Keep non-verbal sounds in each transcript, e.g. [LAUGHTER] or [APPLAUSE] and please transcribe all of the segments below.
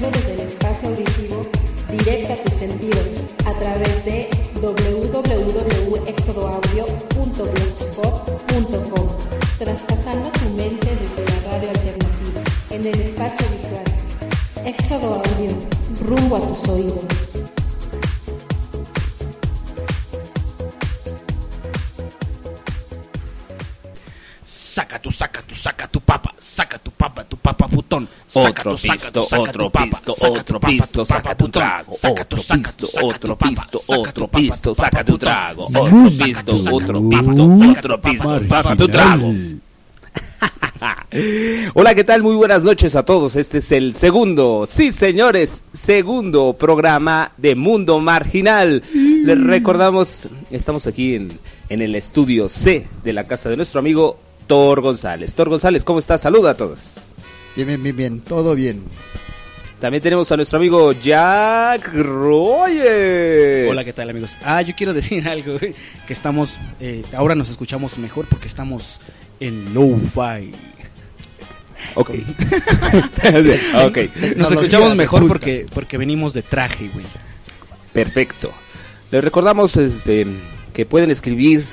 desde el espacio auditivo directo a tus sentidos a través de www.exodoaudio.blogspot.com, traspasando tu mente desde la radio alternativa en el espacio virtual. Éxodo Audio, rumbo a tus oídos. Saca tu, saca tu, saca tu papa, saca tu papa, tu papa putón. Saca Otro saca pisto, saca otro pisto, saca otro pisto, saca tu trago. Saca Otro saca pisto, saca otro pisto, saca otro pisto, saca tu trago. Saca Otro saca pisto, saca otro pisto, saca otro pisto, papa tu trago. Hola, ¿qué tal? Muy buenas noches a todos. Este es el segundo, sí señores, segundo programa de Mundo Marginal. Les recordamos, estamos aquí en, en el estudio C de la casa de nuestro amigo Thor González. Thor González, ¿cómo estás? Saluda a todos. Bien, bien, bien, bien, todo bien. También tenemos a nuestro amigo Jack Rogers. Hola, ¿qué tal amigos? Ah, yo quiero decir [LAUGHS] algo, güey, que estamos, eh, ahora nos escuchamos mejor porque estamos en low-fi. Ok. [LAUGHS] ok. Nos escuchamos mejor porque, porque venimos de traje, güey. Perfecto. Les recordamos este, que pueden escribir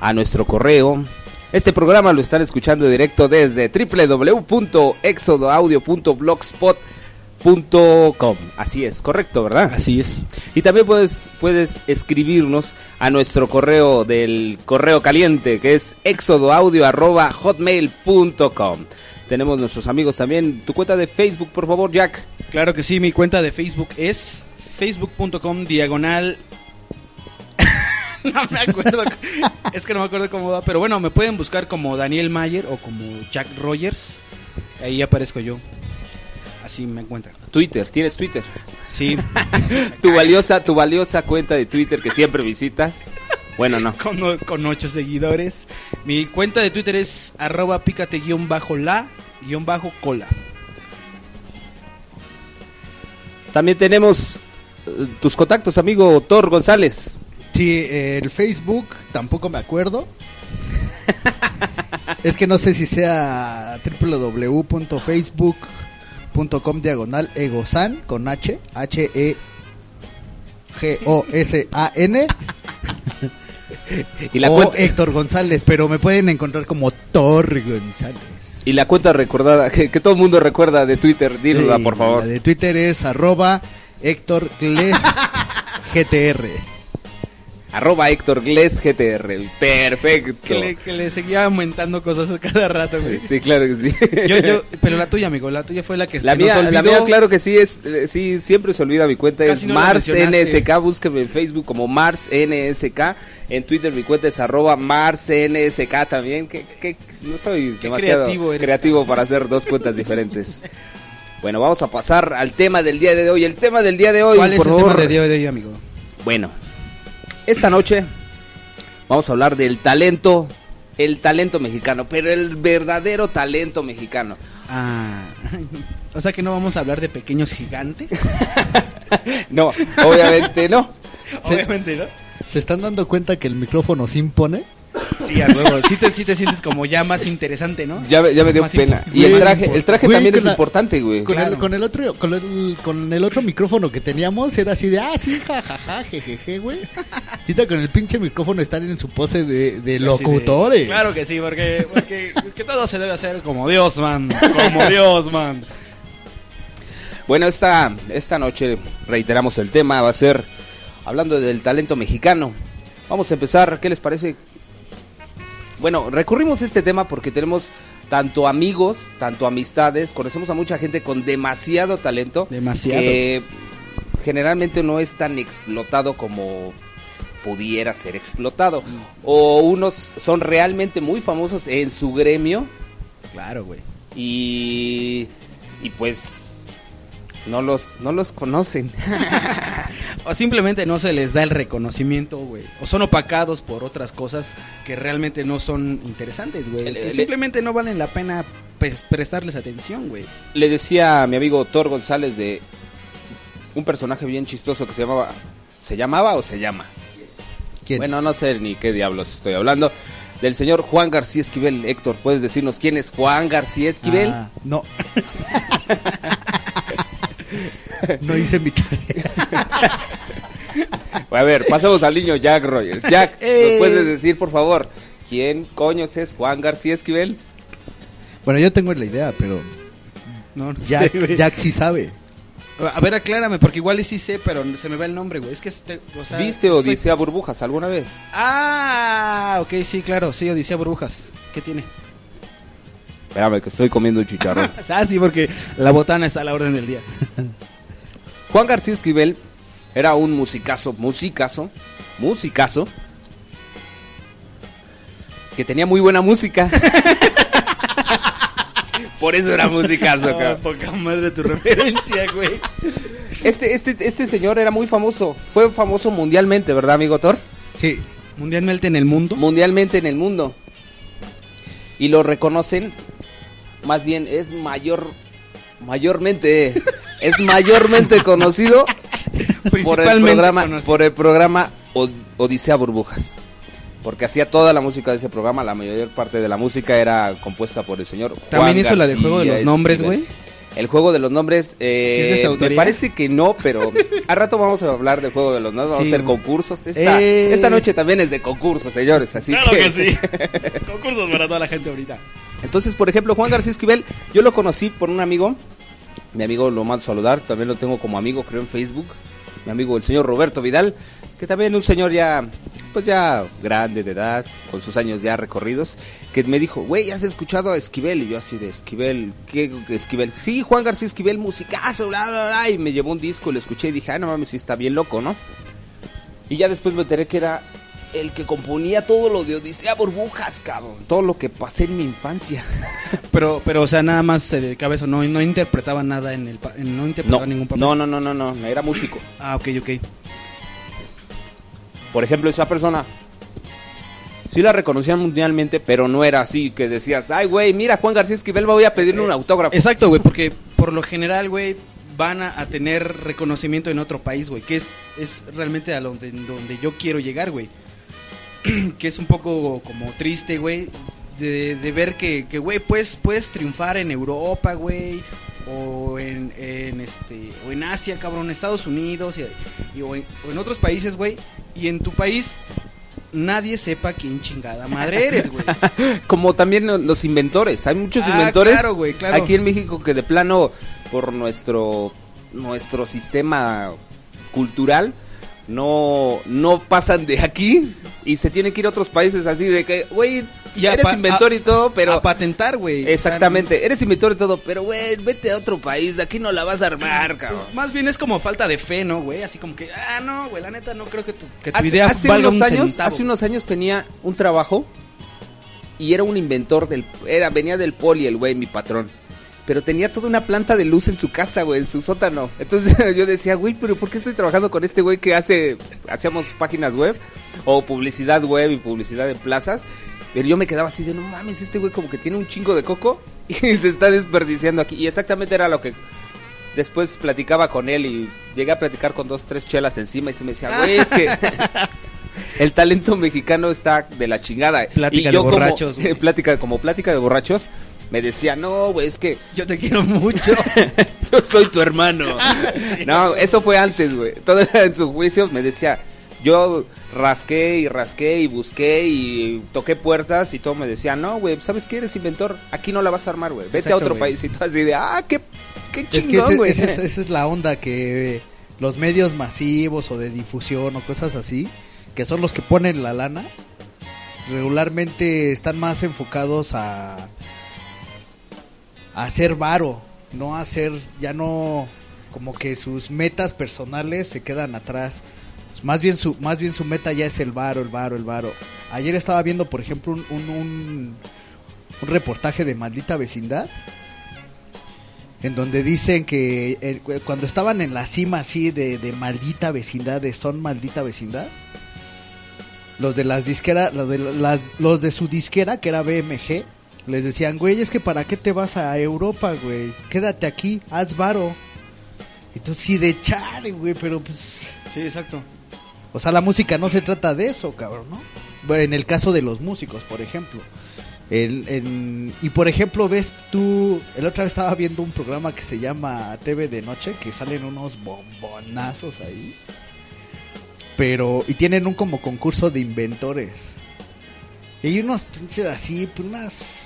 a nuestro correo. Este programa lo están escuchando directo desde www.exodoaudio.blogspot.com. Así es, correcto, ¿verdad? Así es. Y también puedes, puedes escribirnos a nuestro correo del correo caliente que es exodoaudio.hotmail.com. Tenemos nuestros amigos también. Tu cuenta de Facebook, por favor, Jack. Claro que sí, mi cuenta de Facebook es facebook.com diagonal... [LAUGHS] no me acuerdo, es que no me acuerdo cómo va, pero bueno, me pueden buscar como Daniel Mayer o como Jack Rogers, ahí aparezco yo, así me encuentran. Twitter, ¿tienes Twitter? Sí, [LAUGHS] Tu valiosa, tu valiosa cuenta de Twitter que siempre visitas. Bueno, no. con, ocho seguidores. Mi cuenta de Twitter es arroba pícate guion bajo la guion bajo cola. También tenemos eh, tus contactos, amigo Thor González. Sí, el Facebook tampoco me acuerdo. es que no sé si sea www.facebook.com diagonal egosan con H, H E G O S A N Y la, o cuenta, Héctor González, pero me pueden encontrar como Thor González. y la cuenta recordada, que, que todo el mundo recuerda de Twitter, Sí, por favor. La de Twitter es arroba Héctor Gles GTR. Arroba Héctor Gles GTR. Perfecto. Que le, que le seguía aumentando cosas a cada rato, güey. Sí, claro que sí. Yo, yo, pero la tuya, amigo, la tuya fue la que La se mía, nos olvidó. la mía, claro que sí, es, eh, sí, siempre se olvida mi cuenta, Casi es no Mars. NSK, búsqueme en Facebook como Mars NSK, en Twitter mi cuenta es arroba Mars NSK también, que, que no soy Qué demasiado creativo eres. creativo para hacer dos cuentas [LAUGHS] diferentes. Bueno, vamos a pasar al tema del día de hoy, el tema del día de hoy, ¿Cuál es por el favor. tema de día de hoy, amigo? Bueno, esta noche vamos a hablar del talento, el talento mexicano, pero el verdadero talento mexicano. Ah, [LAUGHS] o sea que no vamos a hablar de pequeños gigantes. [LAUGHS] No, obviamente no. [LAUGHS] Obviamente, ¿no? ¿Se están dando cuenta que el micrófono se impone? Sí, a huevo. Sí te, sí te sientes como ya más interesante, ¿no? Ya, me- ya me dio Más pena. Y el traje, el traje güey, también es la- importante, güey. Con, Claro. el, con el otro con el, con el otro micrófono que teníamos era así de ah sí jajaja jejeje güey ahorita con el pinche micrófono están en su pose de, de Así de- locutores claro que sí, porque, porque que todo se debe hacer como Dios, man. Como Dios, man. Bueno, esta, esta noche reiteramos el tema, va a ser hablando del talento mexicano. Vamos a empezar, ¿qué les parece? Bueno, recurrimos a este tema porque tenemos tanto amigos, tanto amistades, conocemos a mucha gente con demasiado talento. Demasiado. Que generalmente no es tan explotado como pudiera ser explotado. O unos son realmente muy famosos en su gremio Claro, güey. y, y pues no los, no los conocen. [LAUGHS] O simplemente no se les da el reconocimiento, güey. O son opacados por otras cosas que realmente no son interesantes, güey. Que simplemente no valen la pena prestarles atención, güey. Le decía a mi amigo Thor González de un personaje bien chistoso que se llamaba... ¿Se llamaba o se llama? ¿Quién? Bueno, no sé ni qué diablos estoy hablando. Del señor Juan García Esquivel. Héctor, ¿puedes decirnos quién es Juan García Esquivel? Ah, no [LAUGHS] No hice mi tarea. [LAUGHS] A ver, pasamos al niño Jack Rogers. Jack, Eh. ¿nos puedes decir, por favor, quién coños es Juan García Esquivel? Bueno, yo tengo la idea, pero No, no Jack, sé, güey. Jack sí sabe. A ver, aclárame, porque igual y sí sé, pero se me va el nombre, güey. Es que, este- o sea, ¿Viste estoy- Odisea Burbujas alguna vez? Ah, ok, sí, claro, sí, Odisea Burbujas. ¿Qué tiene? Espérame, que estoy comiendo un chicharrón. [LAUGHS] Ah, sí, porque la botana está a la orden del día. [LAUGHS] Juan García Esquivel era un musicazo, musicazo, musicazo, que tenía muy buena música. [LAUGHS] Por eso era musicazo, cabrón. poca madre tu referencia, güey. Este, este, este señor era muy famoso. Fue famoso mundialmente, ¿verdad, amigo Thor? Sí. Mundialmente en el mundo. Mundialmente en el mundo. Y lo reconocen, más bien es mayor, mayormente, es mayormente conocido [LAUGHS] por el programa, conocido. por el programa Od- Odisea Burbujas. Porque hacía toda la música de ese programa, la mayor parte de la música era compuesta por el señor Juan También hizo la de Juego de los Nombres, güey. El juego de los nombres, eh, ¿Sí es de su me parece que no, pero a rato vamos a hablar del juego de los nombres, vamos a hacer concursos. Esta, Eh. esta noche también es de concursos, señores, así Claro que... que sí. [LAUGHS] Concursos para toda la gente ahorita. Entonces, por ejemplo, Juan García Esquivel, yo lo conocí por un amigo, mi amigo lo mando a saludar, también lo tengo como amigo, creo en Facebook, mi amigo el señor Roberto Vidal, que también un señor ya, pues ya grande de edad, con sus años ya recorridos, que me dijo, güey, ¿has escuchado a Esquivel? Y yo así de Esquivel, ¿qué Esquivel? Sí, Juan García Esquivel, musicazo, bla, bla, bla, y me llevó un disco, lo escuché y dije, ah, no mames, sí está bien loco, ¿no? Y ya después me enteré que era el que componía todo lo de Odisea Burbujas, cabrón, todo lo que pasé en mi infancia. [LAUGHS] Pero, pero, o sea, nada más se dedicaba a eso, no, no interpretaba nada en el... no interpretaba No, ningún papel. no, no, no, no, no, era músico. Ah, ok, ok. Por ejemplo, esa persona sí la reconocían mundialmente, pero no era así que decías, ay, güey, mira, Juan García Esquivel, voy a pedirle un autógrafo. Exacto, güey, porque por lo general, güey, van a, a tener reconocimiento en otro país, güey, que es, es realmente a donde, donde yo quiero llegar, güey. [CLEARS THROAT] que es un poco como triste, güey, de, de ver que, que, güey, puedes, puedes triunfar en Europa, güey, o en, en, este, o en Asia, cabrón, en Estados Unidos, y, y- o, en, o en otros países, güey, y en tu país nadie sepa quién chingada madre eres, güey. [LAUGHS] Como también los inventores, hay muchos Ah, inventores claro, güey, claro. aquí en México que de plano, por nuestro, nuestro sistema cultural, no, no pasan de aquí y se tienen que ir a otros países así de que, güey, eres inventor a- y todo, pero... a patentar, güey. Exactamente, eres inventor y todo, pero güey, vete a otro país, aquí no la vas a armar, cabrón. Pues, Más bien es como falta de fe, ¿no, güey? Así como que, ah, no, güey, la neta no creo que tu, que tu Hace, idea hace valga unos un años, centavo. hace unos años tenía un trabajo y era un inventor del, era, venía del poli el güey, mi patrón. Pero tenía toda una planta de luz en su casa, güey, en su sótano. Entonces [LAUGHS] yo decía, güey, pero ¿por qué estoy trabajando con este güey que hace, hacíamos páginas web o publicidad web y publicidad en plazas? Pero yo me quedaba así de, no mames, este güey como que tiene un chingo de coco [LAUGHS] y se está desperdiciando aquí. Y exactamente era lo que después platicaba con él y llegué a platicar con dos, tres chelas encima y se me decía, güey, es que [LAUGHS] el talento mexicano está de la chingada. Plática y de yo borrachos, plática, como plática de borrachos, me decía, no, güey, es que Yo te quiero mucho. [LAUGHS] yo soy tu hermano. [LAUGHS] no, eso fue antes, güey. Todo en su juicio me decía, yo rasqué y rasqué y busqué y toqué puertas y todo me decía, no, güey, ¿sabes qué? Eres inventor, aquí no la vas a armar, güey. Vete a otro güey. país y así de, ah, qué, qué chingón, güey. es- esa es la onda que los medios masivos o de difusión o cosas así, que son los que ponen la lana, regularmente están más enfocados a, hacer varo, no hacer, ya no, como que sus metas personales se quedan atrás. Más bien su, más bien su meta ya es el varo, el varo, el varo. Ayer estaba viendo, por ejemplo, un, un, un- reportaje de Maldita Vecindad en donde dicen que eh, cu- cuando estaban en la cima así de, de maldita vecindad, de son maldita vecindad, los de las disqueras, los de, las, los de su disquera, que era BMG, les decían, güey, es que para qué te vas a Europa, güey, quédate aquí, haz varo. Entonces sí de chale, güey, pero pues... sí, exacto. O sea, la música no se trata de eso, cabrón, ¿no? Bueno, en el caso de los músicos, por ejemplo. El, en- y por ejemplo, ves tú, el otra vez estaba viendo un programa que se llama TV de Noche, que salen unos bombonazos ahí. Pero, y tienen un como concurso de inventores. Y hay unos pinches así, unas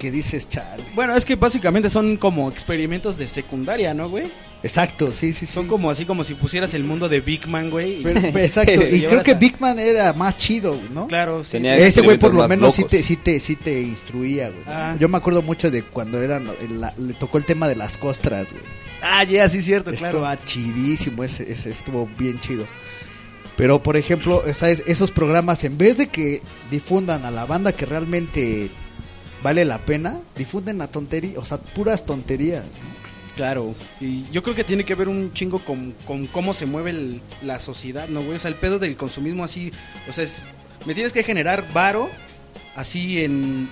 que dices, chale. Bueno, es que básicamente son como experimentos de secundaria, ¿no, güey? Exacto, sí, sí, sí. Son como así como si pusieras el mundo de Big Man, güey. y- Pero- pero [LAUGHS] exacto, y Y creo que Big Man era más chido, ¿no? Claro, sí. Tenía- Ese güey por lo menos sí te, sí, te, sí te instruía, güey. Ah. Yo me acuerdo mucho de cuando eran, la- le tocó el tema de las costras, güey. Ah, ya, sí, cierto, claro. Estaba chidísimo, ese, ese estuvo bien chido. Pero, por ejemplo, ¿sabes? esos programas, en vez de que difundan a la banda que realmente vale la pena, difunden la tontería, o sea, puras tonterías. Claro, y yo creo que tiene que ver un chingo con, con cómo se mueve la sociedad, ¿no, güey? O sea, el pedo del consumismo así, o sea, es, me tienes que generar varo así en,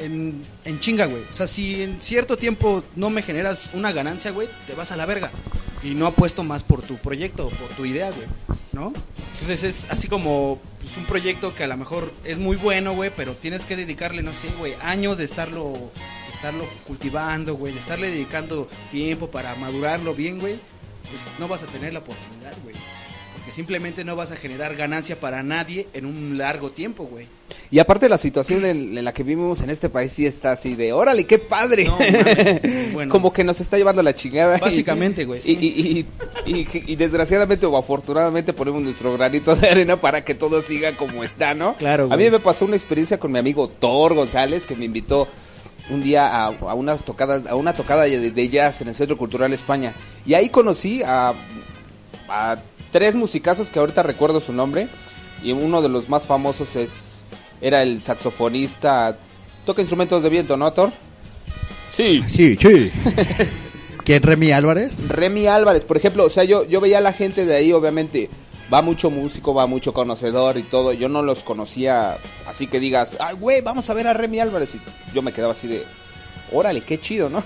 en, en chinga, güey. O sea, si en cierto tiempo no me generas una ganancia, güey, te vas a la verga. Y no apuesto más por tu proyecto, por tu idea, güey, ¿no? Entonces es así como pues, un proyecto que a lo mejor es muy bueno, güey, pero tienes que dedicarle, no sé, güey, años de estarlo, de estarlo cultivando, güey, de estarle dedicando tiempo para madurarlo bien, güey, pues no vas a tener la oportunidad, güey. Simplemente no vas a generar ganancia para nadie en un largo tiempo, güey. Y aparte la situación en, en la que vivimos en este país sí está así de, órale, qué padre. No, mames, bueno. [LAUGHS] Como que nos está llevando la chingada. y- [LAUGHS] Básicamente, güey, Y, sí. y, y, y- y desgraciadamente o afortunadamente ponemos nuestro granito de arena para que todo siga como está, ¿no? Claro, A mí güey. me pasó una experiencia con mi amigo Thor González que me invitó un día a, a unas tocadas, a una tocada de, de jazz en el Centro Cultural España. Y ahí conocí a, a tres musicazos que ahorita recuerdo su nombre. Y uno de los más famosos es era el saxofonista. Toca instrumentos de viento, ¿no, Thor? Sí. Sí, sí. [LAUGHS] ¿Quién, Remy Álvarez? Remy Álvarez, por ejemplo, o sea, yo, yo veía a la gente de ahí, obviamente, va mucho músico, va mucho conocedor y todo. Yo no los conocía, así que digas, ay, güey, vamos a ver a Remy Álvarez. Y yo me quedaba así de, órale, qué chido, ¿no?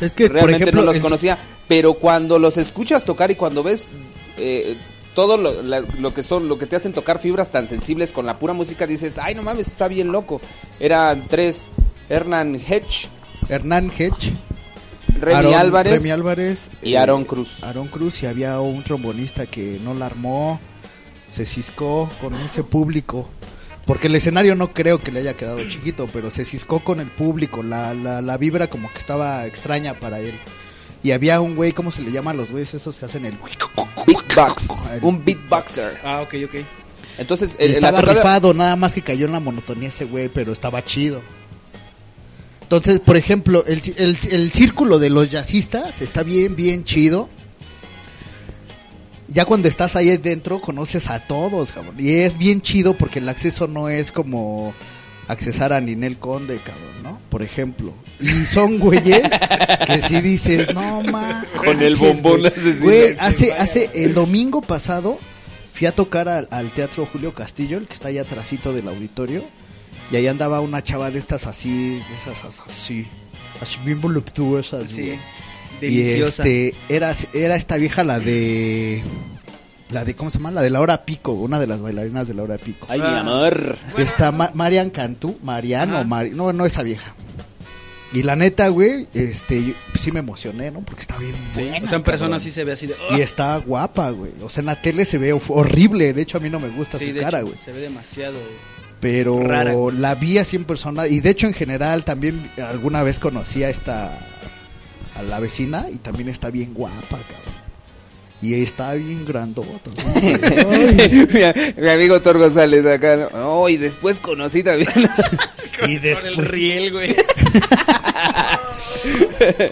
Es que, por Realmente ejemplo, no los conocía, pero cuando los escuchas tocar y cuando ves eh, todo lo, la- lo que son, lo que te hacen tocar fibras tan sensibles con la pura música, dices, ay, no mames, está bien loco. Eran tres, Hernán Hedge, Hernán Hedge. Remy Álvarez, Remy Álvarez. y eh, Aarón Cruz. Aarón Cruz y había un trombonista que no la armó, se ciscó con ese público. Porque el escenario no creo que le haya quedado chiquito, pero se ciscó con el público, la, la, la vibra como que estaba extraña para él. Y había un güey, ¿cómo se le llama a los güeyes esos que hacen el... Beatbox, El- un beatboxer. Ah, ok, ok. Entonces, el, la estaba rifado, nada más que cayó en la monotonía ese güey, pero estaba chido. Entonces, por ejemplo, el, el círculo de los jazzistas está bien, bien chido. Ya cuando estás ahí dentro, conoces a todos, cabrón. Y es bien chido porque el acceso no es como accesar a Ninel Conde, cabrón, ¿no? Por ejemplo. Y son güeyes que si dices, no mames. Con el bombón asesino. Güey, hace, hace el domingo pasado fui a tocar al, al Teatro Julio Castillo, el que está ahí atrásito del auditorio. Y ahí andaba una chava de estas así, de esas así, así bien voluptuosas. Sí. güey. Deliciosa. Y este, era, era esta vieja la de, la de, ¿cómo se llama? La de la hora pico, una de las bailarinas de la hora pico. Ay, mi Ah. amor. Está Ma- Marian Cantú, Mariano. Mari- no, no esa vieja. Y la neta, güey, este, yo- sí me emocioné, ¿no? Porque está bien Sí, buena, o sea, en persona cabrón. sí se ve así de... Y está guapa, güey. O sea, en la tele se ve horrible. De hecho, a mí no me gusta Sí, su de cara, hecho, güey. Se ve demasiado... Pero rara, la vi así en persona. Y de hecho, en general, también alguna vez conocí a esta. a la vecina. Y también está bien guapa, cabrón. Y está bien grandota. [LAUGHS] mi, mi amigo Thor González acá. ¿no? Oh, y después conocí también. [LAUGHS] y [LAUGHS] Con el después. riel, güey.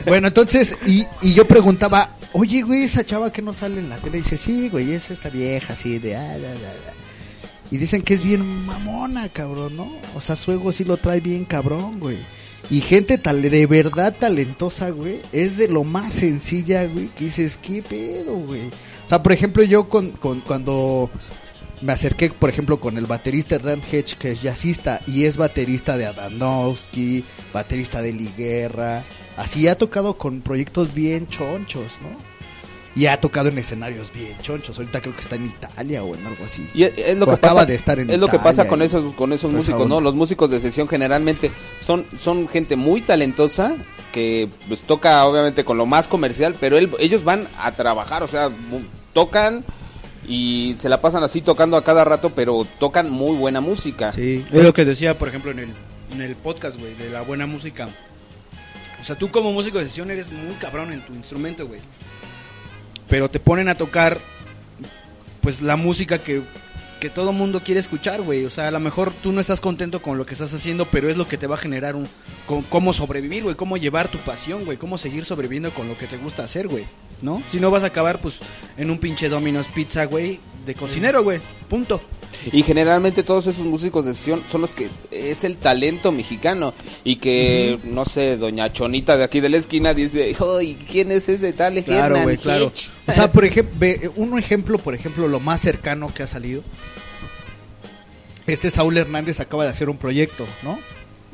Bueno, entonces, y, y yo preguntaba, oye, güey, esa chava que no sale en la tele, dice, sí, güey, es esta vieja así de... ah, ya, ya". Y dicen que es bien mamona, cabrón, ¿no? O sea, su ego sí lo trae bien cabrón, güey. Y gente tal, de verdad talentosa, güey, es de lo más sencilla, güey, que dices, ¿qué pedo, güey? O sea, por ejemplo, yo con, con- cuando me acerqué, por ejemplo, con el baterista Rand Hedge, que es jazzista y es baterista de Adamowski, baterista de Liguerra, así ha tocado con proyectos bien chonchos, ¿no? Y ha tocado en escenarios bien chonchos. Ahorita creo que está en Italia o en algo así. Y es, lo O que acaba pasa, de estar en es lo que pasa con esos con esos esa músicos, ¿no? Los músicos de sesión generalmente son son gente muy talentosa que pues toca obviamente con lo más comercial, pero él- ellos van a trabajar, o sea, tocan y se la pasan así tocando a cada rato, pero tocan muy buena música. Sí. Es lo que decía, por ejemplo, en el, en el podcast, güey, de la buena música. O sea, tú como músico de sesión eres muy cabrón en tu instrumento, güey. Pero te ponen a tocar, pues, la música que, que todo mundo quiere escuchar, güey. O sea, a lo mejor tú no estás contento con lo que estás haciendo, pero es lo que te va a generar un... Con, cómo sobrevivir, güey. Cómo llevar tu pasión, güey. Cómo seguir sobreviviendo con lo que te gusta hacer, güey. ¿No? Si no vas a acabar, pues, en un pinche Domino's Pizza, güey, de cocinero, güey. Punto. Y generalmente todos esos músicos de sesión son los que es el talento mexicano y que no sé, doña Chonita de aquí de la esquina dice, "Ay, ¿quién es ese tal Claro, güey, claro. Hitch?" O sea, por ejemplo, un ejemplo, por ejemplo, lo más cercano que ha salido. Este Saúl Hernández acaba de hacer un proyecto, ¿no?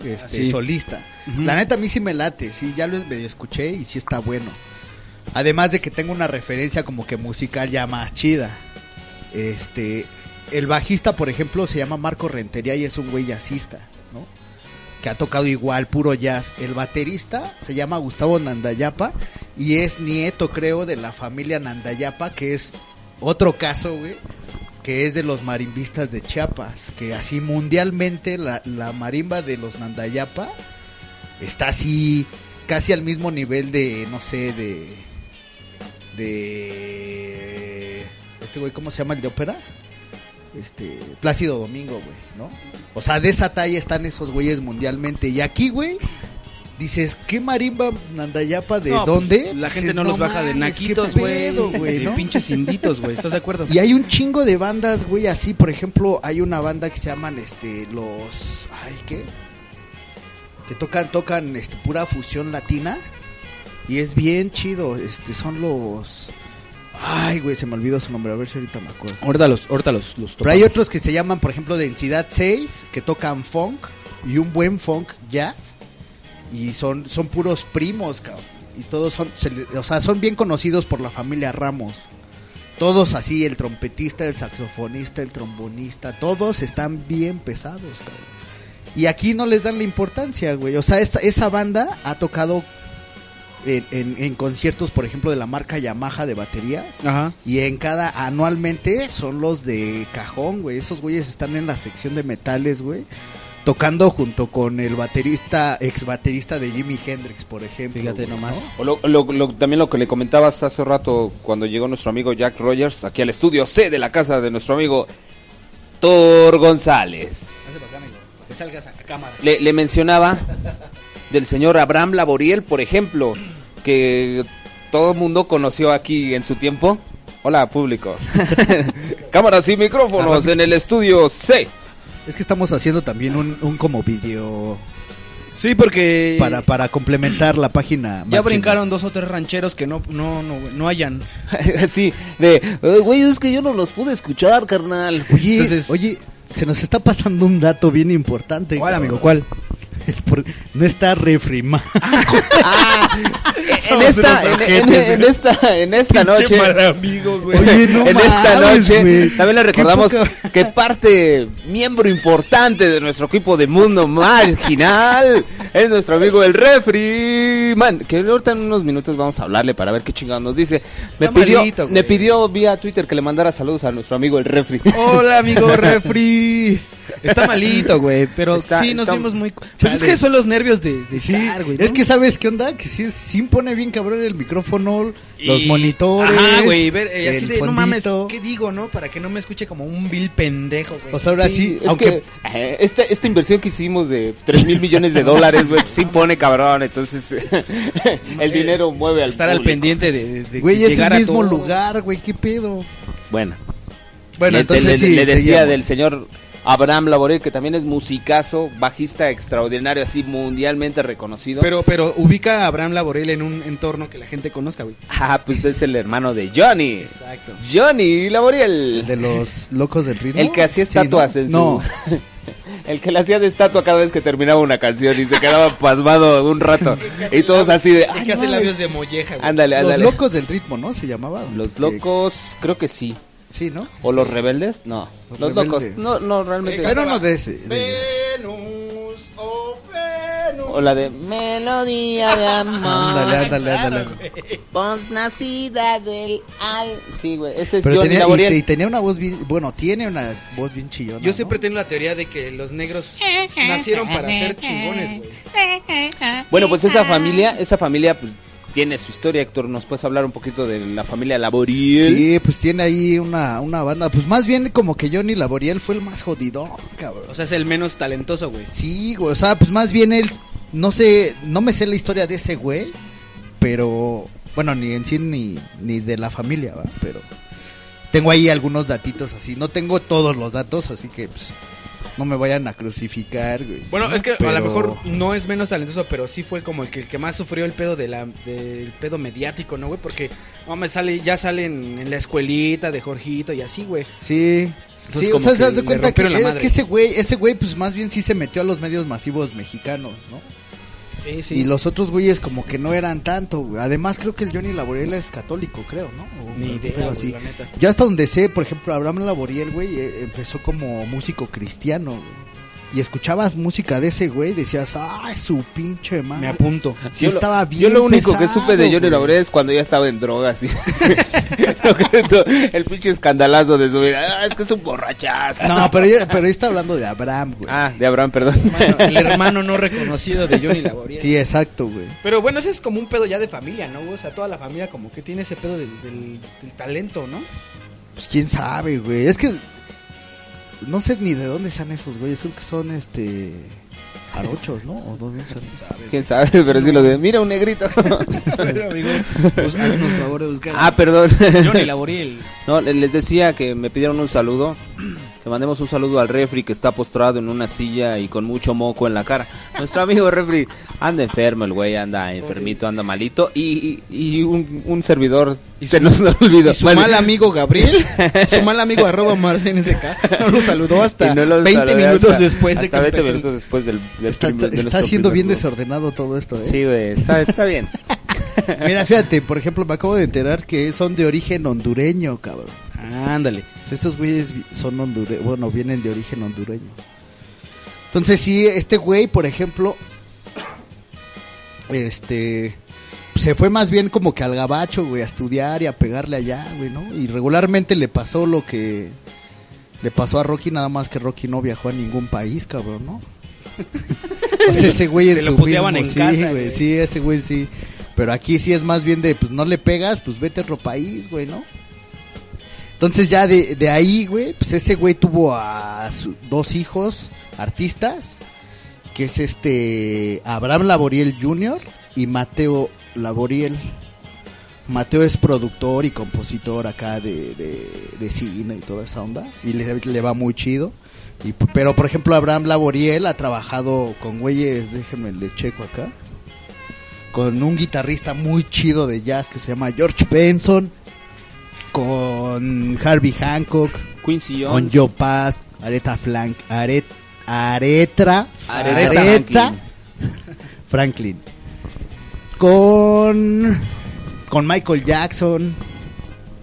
Este, Ah, sí. solista. La neta a mí sí me late, sí, ya lo medio escuché y sí está bueno. Además de que tengo una referencia como que musical ya más chida. Este, el bajista, por ejemplo, se llama Marco Rentería y es un güey jazzista, ¿no? Que ha tocado igual puro jazz. El baterista se llama Gustavo Nandayapa y es nieto, creo, de la familia Nandayapa, que es otro caso, güey, que es de los marimbistas de Chiapas, que así mundialmente la, la marimba de los Nandayapa está así casi al mismo nivel de, no sé, de... de... Este güey, ¿cómo se llama el de ópera? Este, Plácido Domingo, güey, ¿no? O sea, de esa talla están esos güeyes mundialmente. Y aquí, güey, dices, ¿qué marimba Nandayapa de No, pues, dónde? la gente Dices, no los baja de naquitos, güey, De ¿no? pinches inditos, güey. ¿Estás de acuerdo? [LAUGHS] Y hay un chingo de bandas, güey, así, por ejemplo, hay una banda que se llaman, este, los, ay, ¿qué? Que tocan, tocan, este, pura fusión latina y es bien chido, este, son los, ay, güey, se me olvidó su nombre, a ver si ahorita me acuerdo. Ahorita los, ahorita los, los Pero hay otros que se llaman, por ejemplo, Densidad 6, que tocan funk y un buen funk jazz y son, son puros primos, cabrón. Y todos son, se o sea, son bien conocidos por la familia Ramos. Todos así, el trompetista, el saxofonista, el trombonista, todos están bien pesados, cabrón. Y aquí no les dan la importancia, güey. O sea, esa, esa banda ha tocado en, en- en conciertos, por ejemplo, de la marca Yamaha de baterías. Ajá. Y en cada, anualmente, son los de cajón, güey. Esos güeyes están en la sección de metales, güey. Tocando junto con el baterista, ex baterista de Jimi Hendrix, por ejemplo. Fíjate güey, nomás. ¿no? O lo- lo- lo- también lo que le comentabas hace rato cuando llegó nuestro amigo Jack Rogers aquí al estudio C de la casa de nuestro amigo Thor González. Hazte para acá, amigo, para que salgas a cámara. Le, le mencionaba del señor Abraham Laboriel, por ejemplo, que todo el mundo conoció aquí en su tiempo. Hola, público. [LAUGHS] Cámaras y micrófonos en el estudio C. Es que estamos haciendo también un, un como video Sí, porque para, para complementar la página. ya máquina. brincaron dos o tres rancheros que no, no, no, no hayan. Así, [LAUGHS] de, "Eh, güey, es que yo no los pude escuchar, carnal. Oye, Entonces- oye, se nos está pasando un dato bien importante. ¿Cuál, amigo? ¿Cuál? No está refrimado. [LAUGHS] Ah, en esta, en, en- ojetes, en esta, en esta noche. amigo, güey. Oye, no en esta mames, noche güey. también le recordamos que parte miembro importante de nuestro equipo de mundo marginal es nuestro amigo el refri man que ahorita en unos minutos vamos a hablarle para ver qué chingados nos dice me pidió malito, me pidió vía Twitter que le mandara saludos a nuestro amigo el refri Hola, amigo [LAUGHS] refri. Está malito, güey, pero Está- sí nos está- vimos muy... Pues Chale. es que son los nervios de, de Sí, estar, güey, ¿no? es que sabes qué onda, que sí, sí pone bien cabrón el micrófono, los monitores, Ajá, güey, ver, eh, así de, no mames. ¿qué digo, no? Para que no me escuche como un vil pendejo, güey. O sea, ahora sí, es aunque que eh, esta, esta inversión que hicimos de 3 mil millones de dólares, güey, sí pone cabrón. Entonces, [LAUGHS] el dinero mueve al estar al pendiente de, de güey es el mismo todo. lugar, güey, qué pedo. Bueno, Bueno, le, entonces le- sí, le decía seguíamos. del señor Abraham Laborel, que también es musicazo, bajista extraordinario, así mundialmente reconocido. Pero, pero ubica a Abraham Laborel en un entorno que la gente conozca, güey. ah, pues es el hermano de Johnny. Exacto. Johnny Laboriel. de los locos del ritmo. El que hacía Sí, ¿no? estatuas en su- No, [LAUGHS] El que le hacía de estatua cada vez que terminaba una canción y se quedaba pasmado un rato. y todos así de. El "Ay, que hace labios de molleja, güey. Ándale, Los ándale. locos del ritmo, ¿no? Se llamaba. Los locos, creo que sí. Sí, ¿no? ¿O los rebeldes? No. Los Los, locos. No, no, realmente. Era uno de ese. de. Venus, oh Venus. O la de Melodía de amor. Ándale, ándale, ándale. Voz nacida del al. Sí, güey. Ese es Pero Johnny tenía, y, y tenía una voz bien, bueno, tiene una voz bien chillona. Yo ¿no? siempre tengo la teoría de que los negros nacieron para ser chingones, güey. Bueno, pues esa familia, esa familia, pues tiene su historia, Héctor. ¿Nos puedes hablar un poquito de la familia Laboriel? Sí, pues tiene ahí una, una banda. Pues más bien como que Johnny Laboriel fue el más jodido, cabrón. O sea, es el menos talentoso, güey. Sí, güey, o sea, pues más bien él, no sé, no me sé la historia de ese güey, pero, bueno, ni en sí ni, ni de la familia, ¿va? Pero tengo ahí algunos datitos así, no tengo todos los datos, así que, pues, no me vayan a crucificar, güey. Bueno, es que a lo mejor no es menos talentoso, pero sí fue como el que, el que más sufrió el pedo de la, del pedo mediático, ¿no, güey? Porque, no, me sale, ya salen en la escuelita de Jorgito y así, güey. Sí. Entonces, sí, o sea, se das de cuenta que es que ese güey, ese güey, pues más bien sí se metió a los medios masivos mexicanos, ¿no? Sí, sí. Y los otros güeyes como que no eran tanto, güey. Además creo que el Johnny Laboriel es católico, creo, ¿no? O Ni idea, güey, así. la neta. Yo hasta donde sé, por ejemplo, Abraham Laboriel, güey, eh, empezó como músico cristiano, güey. Y escuchabas música de ese güey, decías, ay, su pinche Me madre. apunto. Sí Yo lo- estaba bien Yo lo único que pesado, supe de Johnny. Laboriel es cuando ya estaba en drogas. y- [LAUGHS] Lo que- el pinche escandalazo de su vida. Ah, es que es un borrachazo. No, pero, ella- pero ahí está hablando de Abraham, güey. Ah, de Abraham, perdón. Bueno, el hermano no reconocido de Johnny Laboriel. Sí, exacto, güey. Pero bueno, ese es como un pedo ya de familia, ¿no? O sea, toda la familia como que tiene ese pedo del, del- del talento, ¿no? Pues quién sabe, güey. Es que no sé ni de dónde están esos güeyes. Creo que son este jarochos, ¿no? O dónde son. Quién sabe, pero sí lo de. Mira un negrito. [LAUGHS] Pero, amigo, pues haznos favor de buscar. ah, perdón. Johnny Laboriel. No, le- les decía que me pidieron un saludo. Le mandemos un saludo al refri que está postrado en una silla y con mucho moco en la cara. Nuestro amigo refri anda enfermo, el güey anda enfermito, anda malito. Y, y, y un, un servidor Y se nos [LAUGHS] olvidó. Y su Bueno, mal amigo Gabriel, su mal amigo arroba MarcenSK, no lo saludó hasta no los 20 saludé minutos hasta- después de que 20 empezó. minutos después del, del Está, primer- de está nuestro siendo bien desordenado todo esto, ¿eh? Sí, güey, está, está bien. [LAUGHS] Mira, fíjate, por ejemplo, me acabo de enterar que son de origen hondureño, cabrón. Ándale. Sea, estos güeyes son hondureños, bueno, vienen de origen hondureño. Entonces, sí, este güey, por ejemplo, este, se fue más bien como que al gabacho, güey, a estudiar y a pegarle allá, güey, ¿no? Y regularmente le pasó lo que le pasó a Rocky, nada más que Rocky no viajó a ningún país, cabrón, ¿no? O [LAUGHS] sea, ese güey Se en lo su puteaban mismo, en sí, casa, güey. sí, ese güey sí. Pero aquí sí es más bien de, pues no le pegas, pues vete a otro país, güey, ¿no? Entonces ya de, de ahí, güey, pues ese güey tuvo a dos hijos artistas, que es este Abraham Laboriel Jr. y Mateo Laboriel. Mateo es productor y compositor acá de, de, cine y toda esa onda, y le, le va muy chido. Pero por ejemplo Abraham Laboriel ha trabajado con güeyes, déjenme le checo acá, con un guitarrista muy chido de jazz que se llama George Benson, con Harvey Hancock, Quincy con Jones. Joe Pass, Aretha Flank, Aret, Aretra, Aretha Aretha [LAUGHS] Franklin. Con con Michael Jackson,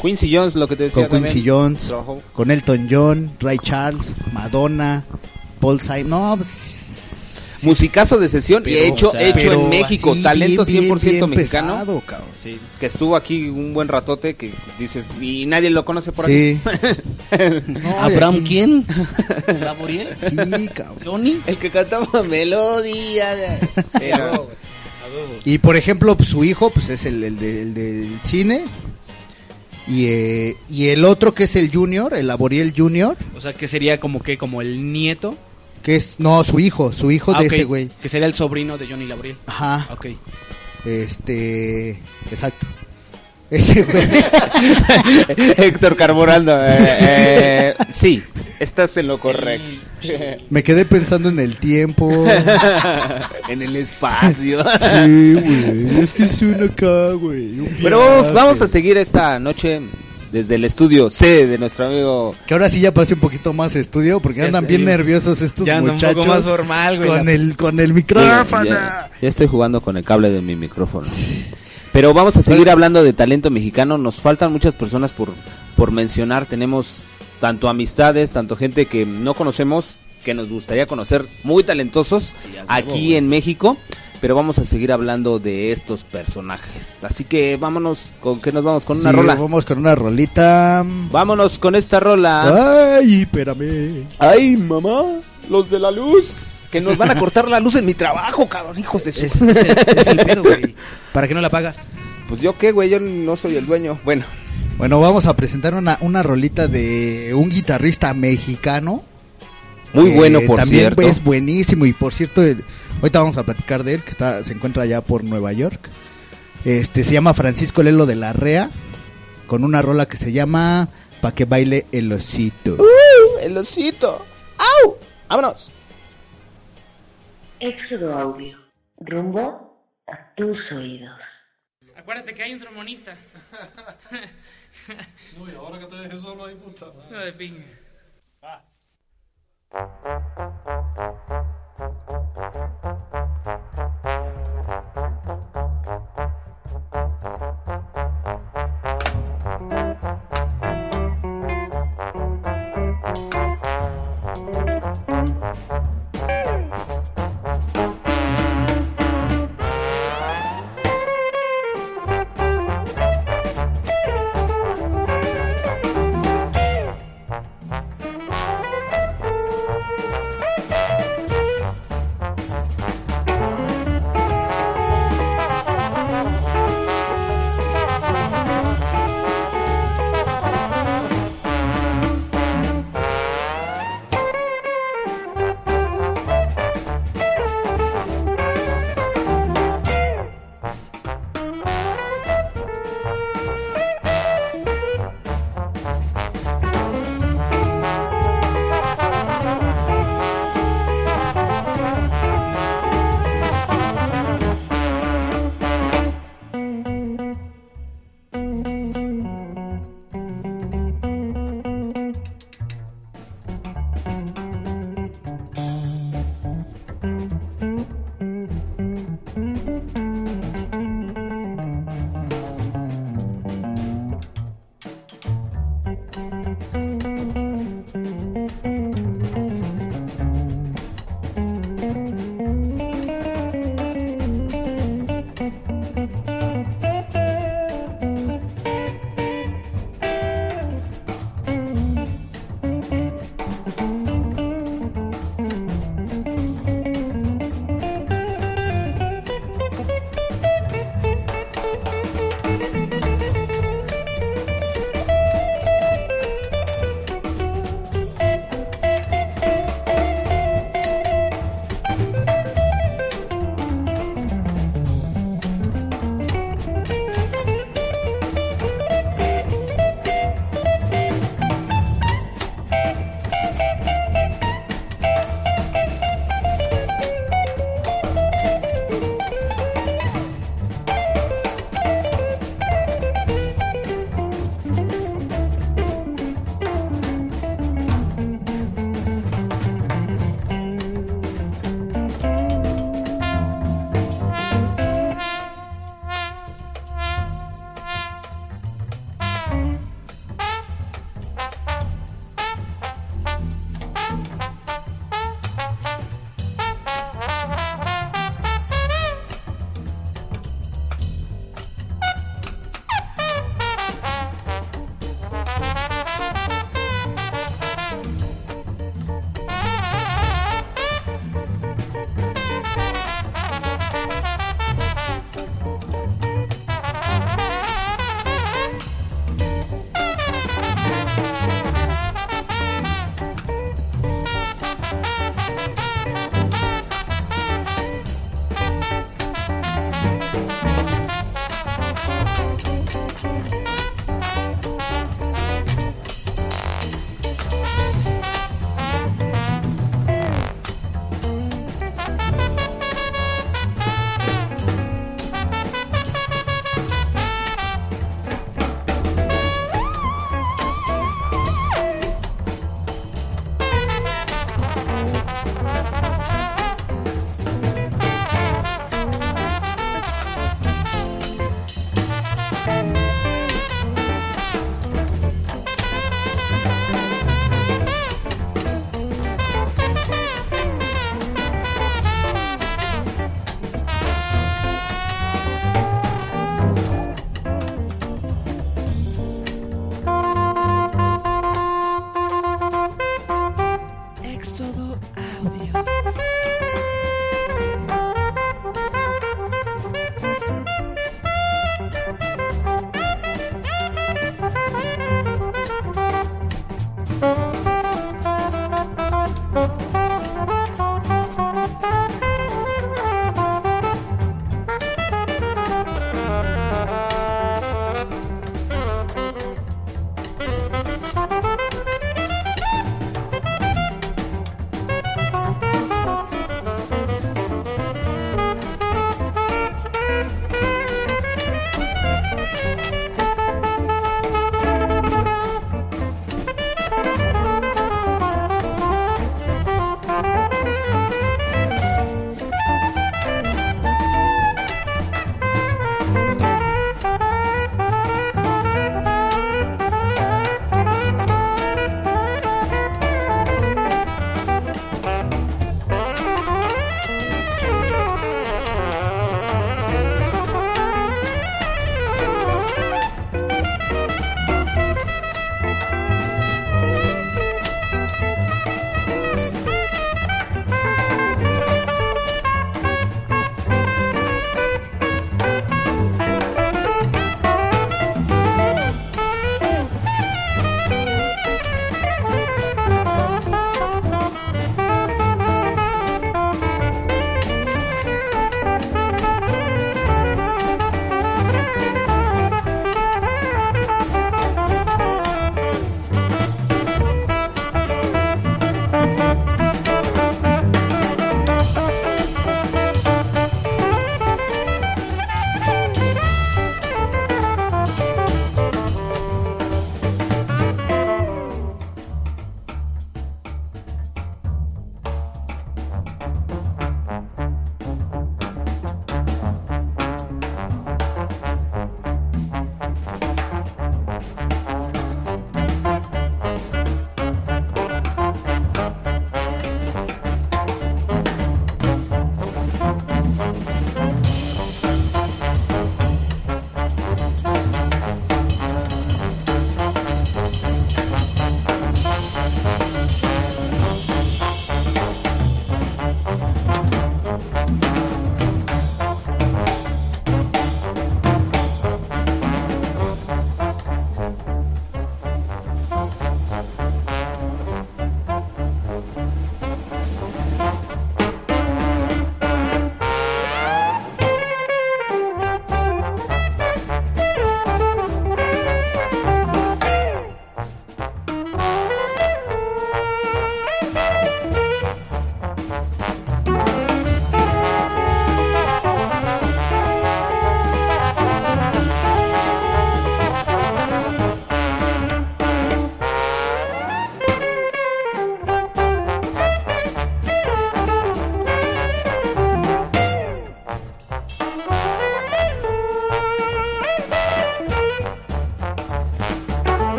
Quincy Jones, lo que te decía con Quincy también. Jones, con Elton John, Ray Charles, Madonna, Paul Simon. No, pues, Musicazo de sesión y hecho, o sea, hecho en México, así, talento bien, 100% bien, bien mexicano. pesado, cabrón. Sí, que estuvo aquí un buen ratote que dices, y nadie lo conoce por aquí. [LAUGHS] No, ¿Abraham aquí- quién? [LAUGHS] ¿Laboriel? Sí, cabrón. ¿Johnny? El que cantaba melodía. [LAUGHS] Y por ejemplo, pues, su hijo, pues es el, el de- el del cine. Y, eh, y el otro que es el Junior, el Laboriel Junior, O sea, que sería como que como el nieto. Que es, no, su hijo, su hijo Ah, de ok, ese güey. Que sería el sobrino de Johnny Laboriel. Ajá, Ok. este, exacto. Ese güey. [LAUGHS] Héctor Carboraldo. eh, eh, sí, estás en lo correcto. Me quedé pensando en el tiempo. [LAUGHS] en el espacio. Sí, güey. Es que es una acá, güey. Pero vamos, vamos a seguir esta noche desde el estudio C de nuestro amigo. Que ahora sí ya parece un poquito más estudio porque Ya andan bien nerviosos estos Ya anda un muchachos. poco más formal, güey. Con el, con el micrófono. ya, ya estoy jugando con el cable de mi micrófono. Pero vamos a seguir hablando de talento mexicano. Nos faltan muchas personas por, por mencionar. Tenemos tanto amistades, tanto gente que no conocemos, que nos gustaría conocer, muy talentosos Sí, a huevo, aquí güey. en México. Pero vamos a seguir hablando de estos personajes. Así que vámonos, ¿con qué nos vamos? Con una Sí, rola. Vamos con una rolita. Vámonos con esta rola. Ay, espérame. Ay, mamá, los de la luz. Que nos van a cortar la luz en mi trabajo, cabrón, hijos de su... Es, es el, es el pedo, güey. ¿Para qué no la pagas? Pues yo qué, güey, yo no soy el dueño. Bueno, Bueno, vamos a presentar una, una rolita de un guitarrista mexicano. muy que bueno, por también cierto. es buenísimo y por cierto, el- ahorita vamos a platicar de él, que está se encuentra allá por Nueva York. Este se llama Francisco Lelo de la Rea con una rola que se llama Pa que baile el osito. Uh, el osito. ¡Au! ¡Vámonos! Éxodo Audio. Rumbo a tus oídos. Acuérdate que hay un trombonista. [LAUGHS] No, y ahora que te dejé solo ahí, puta. No de pinga. Éxodo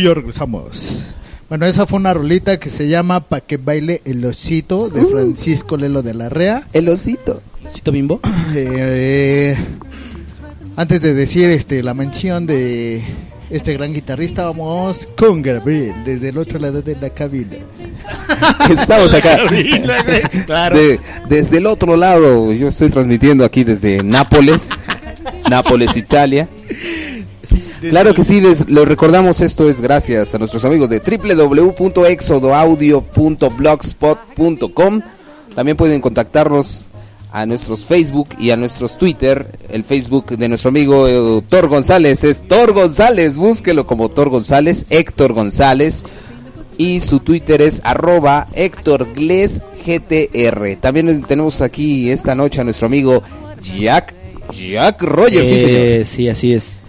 Sí, ya regresamos. Bueno, esa fue una rolita que se llama Pa' que baile el osito de Francisco Lelo de la Rea. El osito. ¿Cito bimbo? [CLEARS THROAT] Eh, antes de decir este la mención de este gran guitarrista, vamos con Gabriel desde el otro lado de la cabina. [LAUGHS] Estamos acá. [LAUGHS] Claro. De- desde el otro lado, yo estoy transmitiendo aquí desde Nápoles, Nápoles, Italia. Claro que sí, les, les recordamos esto es gracias a nuestros amigos de www.exodoaudio.blogspot.com. También pueden contactarnos a nuestros Facebook y a nuestros Twitter. El Facebook de nuestro amigo eh, Thor González es Thor González, búsquelo como Thor González, Héctor González. Y su Twitter es arroba Héctor Gles GTR. También tenemos aquí esta noche a nuestro amigo Jack, Jack Rogers, sí señor. Eh, sí, así es.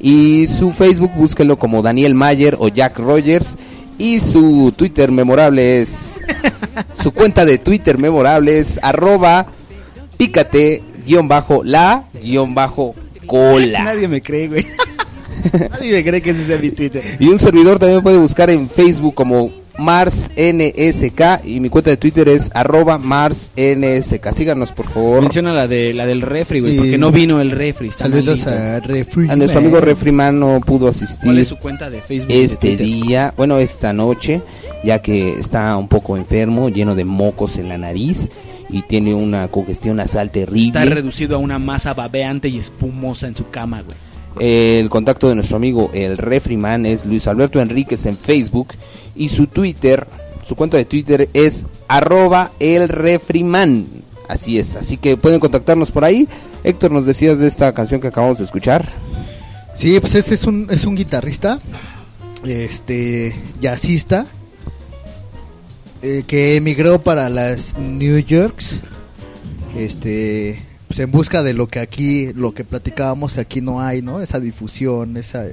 Y su Facebook, búsquelo como Daniel Mayer o Jack Rogers. Y su Twitter memorable es. su cuenta de Twitter memorable es arroba pícate guion bajo la guion bajo cola. Nadie me cree, güey. [LAUGHS] Nadie me cree que ese sea mi Twitter. Y un servidor también puede buscar en Facebook como Mars NSK y mi cuenta de Twitter es arroba Mars NSK. Síganos por favor. Menciona la de la del refri, güey, porque no vino el refri. Está Saludos a Refri. A nuestro amigo Refriman no pudo asistir. ¿Cuál es su cuenta de Facebook? de este día, bueno, esta noche, ya que está un poco enfermo, lleno de mocos en la nariz y tiene una congestión nasal Está terrible. reducido a una masa babeante y espumosa en su cama, güey. El contacto de nuestro amigo el Refriman es Luis Alberto Enríquez en Facebook y su Twitter, su cuenta de Twitter es arroba el Refriman. Así es, así que pueden contactarnos por ahí. Héctor, nos decías de esta canción que acabamos de escuchar. Sí, pues este es un, es un guitarrista, este, jazzista, eh, que emigró para las New Yorks, este, pues en busca de lo que aquí, lo que platicábamos que aquí no hay, ¿no? Esa difusión, esa,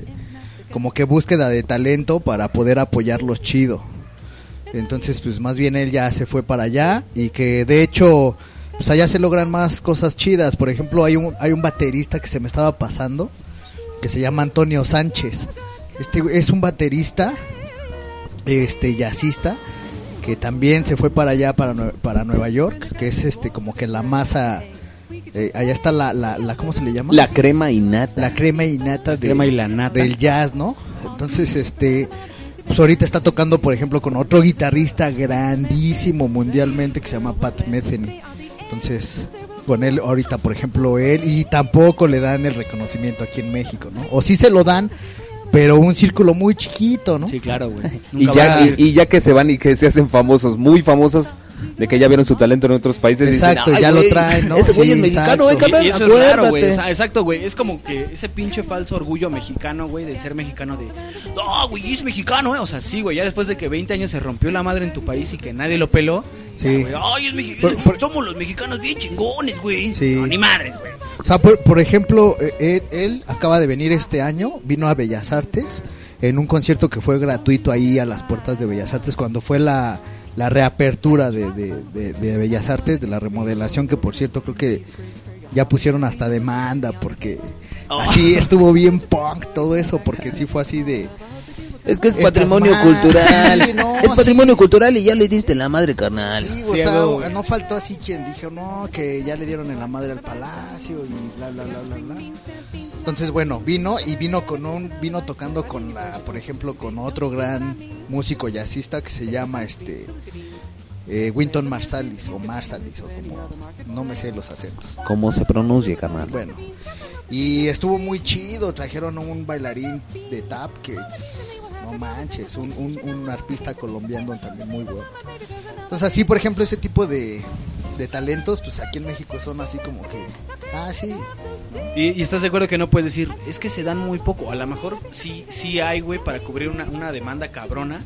como que búsqueda de talento para poder apoyarlos chido. Entonces, pues más bien él ya se fue para allá y que de hecho, pues allá se logran más cosas chidas. Por ejemplo, hay un, hay un baterista que se me estaba pasando que se llama Antonio Sánchez. Este es un baterista, este jazzista, que también se fue para allá, para, para Nueva York, que es este como que la masa, eh, allá está la, la, la, ¿cómo se le llama? La crema innata. la crema y nata de- crema y la nata. del jazz, ¿no? Entonces, este, pues ahorita está tocando, por ejemplo, con otro guitarrista grandísimo mundialmente que se llama Pat Metheny. Entonces, con él ahorita, por ejemplo, él y tampoco le dan el reconocimiento aquí en México, ¿no? O sí se lo dan, pero un círculo muy chiquito, ¿no? Sí, claro, güey. Y ya, y ya que se van y que se hacen famosos, muy famosos, de que ya vieron su talento en otros países. Exacto, "Ay, ya lo traen, ¿no? Ese güey Sí, es mexicano, eh, carnal, acuérdate. güey. O sea, exacto, güey. Es como que ese pinche falso orgullo mexicano, güey, del ser mexicano de... No, güey, es mexicano, eh. O sea, sí, güey. Ya después de que 20 años se rompió la madre en tu país y que nadie lo peló. Sí. ya, Ay, es mexicano. Somos los mexicanos bien chingones, güey. Sí. No, ni madres, güey. O sea, por, por ejemplo, eh, él, él acaba de venir este año, vino a Bellas Artes en un concierto que fue gratuito ahí a las puertas de Bellas Artes cuando fue la, la reapertura de, de- de- de Bellas Artes, de la remodelación, que por cierto creo que ya pusieron hasta demanda porque Oh. así estuvo bien punk todo eso, porque sí fue así de... Es que es patrimonio más, cultural. sí, no, es patrimonio sí. cultural y ya le diste la madre, carnal. Sí, o Sí, sea, güey. no faltó así quien dijo, no, que ya le dieron en la madre al palacio y bla, bla, bla, bla, bla. Entonces, bueno, vino y vino con un, vino tocando con la, por ejemplo, con otro gran músico jazzista que se llama, este, eh, Winton Marsalis, o Marsalis, o como, no me sé los acentos. ¿Cómo se pronuncia, carnal? Bueno, y estuvo muy chido. Trajeron un bailarín de tap que es- no manches, un, un, un arpista colombiano también muy bueno. Entonces, así, por ejemplo, ese tipo de, de talentos, pues aquí en México son así como que, ah, sí, Y, y estás de acuerdo que no puedes decir, es que se dan muy poco. A lo mejor sí, sí hay, güey, para cubrir una, una demanda cabrona.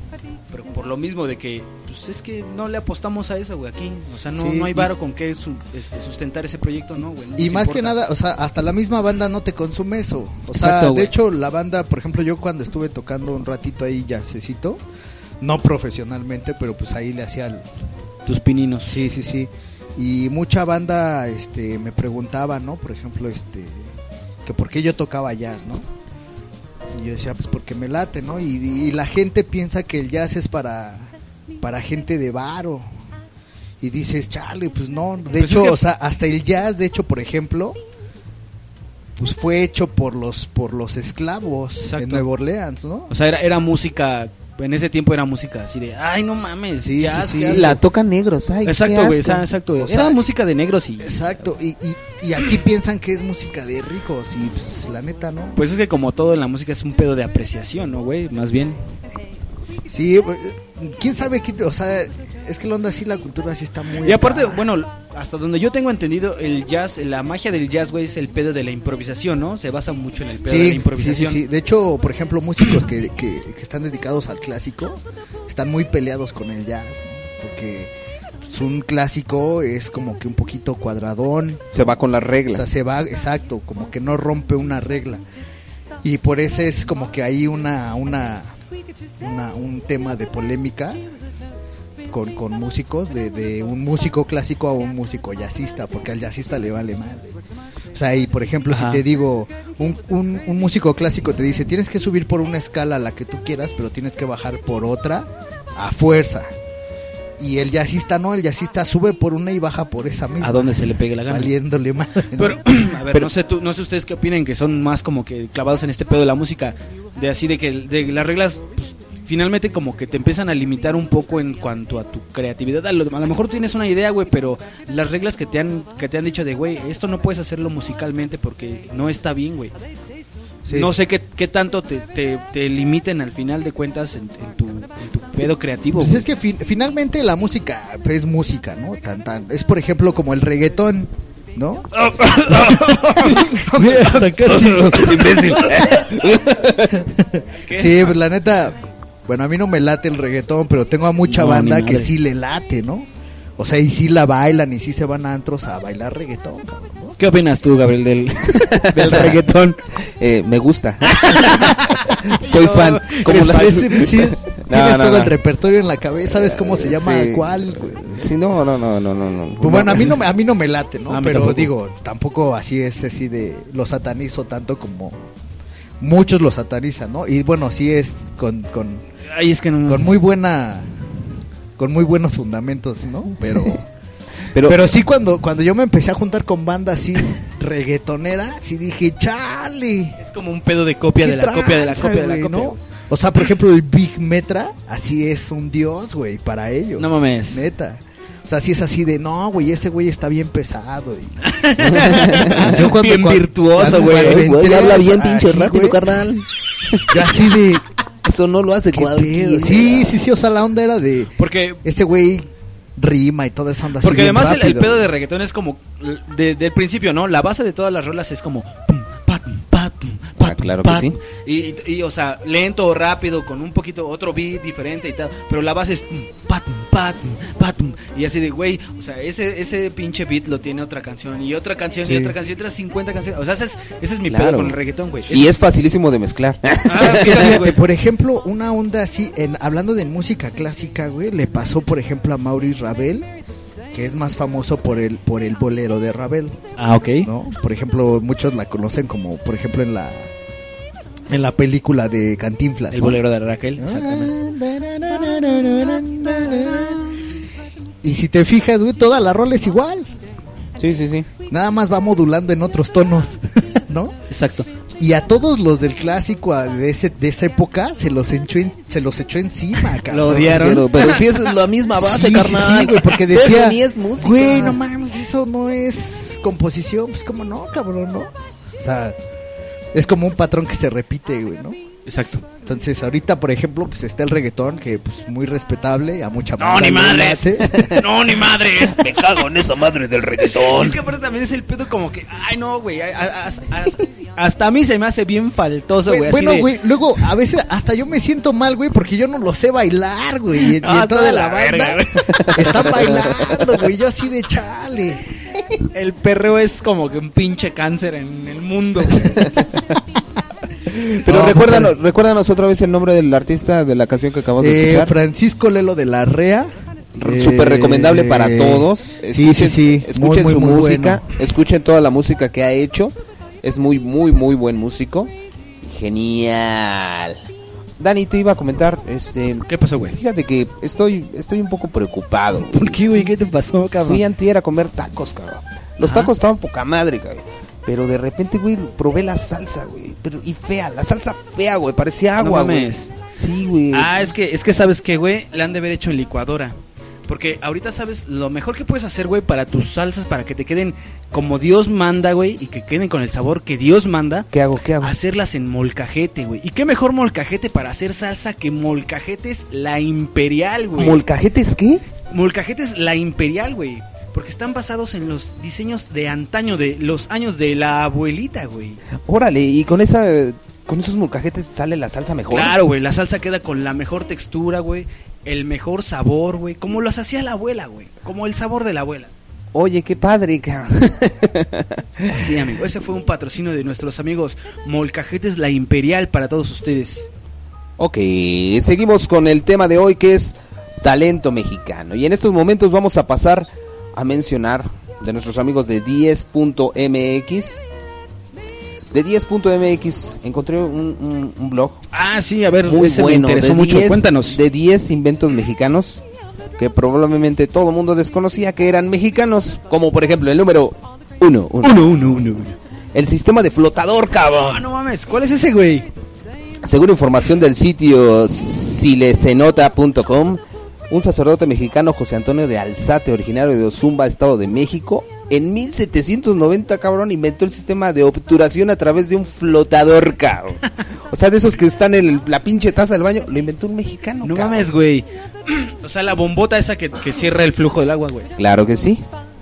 Pero por lo mismo de que, pues es que no le apostamos a eso, güey, aquí. O sea, no, Sí, no hay y- varo con qué su- este, sustentar ese proyecto, ¿no, güey? No Y más que nada, o sea, hasta la misma banda no te consume eso. O sea, Exacto, de güey. hecho, la banda, por ejemplo, yo cuando estuve tocando un ratito ahí jazzecito, no profesionalmente, pero pues ahí le hacía el, Tus pininos. Sí, sí, sí. Y mucha banda este me preguntaba, ¿no? Por ejemplo, este que por qué yo tocaba jazz, ¿no? Y yo decía, pues porque me late, ¿no? Y, y la gente piensa que el jazz es para, para gente de varo. Y dices, chale, pues no. De Pues es hecho, que- o sea, hasta el jazz, de hecho, por ejemplo, pues fue hecho por los, por los esclavos Exacto. en Nueva Orleans, ¿no? O sea, era, era música, en ese tiempo era música así de, ay, no mames, Sí, sí, sí. jazz". La tocan negros, ay, Exacto, güey, exacto, güey. O sea, Era música de negros y... Exacto, y, y, y aquí piensan que es música de ricos y pues, la neta, ¿no? Pues es que como todo en la música es un pedo de apreciación, ¿no, güey? Más bien. Sí, quién sabe qué, o sea, es que la onda así, la cultura sí está muy... Y aparte, acá. bueno, hasta donde yo tengo entendido, el jazz, la magia del jazz, güey, es el pedo de la improvisación, ¿no? Se basa mucho en el pedo de la Sí, sí, sí, improvisación. sí. De hecho, por ejemplo, músicos que, que, que están dedicados al clásico están muy peleados con el jazz, ¿no? Porque pues, un clásico es como que un poquito cuadradón, Se va con las o reglas. sea, se va, exacto, como que no rompe una regla. Y por eso es como que hay una, una, una- un tema de polémica con, con músicos, de, de un músico clásico a un músico jazzista, porque al jazzista le vale madre. O sea, y por ejemplo, Ajá. si te digo, un, un, un músico clásico te dice, tienes que subir por una escala la que tú quieras, pero tienes que bajar por otra a fuerza. Y el jazzista no, el jazzista sube por una y baja por esa misma. A donde se le pegue la gana. Valiéndole madre. ¿no? Pero, [CLEARS THROAT] a ver, no sé tú, no sé ustedes qué opinen que son más como que clavados en este pedo de la música, de así de que de las reglas pues, finalmente como que te empiezan a limitar un poco en cuanto a tu creatividad. A lo, a lo mejor tienes una idea, güey, pero las reglas que te han que te han dicho de, güey, esto no puedes hacerlo musicalmente porque no está bien, güey. Sí. No sé qué, qué tanto te, te, te limiten al final de cuentas en, en tu, en tu pedo creativo. Pues güey. es que fin- finalmente la música pues, es música, ¿no? Tan, tan, es por ejemplo como el reggaetón, ¿no? [LAUGHS] Hasta casi. [LAUGHS] Imbécil. [LAUGHS] Sí, pues la neta, bueno, a mí no me late el reggaetón, pero tengo a mucha No, banda que sí le late, ¿no? O sea, y sí la bailan y sí se van a antros a bailar reggaetón, cabrón, ¿no? ¿Qué opinas tú, Gabriel, del, [LAUGHS] del reggaetón? Eh, me gusta. [LAUGHS] Soy No, fan. Como la- sí, [LAUGHS] No, tienes todo el repertorio en la cabeza, ¿sabes cómo se llama Sí. cuál? Sí, no, no, no, no, no. no. Pues bueno, a mí no me, a mí no me late, ¿no? Pero tampoco. digo, tampoco así es así de lo satanizo tanto como muchos lo satanizan, ¿no? Y bueno, sí es con, con, Ay, es que no. con muy buena con muy buenos fundamentos, ¿no? Pero [LAUGHS] Pero, pero sí cuando cuando yo me empecé a juntar con banda así reggaetonera, sí dije, "Chale." Es como un pedo de copia ¿qué de la copia de la copia de la copia. ¿no? O sea, por ejemplo, el Big Metra, así es un dios, güey, para ellos. No mames. Neta. O sea, sí es así de, no, güey, ese güey está bien pesado. Y... [LAUGHS] Bien virtuoso, güey. cuando habla bien pinche rápido, güey, carnal. Yo así de, Eso no lo hace ¿qué pedo? Sí, sí, sí, o sea, la onda era de, Porque ese güey rima y toda esa onda así Porque además el, el pedo de reggaetón es como de- del principio, ¿no? La base de todas las rolas es como pum, pa, tum, pa, tum, pa, Ah, claro pa, que sí. Y, y, y, o sea, lento o rápido, con un poquito otro beat diferente y tal. Pero la base es pum, pa, tum, pa, tum, pa, tum. Y así de, güey, o sea, ese, ese pinche beat lo tiene otra canción y otra canción Sí. y otra canción y otras 50 canciones. O sea, ese es, ese es mi Claro. pedo con el reggaetón, güey. Y es facilísimo de mezclar. Ah, [LAUGHS] fíjate, por ejemplo, una onda así, en, hablando de música clásica, güey, le pasó, por ejemplo, a Maurice Ravel, que es más famoso por el, por el bolero de Ravel, Ah, ok. ¿no? Por ejemplo, muchos la conocen como, por ejemplo, en la en la película de Cantinflas. El ¿no? bolero de Raquel, exactamente. Y si te fijas, güey, toda la rola es igual. Sí, sí, sí. Nada más va modulando en otros tonos, [LAUGHS] ¿no? Exacto. Y a todos los del clásico a- de, ese, de esa época se los echó, en- se los echó encima, [LAUGHS] cabrón. Lo odiaron. Pero, pero sí es la misma base, Sí, sí, carnal. sí, güey, porque Eso decía, ni es música. güey, no mames, eso no es composición, pues como no, cabrón, ¿no? O sea, es como un patrón que se repite, güey, ¿no? Exacto. Entonces, ahorita, por ejemplo, pues está el reggaetón, que pues muy respetable, a mucha No, ni madres. [LAUGHS] No, ni madres. Me cago en esa madre del reggaetón. Es que aparte también es el pedo como que, ay no, güey, hasta a mí se me hace bien faltoso, güey. Bueno, de- güey, luego a veces hasta yo me siento mal, güey, porque yo no lo sé bailar, güey. Y, y Ah, en toda está de la la verga, banda están bailando, güey. Yo así de chale. El perreo es como que un pinche cáncer en el mundo. Pero No, recuérdanos, recuérdanos otra vez el nombre del artista de la canción que acabamos de Eh, escuchar. Francisco Lelo de la Rea. Súper recomendable para todos. Eh, Sí, sí, sí. Escuchen Muy, muy, su muy música, bueno. escuchen toda la música que ha hecho. Es muy, muy, muy buen músico. Genial. Dani, te iba a comentar, este, ¿Qué pasó, güey? fíjate que estoy, estoy un poco preocupado. güey. ¿Por qué, güey? ¿Qué te pasó, Fui antier a comer tacos, cabrón. Los Ajá. tacos estaban poca madre, cabrón. Pero de repente, güey, probé la salsa, güey. Pero, y fea, la salsa fea, güey. Parecía agua, No güey. mames. Sí, güey. Ah, es que, es que sabes que, güey, la han de haber hecho en licuadora. Porque ahorita sabes lo mejor que puedes hacer, güey, para tus salsas, para que te queden como Dios manda, güey, y que queden con el sabor que Dios manda. ¿Qué hago? ¿Qué hago? Hacerlas en molcajete, güey. ¿Y qué mejor molcajete para hacer salsa que molcajetes la imperial, güey? ¿Molcajetes qué? molcajetes la imperial, güey. Porque están basados en los diseños de antaño, de los años de la abuelita, güey. Órale, y con esa, con esos molcajetes sale la salsa mejor. Claro, güey, la salsa queda con la mejor textura, güey. El mejor sabor, güey. Como los hacía la abuela, güey. Como el sabor de la abuela. Oye, qué padre, cabrón. [LAUGHS] Sí, amigo. Ese fue un patrocinio de nuestros amigos Molcajetes La Imperial para todos ustedes. ok, seguimos con el tema de hoy que es talento mexicano. Y en estos momentos vamos a pasar a mencionar de nuestros amigos de 10.mx. De 10.mx encontré un, un- un blog Ah, sí, a ver, muy ese bueno. me interesó de mucho. 10 Cuéntanos. De 10 inventos mexicanos que probablemente todo el mundo desconocía que eran mexicanos. Como por ejemplo el número 1. Uno, uno, uno, uno. El sistema de flotador, cabrón. Ah, no mames. ¿Cuál es ese, güey? Según información del sitio silesenota.com, un sacerdote mexicano, José Antonio de Alzate, originario de Ozumba, Estado de México, en 1790, cabrón, inventó el sistema de obturación a través de un flotador, cabrón. O sea, de esos que están en el- la pinche taza del baño, lo inventó un mexicano, No cabrón. mames, güey. [CLEARS THROAT] O sea, la bombota esa que, que cierra el flujo del agua, güey. Claro que sí.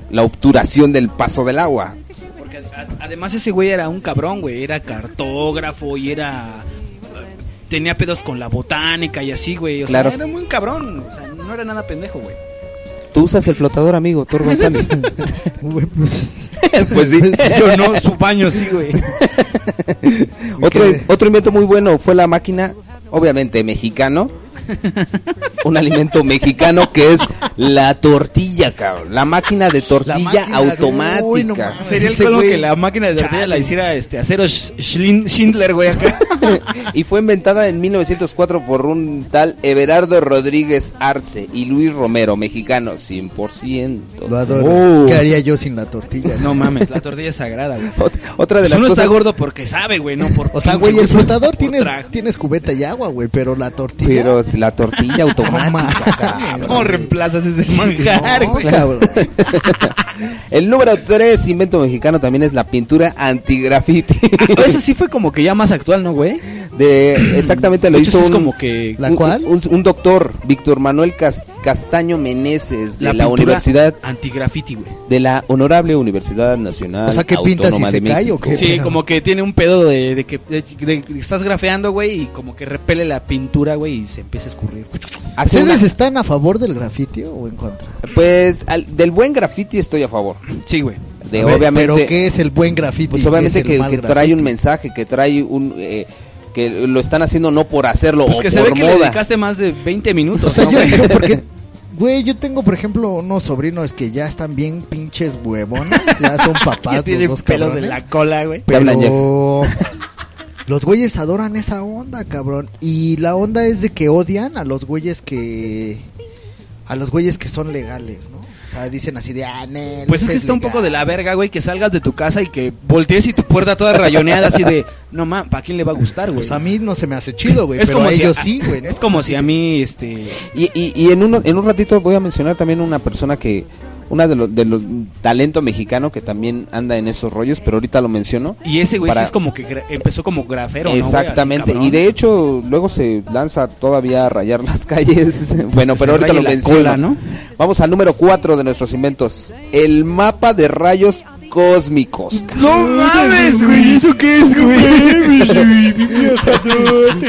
La obturación del paso del agua. Porque a- además ese güey era un cabrón, güey. Era cartógrafo y era... Tenía pedos con la botánica y así, güey. O Claro. sea, era muy cabrón. O sea, no era nada pendejo, güey. Tú usas el flotador, amigo, Thor González. [LAUGHS] Pues, [LAUGHS] pues [LAUGHS] sí. Yo no, su baño sí, güey. Otro, otro invento muy bueno fue la máquina, obviamente mexicano. Un alimento mexicano que es la tortilla, cabrón. La máquina de tortilla máquina de- automática. Uy, no mames. Sería el colmo que la máquina de tortilla la hiciera este acero Schindler, güey, acá. [LAUGHS] y fue inventada en 1904 por un tal Everardo Rodríguez Arce y Luis Romero, mexicano, 100%. Lo adoro. Oh. ¿Qué haría yo sin la tortilla? No mames, [LAUGHS] la tortilla es sagrada, güey. Ot- Otra de Pues las uno está gordo porque sabe, güey, no por O sea, güey, el flotador tienes, tienes cubeta y agua, güey, pero la tortilla. Pero si la tortilla [LAUGHS] automática, [LAUGHS] cabrón. ¿Cómo reemplazas ese manjar, güey? cabrón. El número 3 invento mexicano también es la pintura antigrafiti. Ah, Ese [LAUGHS] sí fue como que ya más actual, ¿no, güey? De exactamente lo hizo un, como que ¿La un- cual? un, un doctor Víctor Manuel Cas- Castaño Meneses de la, pintura Universidad antigraffiti, güey. de la Honorable Universidad Nacional O sea, ¿qué pintas de se cae o qué? Sí, pedo? como que tiene un pedo de, de que de- de que estás grafeando, güey, y como que repele la pintura, güey, y se empieza a escurrir. ¿Ustedes una- están a favor del grafiti o en contra? pues al- del buen graffiti estoy a favor. Sí, güey. De ver, obviamente ¿Pero qué es el buen grafiti? pues obviamente que, que trae grafiti? un mensaje, que trae un eh, que lo están haciendo no por hacerlo Pues o que se ve por que le moda. dedicaste más de 20 minutos, O sea, ¿no, yo, güey? yo porque, [LAUGHS] güey, yo tengo, por ejemplo, unos sobrinos que ya están bien pinches huevones, ya son [LAUGHS] papás Que los tiene dos pelos cabrones, en la cola, güey. Pero los güeyes adoran esa onda, cabrón. Y la onda es de que odian a los güeyes que a los güeyes que son legales, ¿no? O sea, dicen así de, ah, nel, Pues es que está un legal". poco de la verga, güey, que salgas de tu casa y que voltees y tu puerta toda rayoneada así de, no mames, ¿para quién le va a gustar, güey? Pues a mí no se me hace chido, güey, es pero como a si ellos sí, güey. ¿no? Es como si a mí, este, Y, y, y en, uno, en un ratito voy a mencionar también una persona que, una de los de los talento mexicano que también anda en esos rollos, pero ahorita lo menciono. y ese güey sí Para- es como que empezó como grafero, ¿no, güey? Así, Exactamente, y de hecho luego se lanza todavía a rayar las calles. [LAUGHS] bueno, que pero ahorita lo menciono. cola, ¿no? Vamos al número 4 de nuestros inventos, el mapa de rayos cósmicos. No mames, güey, ¿eso qué es,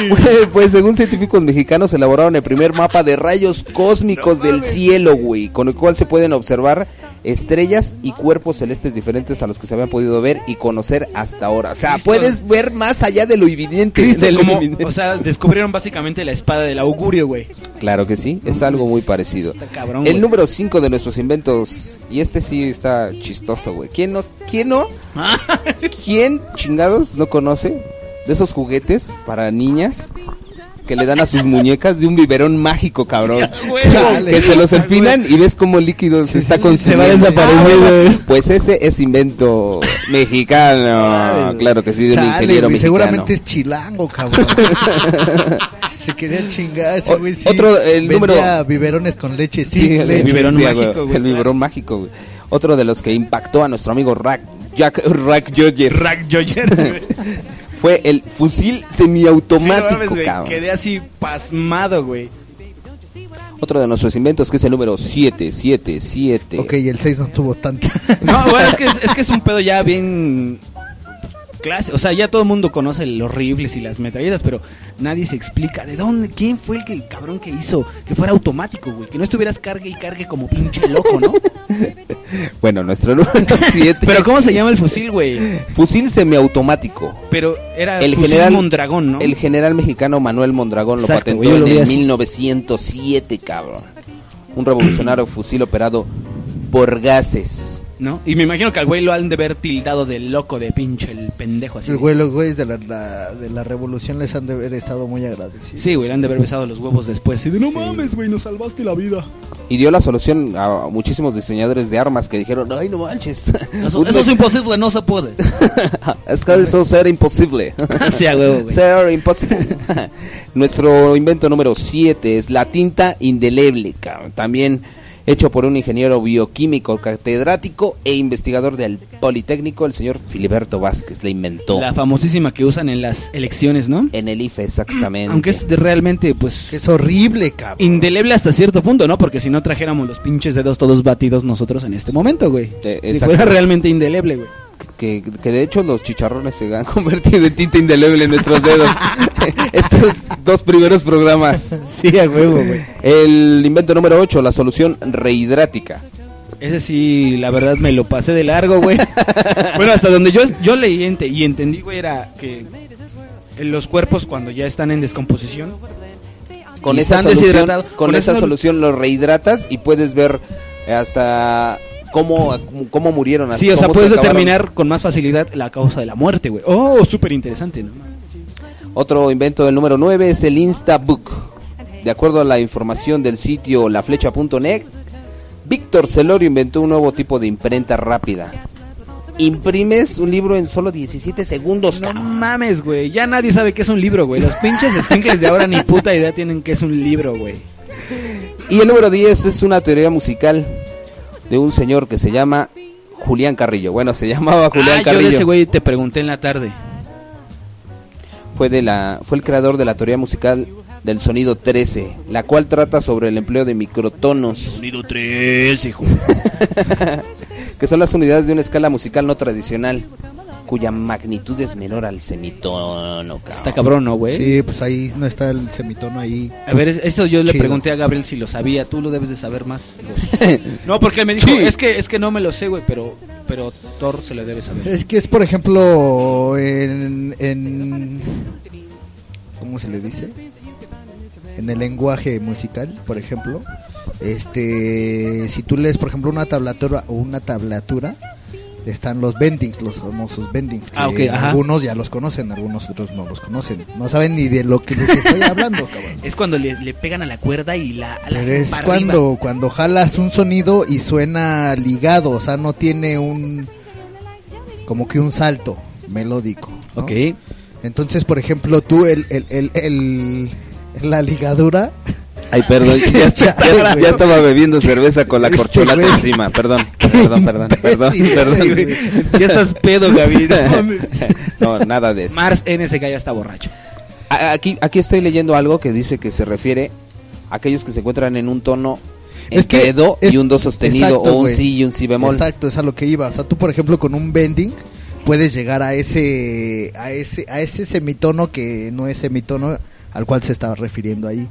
Güey, pues según científicos mexicanos elaboraron el primer mapa de rayos cósmicos del cielo, güey, con el cual se pueden observar estrellas y cuerpos celestes diferentes a los que se habían podido ver y conocer hasta ahora. O sea, Cristo. puedes ver más allá de lo evidente. Cristo, de lo como, evidente. o sea, descubrieron básicamente la espada del augurio, güey. Claro que sí, es algo muy parecido. Está cabrón, El güey. número 5 de nuestros inventos, y este sí está chistoso, güey. ¿Quién, nos, ¿Quién no? [LAUGHS] ¿Quién chingados no conoce de esos juguetes para niñas que le dan a sus muñecas de un biberón mágico, cabrón. [LAUGHS] Que se los empinan y ves como el líquido se está consumiendo. se va desapareciendo. Ah, Pues ese es invento mexicano. Claro que sí, de un ingeniero güey, mexicano. seguramente es chilango, cabrón. [LAUGHS] se quería chingar ese O- güey. Sí, otro, el vendía número- biberones con leche, sí. Sí, el leche. biberón sí, mágico, güey, El claro. biberón mágico, güey. Otro de los que impactó a nuestro amigo Rack, Jack Rack Jogers Rack Joyers, güey. [LAUGHS] fue el fusil Sí, no semiautomático, cabrón. Quedé así pasmado, güey. Otro de nuestros inventos que es el número 777. Ok, el 6 no tuvo tanta. No, güey, es que [LAUGHS] es, es que es un pedo ya bien clase, o sea, ya todo el mundo conoce los rifles y las metralletas, pero nadie se explica de dónde, quién fue el que el cabrón que hizo que fuera automático, güey, que no estuvieras cargue y cargue como pinche loco, ¿no? [LAUGHS] Bueno, nuestro número [LAUGHS] 7. Pero ¿cómo se llama el fusil, güey? Fusil semiautomático. Pero era El fusil general Mondragón, ¿no? El general mexicano Manuel Mondragón lo Exacto, patentó güey, lo en vi el así. 1907, cabrón. Un revolucionario fusil operado por gases. ¿No? Y me imagino que al güey lo han de ver tildado de loco, de pinche, el pendejo así. El güey, los güeyes de la, la- de la revolución les han de haber estado muy agradecidos. Sí, güey, le han de haber besado los huevos después. Y de no mames, güey, nos salvaste la vida. Y dio la solución a muchísimos diseñadores de armas que dijeron, ay, no manches. Eso, [LAUGHS] eso es imposible, no se puede. [LAUGHS] es que eso ser imposible. [LAUGHS] sí, güey. Ser imposible. Nuestro invento número 7 es la tinta indeleble, cabrón. También hecho por un ingeniero bioquímico, catedrático e investigador del Politécnico, el señor Filiberto Vázquez, la inventó. La famosísima que usan en las elecciones, ¿no? En el IFE, exactamente. Aunque es de realmente, pues, es horrible, cabrón. indeleble hasta cierto punto, ¿no? Porque si no trajéramos los pinches dedos todos batidos nosotros en este momento, güey. Eh, si fuera realmente indeleble, güey. que, que de hecho los chicharrones se han [LAUGHS] convertido en tinta indeleble en nuestros dedos. [LAUGHS] [LAUGHS] Estos dos primeros programas. Sí, a huevo, güey. El invento número 8, la solución rehidrática. Ese sí, la verdad me lo pasé de largo, güey. [LAUGHS] bueno, hasta donde yo, yo leí ente- y entendí, güey, era que los cuerpos cuando ya están en descomposición Con esa solución, con con esa esa- solución los rehidratas y puedes ver hasta cómo, cómo murieron. Sí, o sea, se puedes determinar con más facilidad la causa de la muerte, güey. Oh, súper interesante, ¿no? Otro invento del número 9 es el Instabook. De acuerdo a la información del sitio laflecha.net, Víctor Celorio inventó un nuevo tipo de imprenta rápida. Imprimes un libro en solo 17 segundos, No mames, güey. Ya nadie sabe qué es un libro, güey. Los pinches squinkles de ahora ni puta idea tienen qué es un libro, güey. Y el número 10 es una teoría musical de un señor que se llama Julián Carrillo. Bueno, se llamaba Julián ah, yo Carrillo. de ese güey te pregunté en la tarde. Fue de la fue el creador de la teoría musical del sonido 13, la cual trata sobre el empleo de microtonos, Sonido 3, hijo. [LAUGHS] que son las unidades de una escala musical no tradicional, cuya magnitud es menor al semitono. cabrón. Está cabrón, ¿no, güey? Sí, pues ahí no está el semitono ahí. A ver, es- eso yo le pregunté a Gabriel si lo sabía. Tú lo debes de saber más. [LAUGHS] no, porque él me dijo, Sí. es que es que no me lo sé, güey, pero pero Thor se lo debe saber. Es que es, por ejemplo, en, en... ¿Cómo se le dice? En el lenguaje musical, por ejemplo. Este, si tú lees, por ejemplo, una tablatura o una tablatura, están los bendings, los famosos bendings. Que Ah, ok, ajá. algunos ya los conocen, algunos otros no los conocen. No saben ni de lo que les estoy hablando, [LAUGHS] cabrón. Es cuando le, le pegan a la cuerda y la, la Pero es cuando, cuando jalas un sonido y suena ligado, o sea, no tiene un como que un salto melódico. ¿no? Ok. Entonces, por ejemplo, tú el, el, el, el- la ligadura, Ay, perdón, [LAUGHS] ya, Chale, ya- güey. ya estaba bebiendo cerveza con la Este corcholata encima, perdón, perdón, perdón, perdón, imbécil, perdón. Sí, ya estás pedo, Gaby. no [LAUGHS] nada de eso. Mars NSK ya está borracho. Aquí, aquí estoy leyendo algo que dice que se refiere a aquellos que se encuentran en un tono Es que do es- y un do sostenido exacto, o un si y un si bemol. exacto, es a lo que iba. O sea, tú, por ejemplo, con un bending puedes llegar a ese a ese a ese semitono que no es semitono al cual se estaba refiriendo ahí.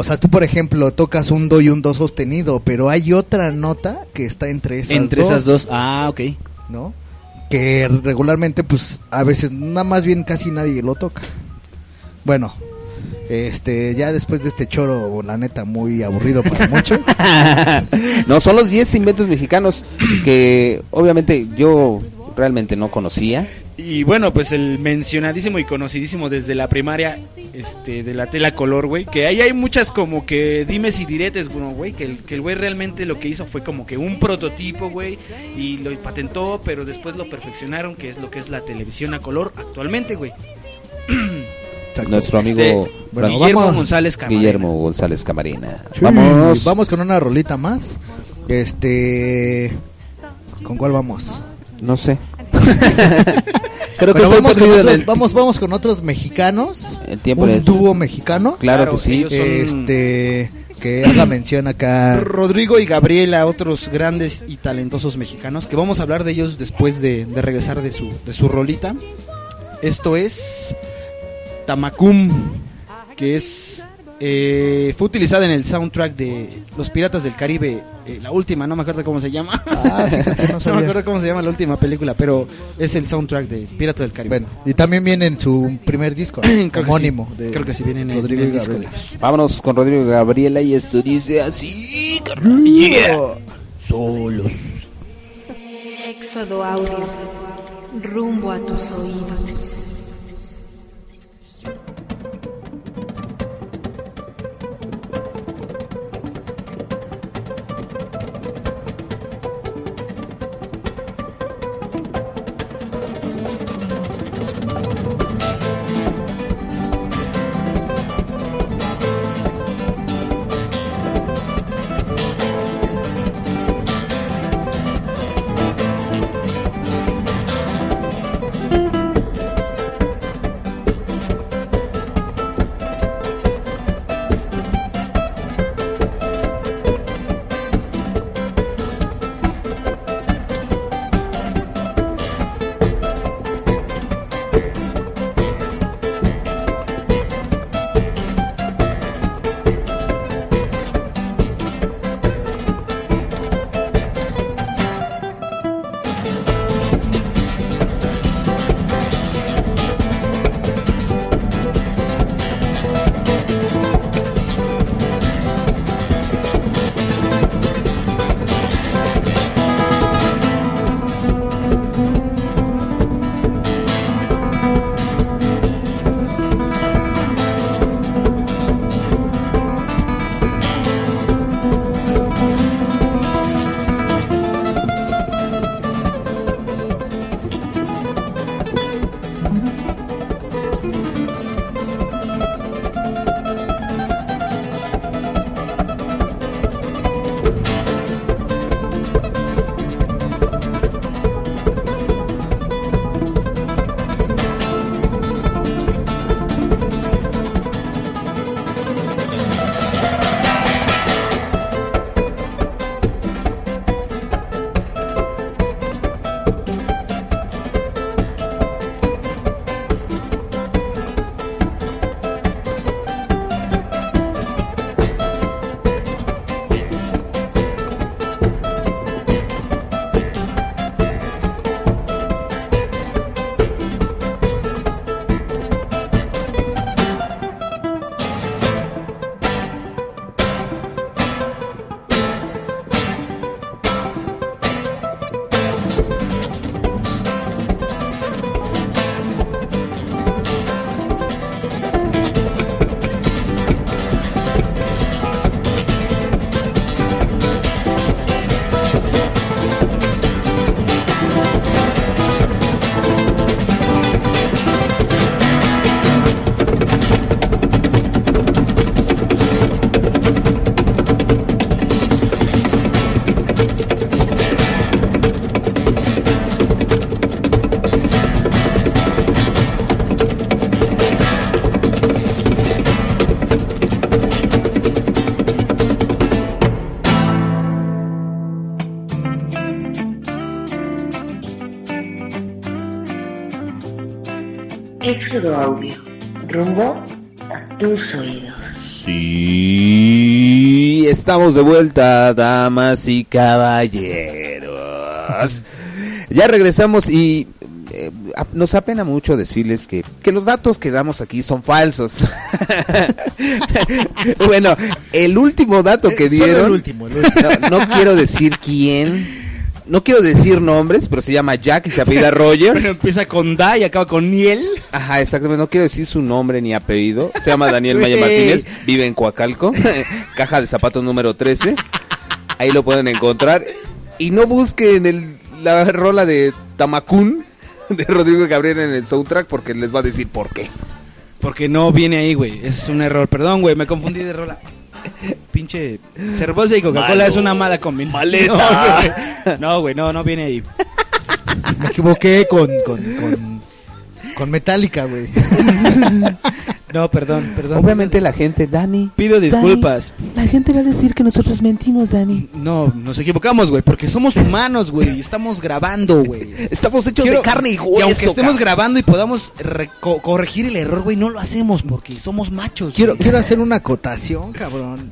O sea, tú, por ejemplo, tocas un do y un do sostenido, pero hay otra nota que está entre esas Entre dos. esas dos. Ah, ok. ¿no? Que regularmente, pues, a veces, nada más bien casi nadie lo toca. Bueno, este, ya después de este choro, la neta, muy aburrido para [LAUGHS] muchos. no, son los 10 inventos mexicanos que obviamente yo realmente no conocía. Y bueno, pues el mencionadísimo y conocidísimo desde la primaria este de la tela color, güey, que ahí hay muchas como que dimes y diretes, bueno, güey, que el que el güey realmente lo que hizo fue como que un prototipo, güey, y lo patentó, pero después lo perfeccionaron, que es lo que es la televisión a color actualmente, güey. Nuestro amigo Este, Bueno, Guillermo vamos- González Camarena. Guillermo González Camarena. Sí, Vamos. Vamos con una rolita más. Este. ¿Con cuál vamos? No sé. [LAUGHS] Creo que vamos, con otros, el, vamos, vamos con otros mexicanos. el tiempo. un dúo mexicano. Claro, Claro, que sí. Este. Que haga mención acá. Rodrigo y Gabriela, otros grandes y talentosos mexicanos, que vamos a hablar de ellos después de, de regresar de su, de su rolita. Esto es Tamacum, que es eh, fue utilizada en el soundtrack de Los Piratas del Caribe, eh, la última, no me acuerdo cómo se llama. Ah, no [LAUGHS] no me acuerdo cómo se llama la última película, pero es el soundtrack de Piratas del Caribe. Bueno, y también viene en su primer disco, [CLEARS THROAT] Creo que sí. homónimo. de Creo que sí viene en el- Rodrigo el disco. Gabriela. Vámonos con Rodrigo Gabriela y esto dice así. Solos. Éxodo Audio. Rumbo a tus oídos. Audio. Rumbo a tus oídos. Sí, estamos de vuelta, damas y caballeros. [LAUGHS] Ya regresamos y eh, nos apena mucho decirles que, que los datos que damos aquí son falsos. [LAUGHS] bueno, el último dato que Eh, solo dieron, el último, el último. No, no quiero decir quién, no quiero decir nombres, pero se llama Jack y se apellida [LAUGHS] Rogers. Pero empieza con Da y acaba con Niel. Ajá, exactamente. No quiero decir su nombre ni apellido. Se llama Daniel [LAUGHS] Maya. Martínez. Vive en Coacalco. [LAUGHS] Caja de zapatos número 13. Ahí lo pueden encontrar. Y no busquen el, la rola de Tamacún de Rodrigo Gabriel en el soundtrack porque les va a decir por qué. Porque no viene ahí, güey. Es un error. Perdón, güey, me confundí de rola. [LAUGHS] Pinche cerveza y Coca-Cola es una mala combinación. Maleta. [LAUGHS] güey. No, güey, no, no viene ahí. Me equivoqué con, con, con, con Metallica, güey. [LAUGHS] No, perdón, perdón. Obviamente la gente, Dani. Pido disculpas. La gente va a decir que nosotros mentimos, Dani. No, nos equivocamos, güey, porque somos humanos, güey, y estamos grabando, güey. Estamos hechos Quiero- de carne y hueso. Y aunque estemos cabrón. grabando y podamos corregir el error, güey, no lo hacemos porque somos machos. Quiero, güey. quiero hacer [LAUGHS] una acotación, cabrón.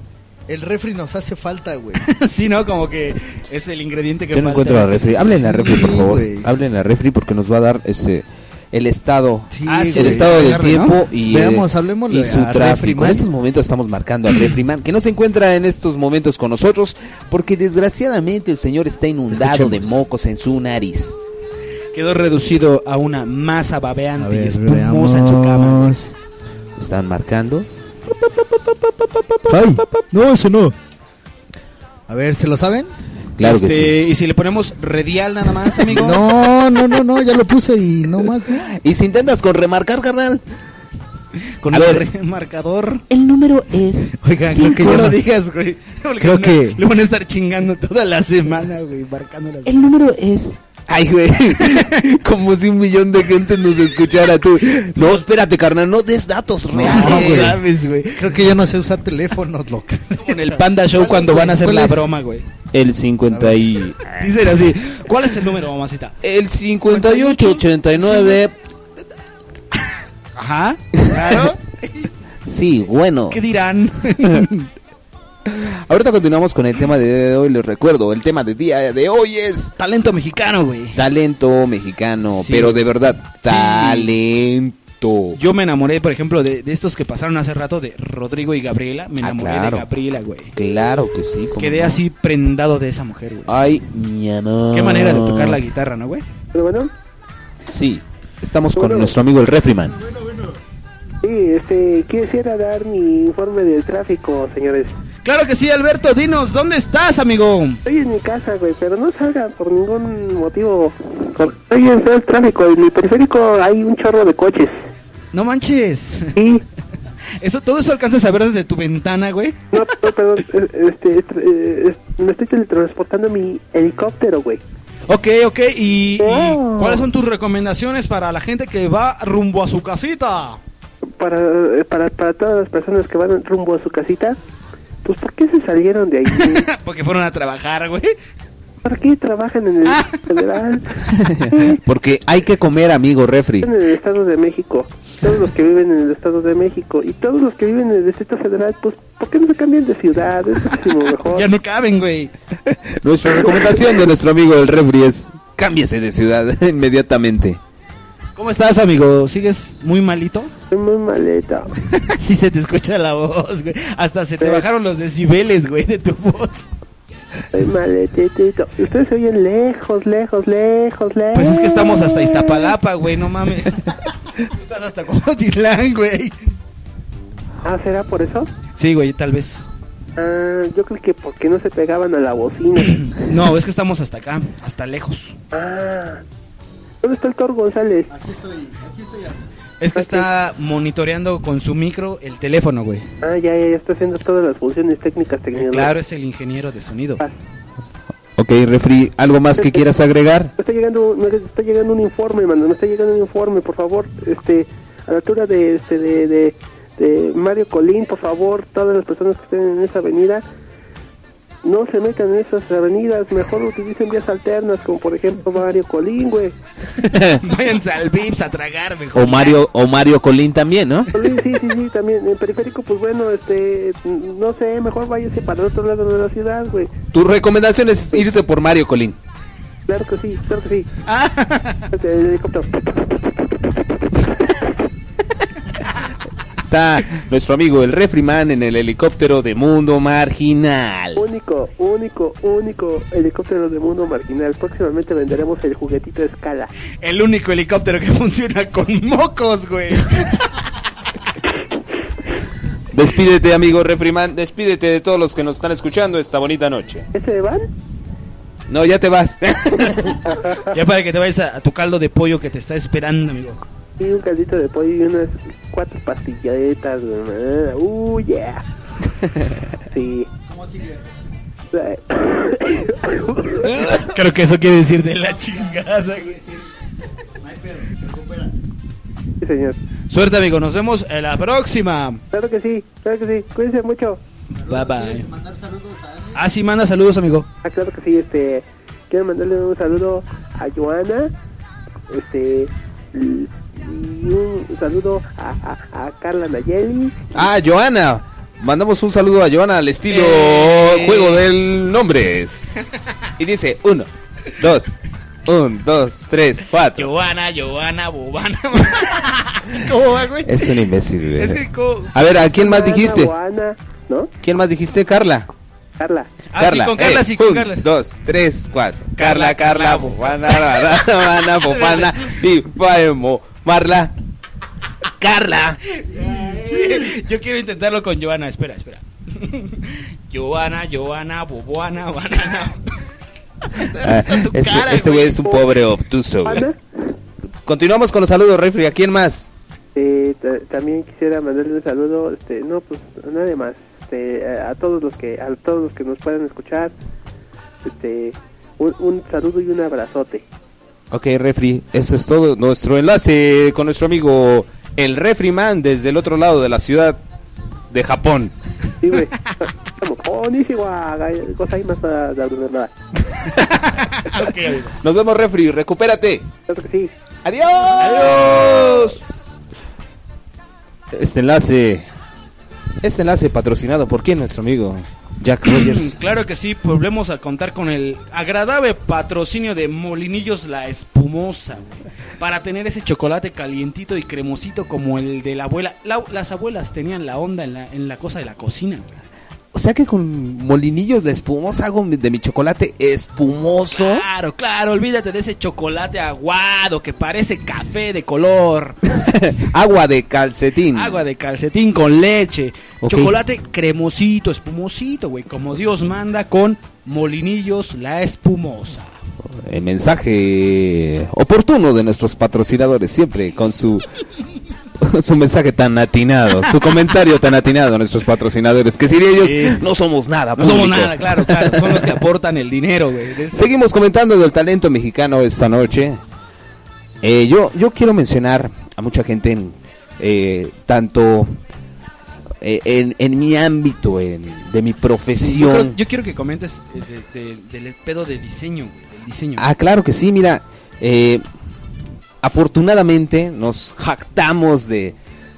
El refri nos hace falta, güey. [LAUGHS] sí, ¿no? Como que es el ingrediente que Yo no falta encuentro la este- refri. Hablen la refri, por favor. Hablen la refri porque nos va a dar ese el estado. Sí, Ah, sí, el güey. estado ¿no? tiempo y, Veamos, eh, y su a tráfico. En estos momentos estamos marcando al Refriman, que no se encuentra en estos momentos con nosotros, porque desgraciadamente el señor está inundado Escuchemos. de mocos en su nariz. Quedó reducido a una masa A babeante y ver, espumosa en su cama. veamos. Están marcando. Ay, no, eso no. A ver, ¿se lo saben? Claro que Este, sí. Y si le ponemos redial nada más, [LAUGHS] amigo. No, no, no, no, ya lo puse y no más, ¿no? Y si intentas con remarcar, carnal. Con A el ver. re- marcador. El número es. Oigan, creo que No ya lo no- digas, güey. Creo no- que- Le van a estar chingando toda la semana, güey, marcando las... El número es. Ay, güey. [LAUGHS] Como si un millón de gente nos escuchara tú. No, espérate, carnal, no des datos No, reales. güey. sabes, güey. Creo que ya no sé usar teléfonos locales. Con el Panda Show cuando van a hacer ¿Cuál la es? broma, güey. El 50 y. [LAUGHS] Dicen así. ¿Cuál es el número, mamacita? El 58, 89. Ajá. [LAUGHS] Claro. Sí, bueno. ¿Qué dirán? Ahorita continuamos con el tema de hoy. Les recuerdo, el tema de día de hoy es Talento mexicano, güey. talento mexicano, Sí. pero de verdad, talento. Yo me enamoré, por ejemplo, de, de estos que pasaron hace rato de Rodrigo y Gabriela. Me Ah, enamoré claro. de Gabriela, güey. Claro que sí. Quedé no. así prendado de esa mujer, güey. Ay, mi amor. Qué manera de tocar la guitarra, ¿no, güey? Pero bueno, Sí, estamos con Bueno. nuestro amigo el Refriman. sí, este, quisiera dar mi informe del tráfico, señores. Claro que sí, Alberto. Dinos, ¿dónde estás, amigo? Estoy en mi casa, güey, pero no salgan por ningún motivo. Estoy en el tráfico, en mi periférico hay un chorro de coches. No manches. Sí, [LAUGHS] Eso, todo eso alcanzas a ver desde tu ventana, güey. no, no, perdón, este, es- me estoy teletransportando mi helicóptero, güey. Ok, ok. ¿Y, y Oh. cuáles son tus recomendaciones para la gente que va rumbo a su casita? Para, eh, para, para todas las personas que van rumbo a su casita, pues ¿por qué se salieron de ahí? [LAUGHS] Porque fueron a trabajar, güey. ¿Por qué trabajan en el federal? [LAUGHS] Porque hay que comer, amigo Refri. en el Estado de México, todos los que viven en el Estado de México y todos los que viven en el Distrito Federal, pues, ¿por qué no se cambian de ciudad? Es muchísimo mejor. Ya no caben, güey. Nuestra recomendación de nuestro amigo el Refri es cámbiese de ciudad [LAUGHS] inmediatamente. ¿Cómo estás, amigo? ¿Sigues muy malito? Soy muy maleta. [LAUGHS] sí se te escucha la voz, güey. Hasta se te Sí. bajaron los decibeles, güey, de tu voz. Soy maletito. Ustedes se oyen lejos, lejos, lejos, lejos. Pues es que estamos hasta Iztapalapa, güey, no mames. [LAUGHS] Estás hasta Cotitlán, güey. Ah, ¿será por eso? Sí, güey, tal vez. Ah, yo creo que porque no se pegaban a la bocina. [CLEARS THROAT] No, es que estamos hasta acá, hasta lejos. ah. ¿Dónde está el Thor González? Aquí estoy, aquí estoy. Es que está monitoreando con su micro el teléfono, güey. Ah, ya, ya, ya está haciendo todas las funciones técnicas tecnológicas. Claro, es el ingeniero de sonido. Ok, Refri, ¿algo más que quieras agregar? Me está llegando, me está llegando un informe, mano. Me está llegando un informe, por favor. Este, a la altura de, este, de, de, de Mario Colín, por favor, todas las personas que estén en esa avenida, no se metan en esas avenidas. Mejor utilicen vías alternas, como por ejemplo Mario Colín, güey. [LAUGHS] Váyanse al Vips a tragar, mejor. O Mario, o Mario Colín también, ¿no? Colín, sí, sí, sí, también. En periférico, pues bueno, este, no sé, mejor váyase para el otro lado de la ciudad, güey. Tu recomendación es irse por Mario Colín. Claro que sí, claro que sí. Ah, Este, el helicóptero. Está nuestro amigo el Refriman en el helicóptero de Mundo Marginal. Único, único, único helicóptero de mundo marginal. Próximamente venderemos el juguetito de escala. El único helicóptero que funciona con mocos, güey. Despídete, amigo Refriman. Despídete de todos los que nos están escuchando esta bonita noche. ¿Ese van? No, ya te vas. Ya para que te vayas a, a tu caldo de pollo que te está esperando, amigo. Y un caldito de pollo y unas cuatro pastilletas. güey. Uh, yeah. [LAUGHS] Sí. ¿Cómo sigue? [LAUGHS] Creo que eso quiere decir de la chingada. Sí, señor. Suerte, amigo. Nos vemos en la próxima. Claro que sí, claro que sí. Cuídense mucho. Bye, bye. ¿Quieres mandar saludos a alguien? Ah, sí, manda saludos, amigo. Ah, claro que sí, este, quiero mandarle un saludo a Joana, este, y un saludo a, a, a Carla Nayeli. Ah, Joana. Mandamos un saludo a Joana al estilo Eh. juego del nombres. Y dice, uno, dos, un, dos, tres, cuatro. Giovanna, Giovanna, Bobana. [LAUGHS] ¿Cómo va, güey? Es un imbécil, güey. Es que, ¿cómo? A ver, ¿a quién más dijiste? Joana, ¿no? ¿Quién más dijiste? Carla. Carla. Ah, sí, con Carla, eh, sí, con un, Carla. Dos, tres, cuatro. Carla, Carla, Carla, Carla, bofana, bofana, bofana, viva, Marla. Carla. Yo quiero intentarlo con Giovanna. Espera, espera. [LAUGHS] Giovanna, Giovanna, Boboana, Banana. Ah, este cara, este güey es un pobre obtuso, güey. Joana, Continuamos con los saludos, Refri. ¿A quién más? eh, ta- también quisiera mandarle un saludo, este, no, pues, a nadie más, este, a, a todos los que, a todos los que nos puedan escuchar, este, un, un saludo y un abrazote. Ok, Refri, eso es todo. Nuestro enlace con nuestro amigo el Refriman desde el otro lado de la ciudad de Japón. Sí, güey. [LAUGHS] Nos vemos, Refri. Recupérate. Sí. Adiós. Adiós. Este enlace. Este enlace patrocinado por quién, nuestro amigo Jack Rogers. [CLEARS THROAT] Claro que sí, volvemos a contar con el agradable patrocinio de Molinillos La Espumosa, para tener ese chocolate calientito y cremosito como el de la abuela. La- las abuelas tenían la onda en la, en la cosa de la cocina. O sea que con molinillos de espumosa hago de mi chocolate espumoso. Claro, claro, olvídate de ese chocolate aguado que parece café de color, [LAUGHS] Agua de calcetín. agua de calcetín con leche, chocolate cremosito, espumosito, güey, como Dios manda con Molinillos La Espumosa. El mensaje oportuno de nuestros patrocinadores, siempre con su [LAUGHS] [LAUGHS] su mensaje tan atinado, su comentario tan atinado a nuestros patrocinadores, que sin ellos Sí. no somos nada. No somos nada, claro, claro, son los que aportan el dinero, güey. Seguimos comentando del talento mexicano esta noche. Eh, yo, yo quiero mencionar a mucha gente, en, eh, tanto eh, en, en mi ámbito, en, de mi Yo, profesión. creo- yo quiero que comentes de- de- del pedo de diseño, güey, del diseño. Ah, claro que sí, mira, eh, afortunadamente nos jactamos de,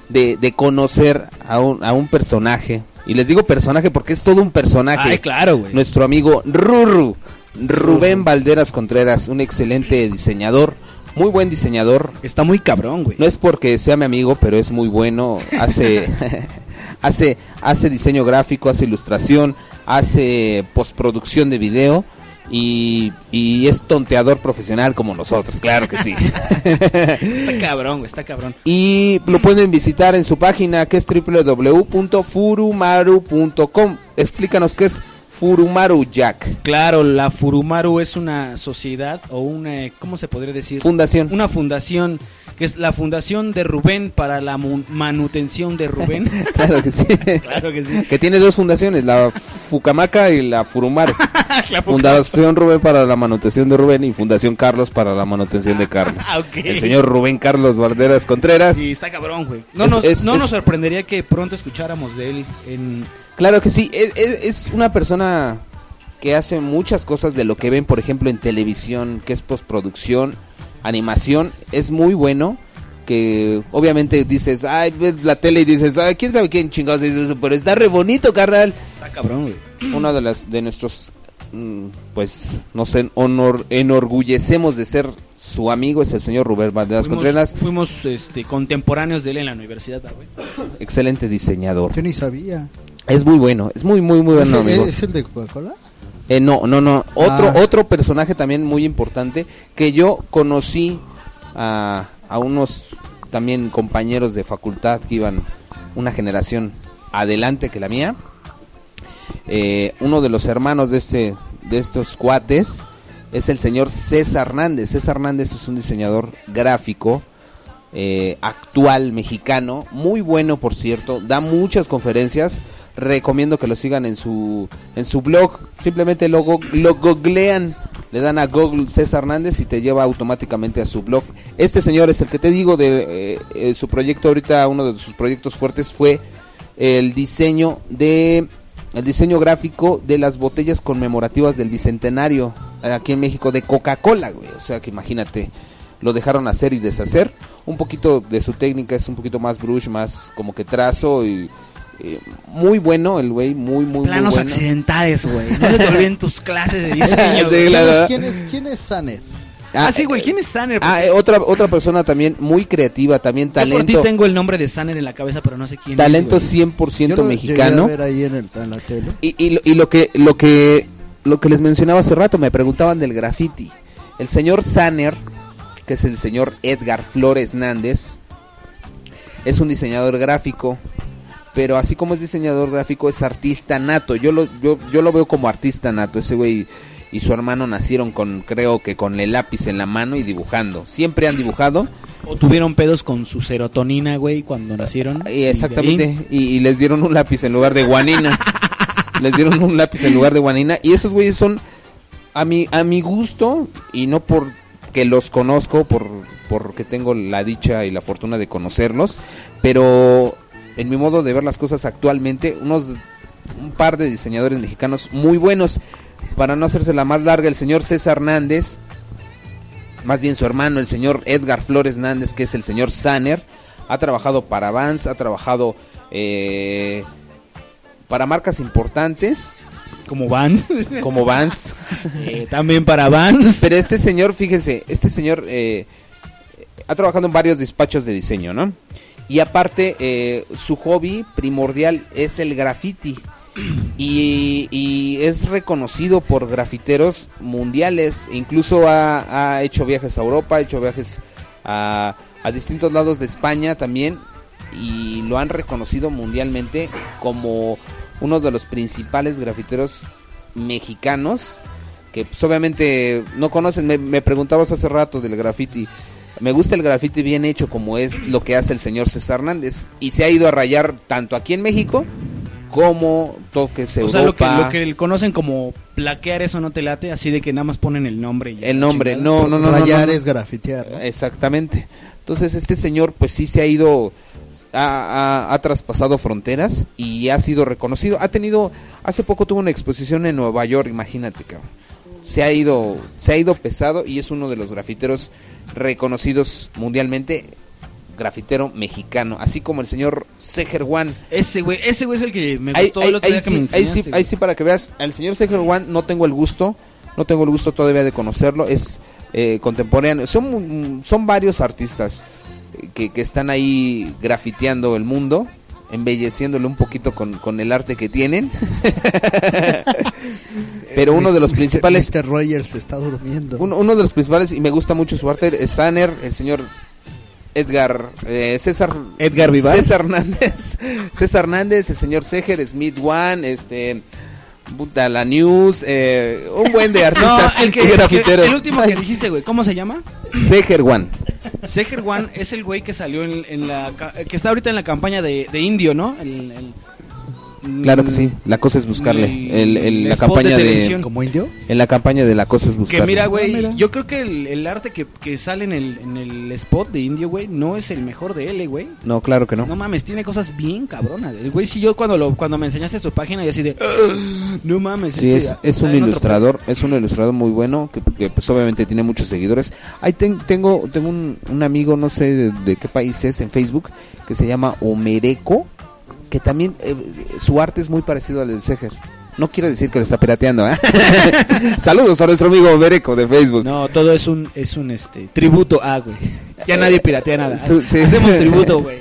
de, de conocer a un, a un personaje, y les digo personaje porque es todo un personaje, Ay, claro, güey. nuestro amigo Ruru, Rubén Valderas Contreras, un excelente diseñador, muy buen diseñador, Está muy cabrón, güey. no es porque sea mi amigo, pero es muy bueno, hace, [LAUGHS] hace, hace diseño gráfico, hace ilustración, hace postproducción de video y, y es tonteador profesional como nosotros, claro que sí. [LAUGHS] Está cabrón, está cabrón. y lo pueden visitar en su página que es www.furumaru.com. Explícanos qué es Furumaru Jack. Claro, la Furumaru es una sociedad o una, ¿cómo se podría decir? Fundación. Una fundación, que es la fundación de Rubén para la manutención de Rubén. [LAUGHS] Claro que sí. [LAUGHS] claro que sí. Que tiene dos fundaciones, la Fucamaca y la Furumaru. [LAUGHS] La Fundación Rubén para la manutención de Rubén y Fundación Carlos para la manutención de Carlos. El señor Rubén Carlos Barderas Contreras. Sí, está cabrón, güey. No, Es- nos, es- no es- nos sorprendería que pronto escucháramos de él en... Claro que sí, es, es- es una persona que hace muchas cosas de lo que ven, por ejemplo, en televisión, que es postproducción, animación, es muy bueno. Que obviamente dices, ay, ves la tele y dices, ay, quién sabe quién chingados dice eso, pero está re bonito, carnal. Está cabrón, güey. Uno de, las, de nuestros mm, pues nos en- honor- enorgullecemos de ser su amigo, es el señor Rubén Valderas Fuimos, Contreras, fuimos, este, contemporáneos de él en la universidad, güey. excelente diseñador. Yo ni sabía. Es muy bueno, es muy, muy, muy bueno, ¿Es, amigo. es el de Coca-Cola? Eh, no, no, no. Otro, Ah. otro personaje también muy importante que yo conocí a, a unos también compañeros de facultad que iban una generación adelante que la mía. Eh, uno de los hermanos de este de estos cuates es el señor César Hernández. César Hernández es un diseñador gráfico eh, actual mexicano, muy bueno por cierto, da muchas conferencias, recomiendo que lo sigan en su en su blog, simplemente lo, lo googlean, le dan a Google César Hernández y te lleva automáticamente a su blog. Este señor es el que te digo de eh, eh, su proyecto ahorita, uno de sus proyectos fuertes fue el diseño de el diseño gráfico de las botellas conmemorativas del bicentenario eh, aquí en México de Coca-Cola, güey. O sea que imagínate, lo dejaron hacer y deshacer. Un poquito de su técnica es un poquito más brush, más como que trazo y eh, muy bueno el güey, muy muy Planos muy bueno. accidentales, güey. No se te olviden tus clases de [LAUGHS] diseño. Sí. ¿Quién, es, quién, es, ¿Quién es Saner? Ah, sí, güey. ¿Quién es Sanner? Ah, eh, otra otra persona también muy creativa, también Yo por ti talento, tengo el nombre de Sanner en la cabeza, pero no sé quién talento es. güey. 100% Yo lo mexicano. llegué a ver ahí en, el- en la tele. Y, y, lo- y lo que lo que lo que les mencionaba hace rato, me preguntaban del graffiti. El señor Sanner, que es el señor Edgar Flores Nández, es un diseñador gráfico, pero así como es diseñador gráfico es artista nato. Yo lo yo, yo lo veo como artista nato. Ese güey y su hermano nacieron con creo que con el lápiz en la mano y dibujando. Siempre han dibujado. O tuvieron pedos con su serotonina, güey, cuando nacieron. Y ahí- exactamente. Y, y les dieron un lápiz en lugar de guanina. [LAUGHS] les dieron un lápiz en lugar de guanina. Y esos güeyes son, a mi, a mi gusto, y no porque los conozco, por porque tengo la dicha y la fortuna de conocerlos, pero en mi modo de ver las cosas actualmente, unos un par de diseñadores mexicanos muy buenos. Para no hacerse la más larga, el señor César Hernández, más bien su hermano, el señor Edgar Flores Nández, que es el señor Sanner, ha trabajado para Vans, ha trabajado eh, para marcas importantes Como Vans. [LAUGHS] como Vans. Eh, también para Vans. Pero este señor, fíjense, este señor eh, ha trabajado en varios despachos de diseño, ¿no? Y aparte, eh, su hobby primordial es el graffiti. Y, es reconocido por grafiteros mundiales. Incluso ha, ha hecho viajes a Europa, ha hecho viajes a, a distintos lados de España también. Y lo han reconocido mundialmente como uno de los principales grafiteros mexicanos que pues, obviamente no conocen. Me, me preguntabas hace rato del graffiti. Me gusta el graffiti bien hecho como es lo que hace el señor César Hernández. Y se ha ido a rayar tanto aquí en México como toques O Europa. sea, lo que, lo que conocen como plaquear eso no te late, así de que nada más ponen el nombre. y El nombre, no, no, no. no, Rayar no. es grafitear. ¿no? Exactamente. Entonces este señor pues sí se ha ido, ha, ha- ha traspasado fronteras y ha sido reconocido. Ha tenido, hace poco tuvo una exposición en Nueva York, imagínate, cabrón. Se ha ido, se ha ido pesado y es uno de los grafiteros reconocidos mundialmente, grafitero mexicano, así como el señor Seger One. Ese güey, ese güey es el que me gustó ahí- el otro ahí día que sí, me ahí sí, ahí sí para que veas, al señor Seger One no tengo el gusto, no tengo el gusto todavía de conocerlo, es eh, contemporáneo, son, son varios artistas eh, que, que están ahí grafiteando el mundo, embelleciéndolo un poquito con, con el arte que tienen, [LAUGHS] pero uno de los principales Mr. Rogers está durmiendo. uno, uno de los principales, y me gusta mucho su arte, es Sanner, el señor Edgar, eh, César Edgar Vivar. César Hernández, [LAUGHS] César Hernández, el señor Seger, Smith One, este, puta, la News, eh, un buen de [LAUGHS] No, artistas el que, y el, que- grafiteros. el último que dijiste, güey, ¿cómo se llama? Seger One. Seger One es el güey que salió en, en la que está ahorita en la campaña de, de Indio, ¿no? El, el- Claro que sí, la cosa es buscarle. el- El, la de campaña de, televisión. ¿Como indio? en la campaña de la cosa es buscarle. Que mira, güey, yo creo que el, el arte que, que sale en el, en el spot de Indio, güey, no es el mejor de él, güey. No, claro que no. No mames, tiene cosas bien cabronas. El güey, si yo cuando lo cuando me enseñaste su página, yo así de. "Ah, no mames. Sí, este, es, es un ilustrador, es un ilustrador muy bueno, que, que, pues obviamente tiene muchos seguidores. Ahí ten- tengo tengo un, un amigo, no sé de, de qué país es, en Facebook, que se llama Omereco, que también eh, su arte es muy parecido al del Seger. No quiero decir que lo está pirateando, ¿eh? [LAUGHS] Saludos a nuestro amigo Bereco de Facebook. No, todo es un, es un este, tributo a, güey. Ya nadie piratea nada. Sí. Hacemos tributo, güey.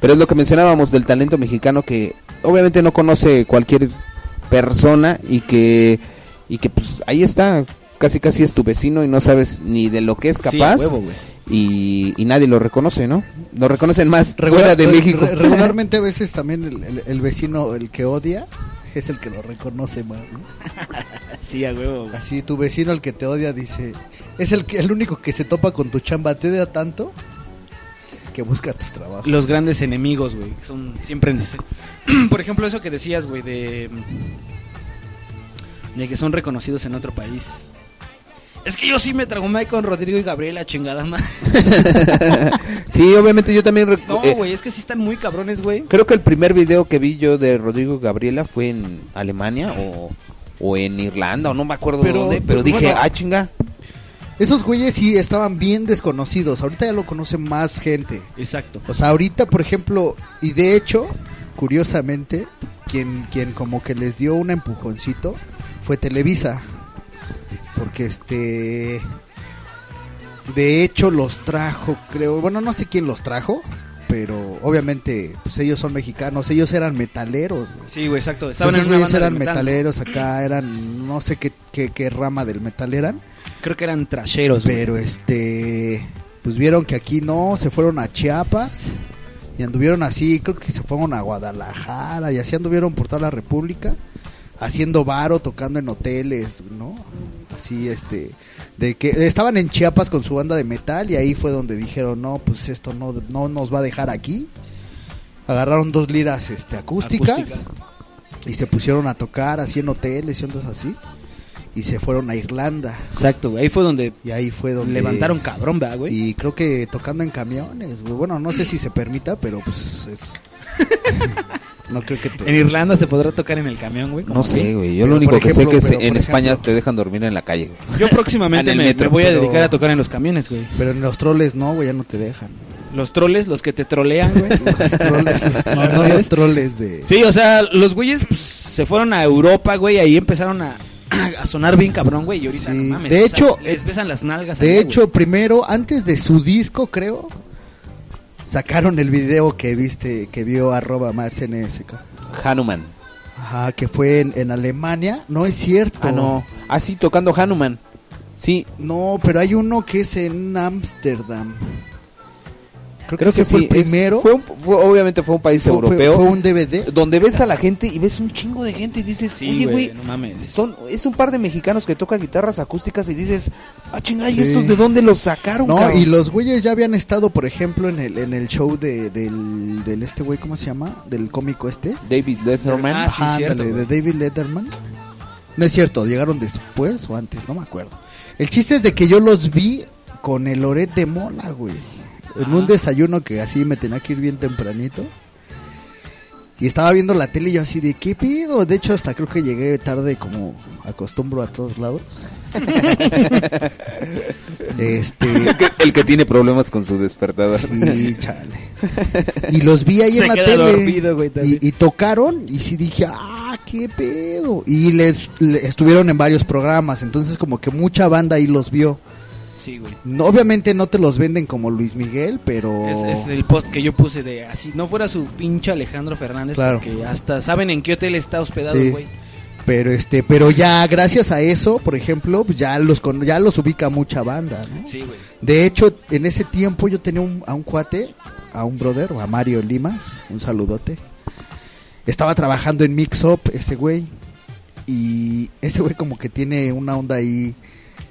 Pero es lo que mencionábamos del talento mexicano que obviamente no conoce cualquier persona y que y que pues ahí está, casi casi es tu vecino y no sabes ni de lo que es Sí, capaz huevo, y, y nadie lo reconoce, ¿no? Lo reconocen más Regular- fuera de México. re- regularmente a veces también el, el- el vecino, el que odia, es el que lo reconoce más. ¿no? [LAUGHS] Sí, a huevo, güey. Así tu vecino, el que te odia, dice, es el, que, el único que se topa con tu chamba, te odia tanto que busca tus trabajos. Los grandes enemigos, güey. que Son siempre dice. [CLEARS THROAT] Por ejemplo, eso que decías, güey, de. De que son reconocidos en otro país. Es que yo sí me traumé con Rodrigo y Gabriela, chingada madre. [LAUGHS] sí, obviamente yo también rec- No, eh, güey, es que sí están muy cabrones, güey. creo que el primer video que vi yo de Rodrigo Gabriela fue en Alemania o, o en Irlanda o no me acuerdo Pero- dónde, pero pero dije, bueno. ah, chinga. Esos güeyes sí estaban bien desconocidos, ahorita ya lo conoce más gente. Exacto. O sea, ahorita, por ejemplo, y de hecho, curiosamente, quien, quien como que les dio un empujoncito fue Televisa. Porque este... De hecho, los trajo, creo... Bueno, no sé quién los trajo, pero obviamente, pues ellos son mexicanos, ellos eran metaleros. güey. Sí, güey, exacto. Estaban en de eran metal, ¿no? metaleros acá, eran... No sé qué, qué, qué rama del metal eran. Creo que eran trasheros, güey. Pero este, pues vieron que aquí no, se fueron a Chiapas y anduvieron así, creo que se fueron a Guadalajara y así anduvieron por toda la República, haciendo varo, tocando en hoteles, ¿no? Así, este, de que estaban en Chiapas con su banda de metal y ahí fue donde dijeron, no, pues esto no, no nos va a dejar aquí. Agarraron dos liras este, acústicas Acústica. y se pusieron a tocar así en hoteles y ondas así. Y se fueron a Irlanda. Exacto, güey. Ahí fue donde Y ahí fue donde levantaron cabrón, ¿verdad, güey? y creo que tocando en camiones, güey. Bueno, no sé si se permita, pero pues es... [LAUGHS] no creo que te... En Irlanda se podrá tocar en el camión, güey. No sé, güey. Yo Pero, lo único que sé que es- en España te dejan dormir en la calle. güey. Yo próximamente me, metro, me voy a pero- dedicar a tocar en los camiones, güey. Pero en los troles no, güey, ya no te dejan. Los troles, los que te trolean, güey. [LAUGHS] Los troles, los- [LAUGHS] no, no los troles de... Sí, o sea, los güeyes pues, se fueron a Europa, güey, ahí empezaron a, [CLEARS THROAT] a sonar bien cabrón, güey, y ahorita Sí. no mames. De o sea, hecho, les eh, besan las nalgas. De hecho, güey. primero, antes de su disco, creo, sacaron el video que viste, que vio arroba MarceNSK. Hanuman. Ajá, que fue en, en Alemania. No es cierto. Ah, no. Ah, sí, tocando Hanuman. Sí, No, pero hay uno que es en Ámsterdam. Creo, creo que, fue el es- primero. fue un- fue- obviamente fue un país Fue- europeo. fue un DVD. Donde ves a la gente y ves un chingo de gente y dices, Sí, oye, güey, güey, no mames. son, es un par de mexicanos que tocan guitarras acústicas y dices, ah, chinga, ¿y Sí. estos de dónde los sacaron, No, cabrón?" y los güeyes ya habían estado, por ejemplo, en el, en el show de, del, del este güey, ¿cómo se llama? Del cómico este. David Letterman. Ah, sí, Ajá, cierto, ándale, de. David Letterman. No es cierto, llegaron después o antes, no me acuerdo. El chiste es de que yo los vi con el Loret de Mola, güey. En un desayuno que así me tenía que ir bien tempranito. Y estaba viendo la tele y yo así de, ¿qué pido? De hecho, hasta creo que llegué tarde como acostumbro a todos lados. [LAUGHS] este... El que, el que tiene problemas con su despertador. Sí, chale. Y los vi ahí Se en la queda tele. dormido, güey, también. y, y tocaron y sí dije, ah, qué pedo. Y les, le- estuvieron en varios programas, entonces como que mucha banda ahí los vio. Sí, güey. No, obviamente no te los venden como Luis Miguel, pero... Es, es el post que yo puse de así, no fuera su pinche Alejandro Fernández, Claro. porque hasta saben en qué hotel está hospedado, Sí. güey. Pero este, pero ya gracias a eso, por ejemplo, ya los con- ya los ubica mucha banda, ¿no? Sí, güey. De hecho, en ese tiempo yo tenía un- a un cuate, a un brother, a Mario Limas, un saludote. Estaba trabajando en Mix Up ese güey. Y ese güey como que tiene una onda ahí.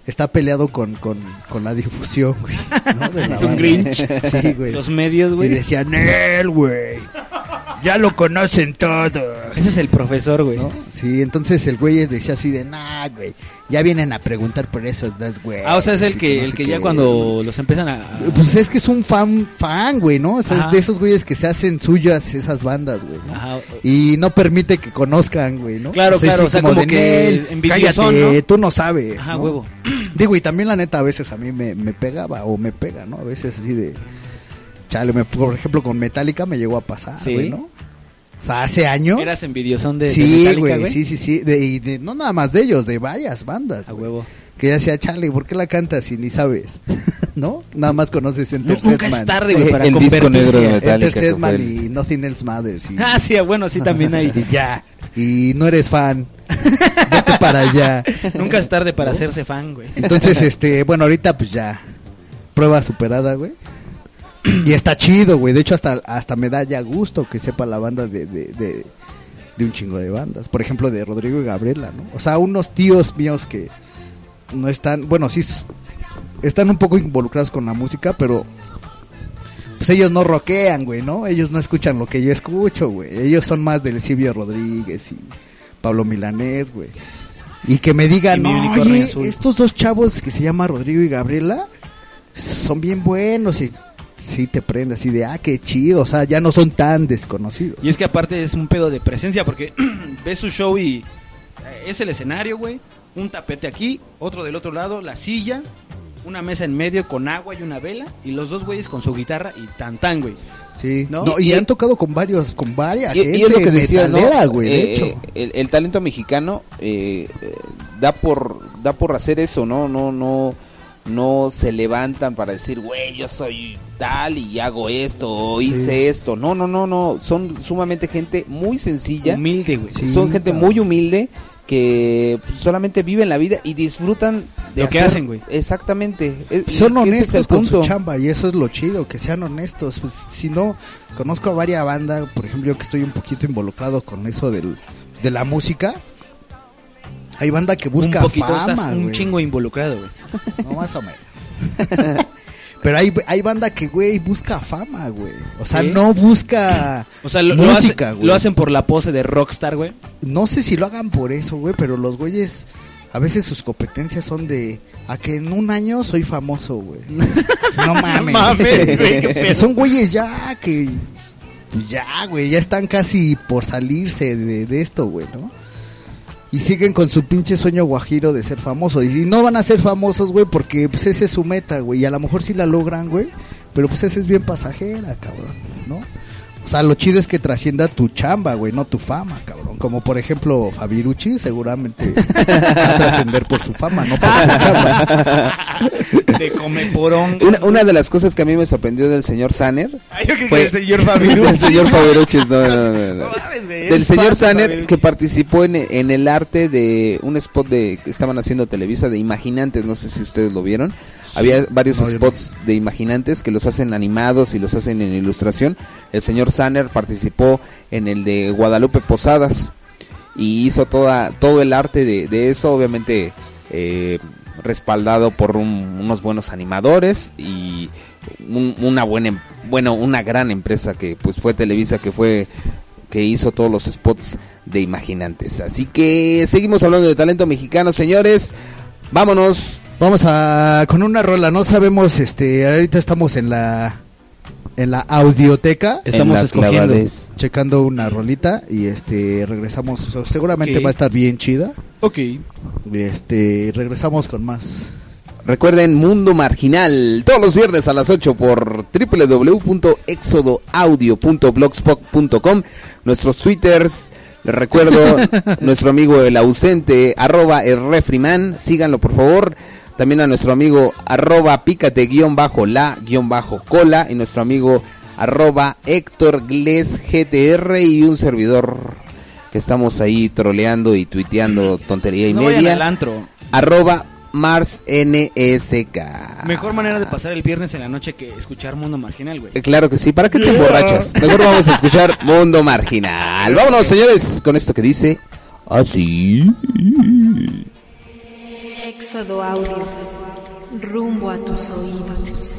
Está peleado con, con, con la difusión, güey. ¿no? De la Es un. Grinch. Sí, güey. Los medios, Y güey. decía, Nel, güey. Ya lo conocen todos. Ese es el profesor, güey. ¿no? Sí, entonces el güey decía así de, nah, güey. Ya vienen a preguntar por esos dos, güey. Ah, o sea, es el que, no el que ya qué. cuando los empiezan a... Pues es que es un fan, fan, güey, ¿no? O sea, Ajá. es de esos güeyes que se hacen suyas esas bandas, güey. ¿no? Ajá. Y no permite que conozcan, güey, ¿no? Claro, claro, o sea, como que "Nel, cállate, ¿no? tú no sabes, Ajá, ¿no? huevo. [CLEARS THROAT] Digo, y también la neta a veces a mí me, me pegaba o me pega, ¿no? A veces así de... Chale, me- por ejemplo, con Metallica me llegó a pasar, Sí. güey, ¿no? O sea, hace años. Eras envidiosón de, de sí, Metallica, güey, güey. sí, sí, sí. De, y de- no nada más de ellos, de varias bandas. A güey. huevo. Que ya decía, Charlie, ¿por qué la cantas si ni sabes? [LAUGHS] ¿No? Nada más conoces Enter Nunca es Sandman. tarde, güey, para el disco convertirse. negro de Metallica. El- y Nothing Else Matters. Y, Ah, sí, bueno, sí, también hay. [LAUGHS] y ya. Y no eres fan. Vete para allá. [LAUGHS] Nunca es tarde para hacerse fan, güey. Entonces, este, bueno, ahorita pues ya. Prueba superada, güey. Y está chido, güey. De hecho, hasta, hasta me da ya gusto que sepa la banda de, de, de, de un chingo de bandas. Por ejemplo, de Rodrigo y Gabriela, ¿no? O sea, unos tíos míos que no están, bueno, sí, están un poco involucrados con la música, pero pues ellos no rockean, güey, ¿no? Ellos no escuchan lo que yo escucho, güey. Ellos son más del Silvio Rodríguez y Pablo Milanés, güey. Y que me digan, oye, azul". estos dos chavos que se llaman Rodrigo y Gabriela son bien buenos y sí te prende así de, ah, qué chido, o sea, ya no son tan desconocidos. Y es que aparte es un pedo de presencia porque [CLEARS THROAT] ves su show y eh, es el escenario, güey. Un tapete aquí, otro del otro lado, la silla, una mesa en medio con agua y una vela y los dos güeyes con su guitarra y tan tan, güey. Sí, ¿No? ¿No? y, Y- han tocado con varios, con varias Y, gente y es lo que decía, ¿no? güey, de Eh, hecho. eh, el, el talento mexicano eh, eh, da por da por hacer eso, ¿no? No no no se levantan para decir, güey, yo soy tal y hago esto o Sí. hice esto. No, no, no, no. Son sumamente gente muy sencilla. Humilde, güey. Sí, Son gente muy humilde que pues, solamente viven la vida y disfrutan de Lo que hacen, güey. Exactamente. Son es honestos con su chamba y eso es lo chido, que sean honestos. Pues si no, conozco a varias bandas, por ejemplo, yo que estoy un poquito involucrado con eso del, de la música. Hay banda que busca un poquito, fama, estás un güey. chingo involucrado, güey. [LAUGHS] No, más o menos. [LAUGHS] Pero hay, hay banda que, güey, busca fama, güey. O sea, ¿Sí? no busca O sea, lo, lo música, hacen, güey. lo hacen por la pose de rockstar, güey. No sé si lo hagan por eso, güey, pero los güeyes, a veces sus competencias son de, a que en un año soy famoso, güey. [LAUGHS] no mames. mames, güey, son güeyes ya que, pues ya, güey, ya están casi por salirse de, de esto, güey, ¿no? Y siguen con su pinche sueño guajiro de ser famosos. Y no van a ser famosos, güey, porque pues ese es su meta, güey. Y a lo mejor sí la logran, güey. Pero pues esa es bien pasajera, cabrón, ¿no? O sea, lo chido es que trascienda tu chamba, güey, no tu fama, cabrón. Como por ejemplo Fabirucci, seguramente va a trascender por su fama, no por su chamba. De come porón. Una, una de las cosas que a mí me sorprendió del señor Sanner Ay, yo que fue- el señor Fabirucci. [LAUGHS] del señor Fabirucci, no, no, no, no. [LAUGHS] No mames, güey, del señor Sanner Fabirucci. que participó en, en el arte de un spot de que estaban haciendo Televisa de Imaginantes, no sé si ustedes lo vieron. Había varios No, spots de Imaginantes que los hacen animados y los hacen en ilustración. El señor Sanner participó en el de Guadalupe Posadas y hizo toda todo el arte de, de eso, obviamente eh, respaldado por un- unos buenos animadores y un- una buena, em- bueno, una gran empresa que pues fue Televisa que fue que hizo todos los spots de Imaginantes. Así que seguimos hablando de talento mexicano, señores. Vámonos. Vamos a con una rola, no sabemos, este, ahorita estamos en la en la audioteca Estamos la escogiendo. checando una rolita y este regresamos, o sea, seguramente Ok. va a estar bien chida. Ok. Este regresamos con más. Recuerden Mundo Marginal todos los viernes a las 8 por www.exodoaudio.blogspot.com Nuestros twitters, les recuerdo, [LAUGHS] nuestro amigo el ausente, arroba el refriman, síganlo por favor. También a nuestro amigo arroba pícate guion bajo la guion bajo cola y nuestro amigo arroba Héctor Gles GTR y un servidor que estamos ahí troleando y tuiteando tontería y No media antro. arroba Mars NSK. Mejor manera de pasar el viernes en la noche que escuchar Mundo Marginal, güey. Claro que sí, ¿para qué te emborrachas? Mejor vamos a escuchar Mundo Marginal. Vámonos, señores, con esto que dice así. Éxodo Audio. Rumbo a tus oídos.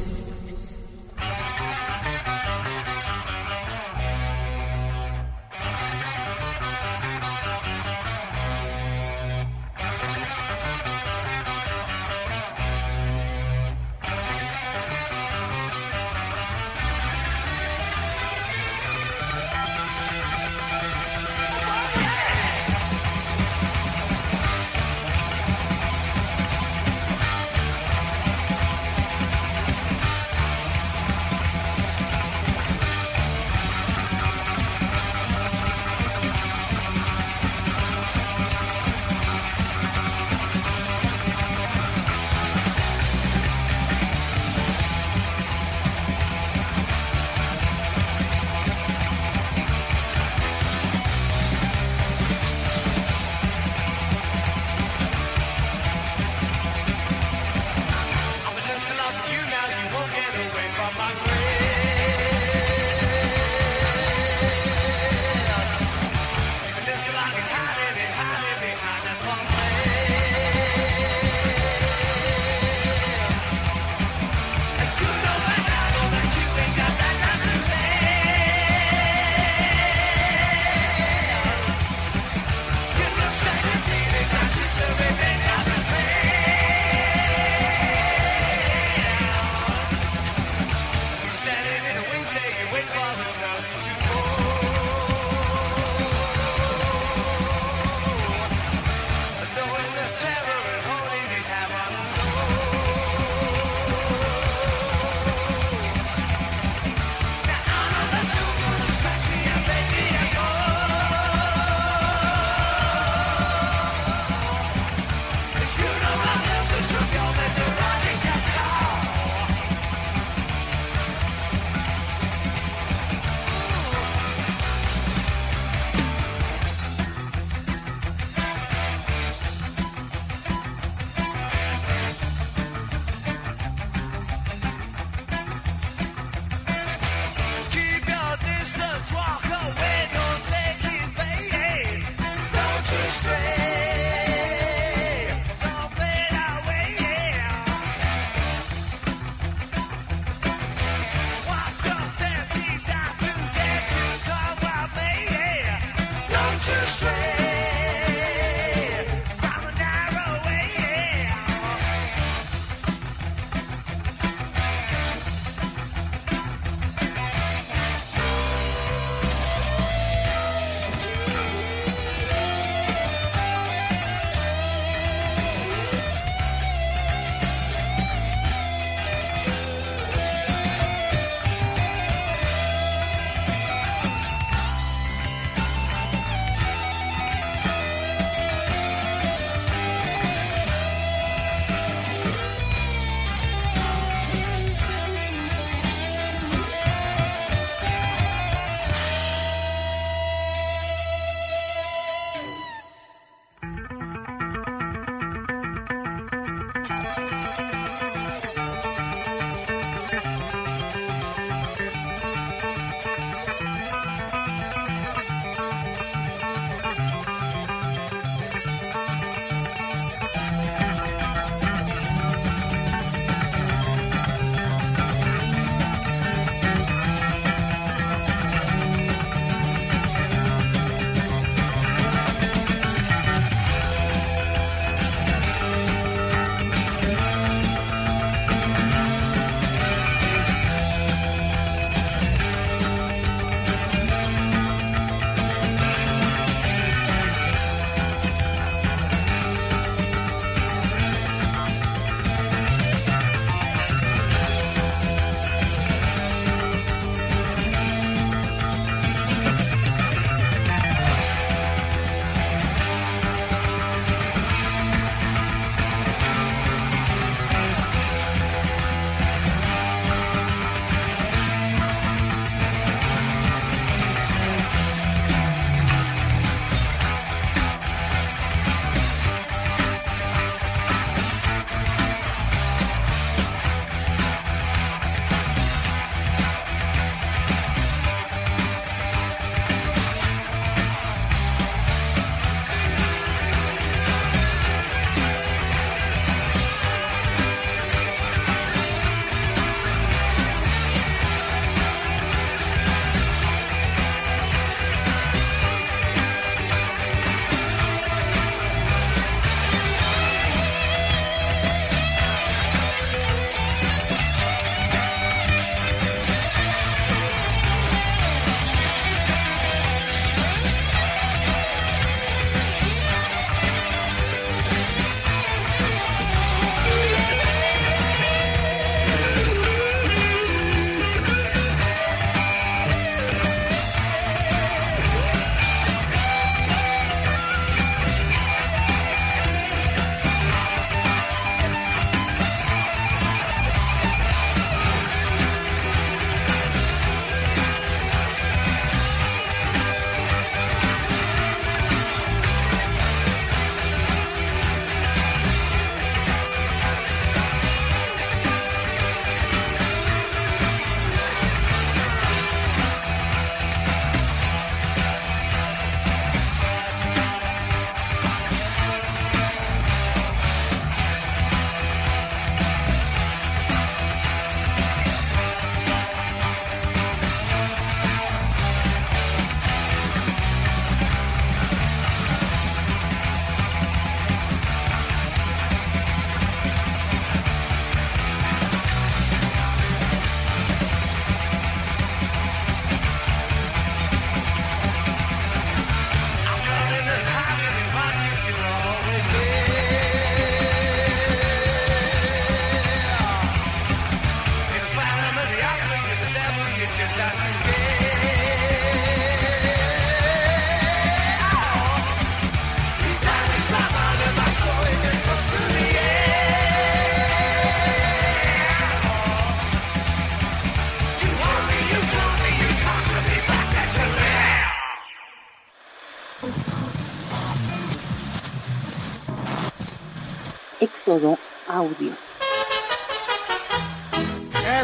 Éxodo Audio.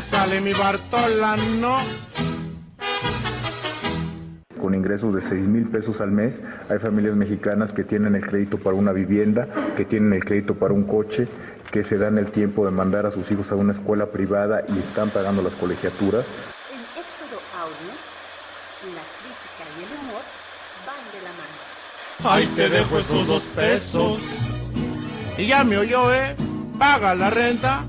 Sale mi Bartola, no. Con ingresos de 6 mil pesos al mes, hay familias mexicanas que tienen el crédito para una vivienda, que tienen el crédito para un coche, que se dan el tiempo de mandar a sus hijos a una escuela privada y están pagando las colegiaturas. En Éxodo Audio, la crítica y el humor van de la mano. Ahí te dejo esos dos pesos. Y ya me oyó, ¿eh? Paga la renta,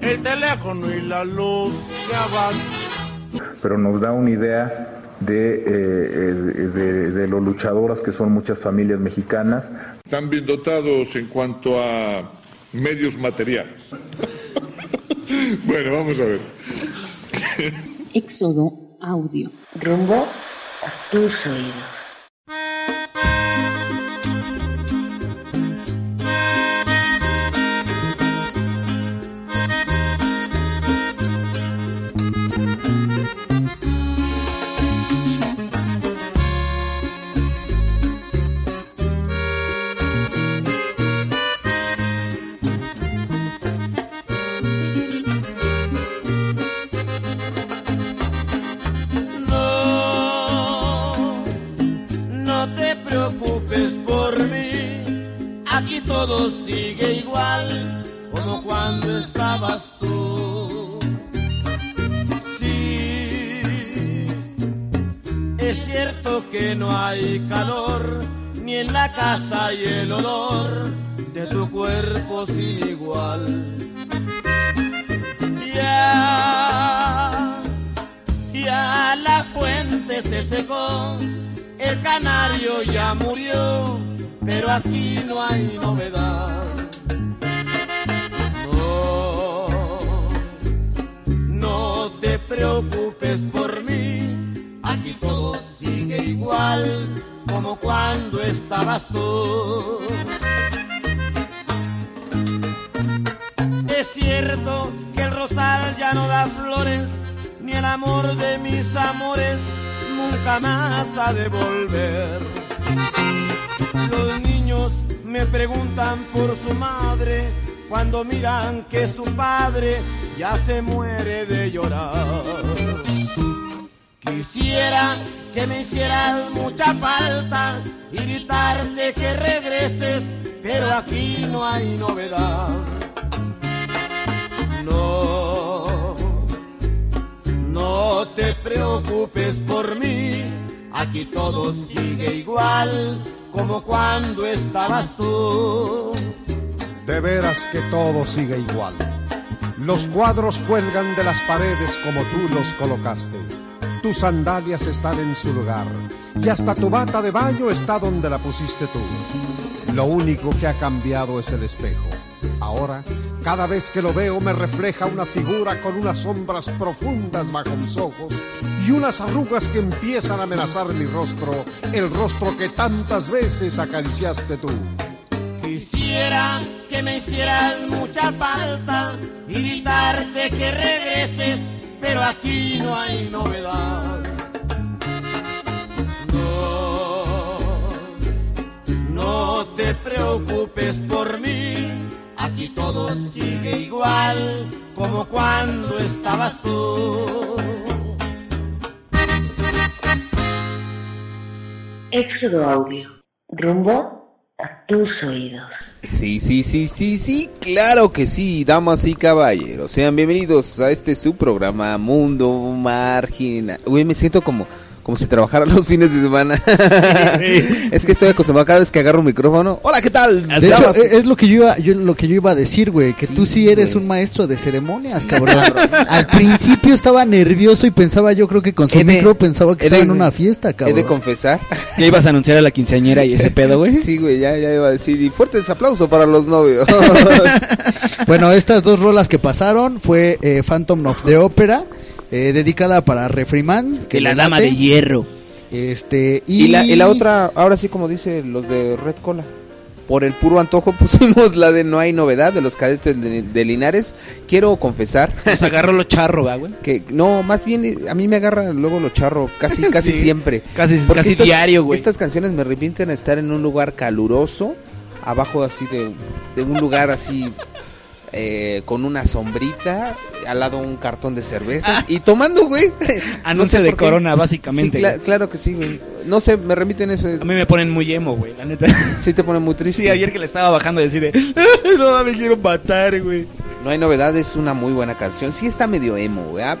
el teléfono y la luz. Ya vas. Pero nos da una idea de, eh, de, de lo luchadoras que son muchas familias mexicanas. Están bien dotados en cuanto a medios materiales. [LAUGHS] bueno, vamos a ver. Éxodo Audio. Rumbo a tus oídos. No hay calor ni en la casa y el olor de tu cuerpo sin igual. Ya ya la fuente se secó, el canario ya murió, pero aquí no hay novedad. No, no te preocupes por mí, aquí todo sigue igual como cuando estabas tú. Es cierto que el rosal ya no da flores, ni el amor de mis amores nunca más ha de volver. Los niños me preguntan por su madre cuando miran que su padre ya se muere de llorar. Quisiera que me hicieras mucha falta y gritarte que regreses, pero aquí no hay novedad. No, no te preocupes por mí, aquí todo sigue igual como cuando estabas tú. De veras que todo sigue igual. Los cuadros cuelgan de las paredes como tú los colocaste. Tus sandalias están en su lugar y hasta tu bata de baño está donde la pusiste tú. Lo único que ha cambiado es el espejo. Ahora, cada vez que lo veo me refleja una figura con unas sombras profundas bajo mis ojos y unas arrugas que empiezan a amenazar mi rostro, el rostro que tantas veces acariciaste tú. Quisiera que me hicieras mucha falta y gritarte que regreses, pero aquí no hay novedad. No, no te preocupes por mí, aquí todo sigue igual como cuando estabas tú. Éxodo Audio. Rumbo a tus oídos. Sí, sí, sí, sí, sí, claro que sí, damas y caballeros. Sean bienvenidos a este su programa Mundo Marginal. Uy, me siento como como si trabajara [LAUGHS] los fines de semana. es que estoy acostumbrado cada vez que agarro un micrófono. Hola, ¿qué tal? De hecho, e- es lo que yo iba, yo, lo que yo iba a decir, güey, que tú sí eres un maestro de ceremonias, cabrón. Al principio estaba nervioso y pensaba, yo creo que con su He de- micro pensaba que he de- estaba en una fiesta, He cabrón. de confesar. ¿Ya ibas a anunciar a la quinceañera y ese [LAUGHS] pedo, güey? Sí, güey, ya, ya iba a decir. Y fuertes aplausos para los novios. [LAUGHS] Bueno, estas dos rolas que pasaron fue eh, Phantom of the Opera, eh, dedicada para Refriman. Que la dama late. de hierro. Este, y, y, la, y la otra, ahora sí como dice los de Red Cola. Por el puro antojo [LAUGHS] pusimos la de No hay novedad de los cadetes de, de Linares. Quiero confesar. [LAUGHS] Nos agarró lo charro, ¿va, güey. Que no, más bien eh, a mí me agarra luego lo charro casi [LAUGHS] casi Sí, siempre. casi- Porque casi diario, güey. Estas canciones me arrepienten estar en un lugar caluroso abajo así de, de un lugar así eh, con una sombrita, al lado un cartón de cervezas y tomando, güey. [LAUGHS] Anuncio sé de. Corona, básicamente, Sí, claro que sí, güey. No sé, me remiten eso. A mí me ponen muy emo, güey, la neta. Sí te pone muy triste. Sí, ayer que le estaba bajando y decide, no, me quiero matar, güey. No hay novedad, es una muy buena canción. Sí está medio emo, güey. ah,